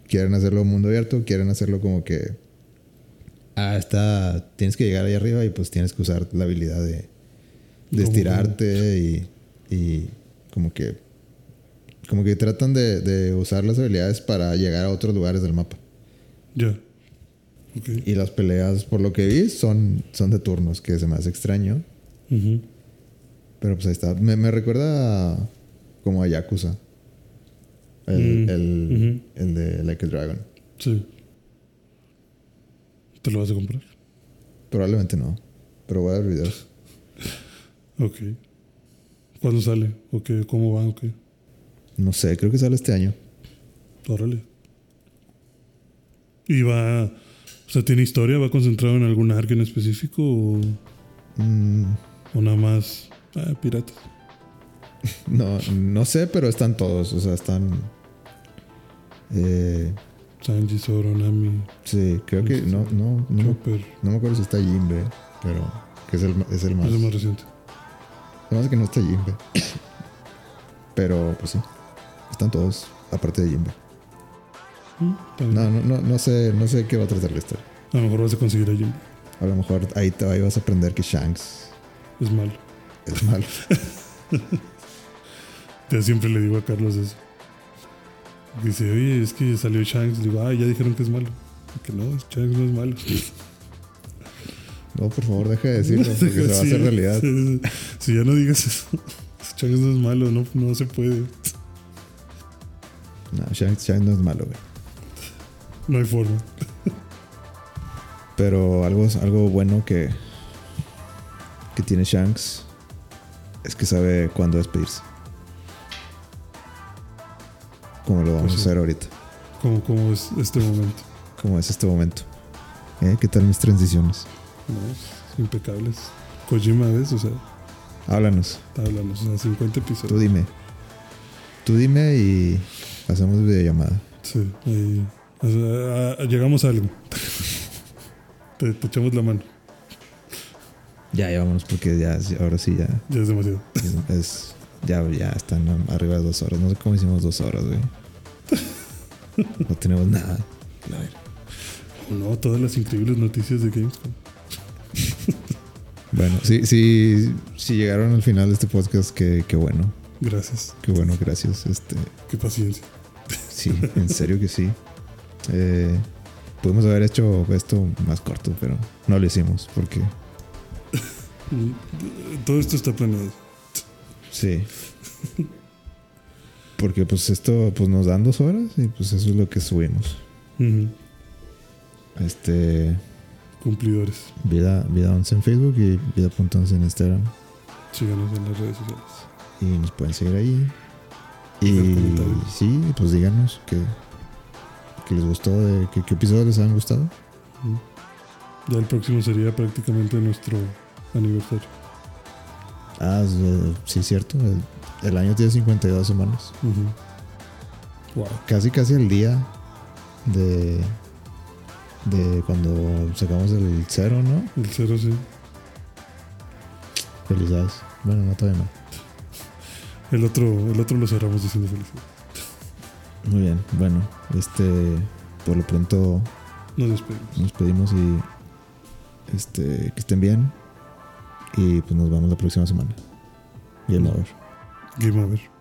quieren hacerlo mundo abierto, quieren hacerlo como que ah, está tienes que llegar ahí arriba y pues tienes que usar la habilidad de, de estirarte y, y como que como que tratan de, de usar las habilidades para llegar a otros lugares del mapa. Ya. Ok. Y las peleas, por lo que vi, son, son de turnos, que se me hace extraño. Ujú. Pero pues ahí está. Me, me recuerda a- como a Yakuza. El, Mm, el, el de Like a Dragon. Sí. ¿Te lo vas a comprar? Probablemente no. Pero voy a ver videos. Ok. ¿Cuándo sale? ¿O qué? ¿Cómo va? ¿O qué? No sé, creo que sale este año. Órale. ¿Y va... O sea, tiene historia? ¿Va concentrado en algún arco en específico? ¿O, Mm, o nada más... Ah, piratas. no, no sé, pero están todos. O sea, están. Eh, Sanji, Zoro, Nami, sí, creo que. No, no, no, Chopper. no me acuerdo si está Jimbe, pero. Que es el, es el más. Es el más reciente. Además que no está Jimbe. Pero, pues sí. Están todos, aparte de Jimbe. Mm. No, no, no, no sé, no sé qué va a tratar la historia. A lo mejor vas a conseguir a Jim. A lo mejor ahí, te, ahí vas a aprender que Shanks Es malo. es malo. Ya siempre le digo a Carlos eso. Dice, oye, es que salió Shanks. Le digo, ah, ya dijeron que es malo. Que no, Shanks no es malo. No, por favor, deja de decirlo porque se va a hacer realidad. Si ya no digas eso, Shanks no es malo, no, no se puede. No, Shanks, Shanks no es malo, güey. No hay forma. Pero algo, algo bueno que, que tiene Shanks es que sabe cuándo despedirse. Como lo vamos Pues sí. a hacer ahorita. Como, como es este momento. Como es este momento. ¿Eh? ¿Qué tal mis transiciones? ¿no? Impecables. Kojima, ¿ves? O sea, Háblanos. háblanos. O sea, 50 Tú episodios. dime. Tú dime y hacemos videollamada. Sí, ahí. o sea, llegamos a algo. te, te echamos la mano. Ya, ya vámonos porque ya, ahora sí ya. Ya es demasiado. Es, es- ya, ya están arriba de dos horas. No sé cómo hicimos dos horas, güey. No tenemos nada. A ver. No, todas las increíbles noticias de Gamescom. Bueno, sí, sí, si llegaron al final de este podcast, qué, qué bueno. Gracias. Qué bueno, gracias. Este, Qué paciencia. sí, en serio que sí. Eh, pudimos haber hecho esto más corto, pero no lo hicimos porque Todo esto está planeado. sí. Porque pues esto pues nos dan dos horas y pues eso es lo que subimos. Este, Cumplidores. Vida, Vida 11 en Facebook y Vida.11 en Instagram. Síganos en las redes sociales. Y nos pueden seguir ahí. Y sí, pues díganos qué, qué les gustó, de, qué, qué episodios les han gustado. Ujú. Ya el próximo sería prácticamente nuestro aniversario. Ah, es, eh, sí, cierto. El, el año tiene 52 semanas. Ujú. Wow. Casi, casi el día de, de cuando sacamos el cero, ¿no? El cero sí. Felicidades. Bueno, no todavía no. El otro, el otro lo cerramos diciendo felicidad. Muy bien. Bueno, este, por lo pronto Nos despedimos. nos pedimos y este, que estén bien. Y pues nos vemos la próxima semana. Game over. Game over.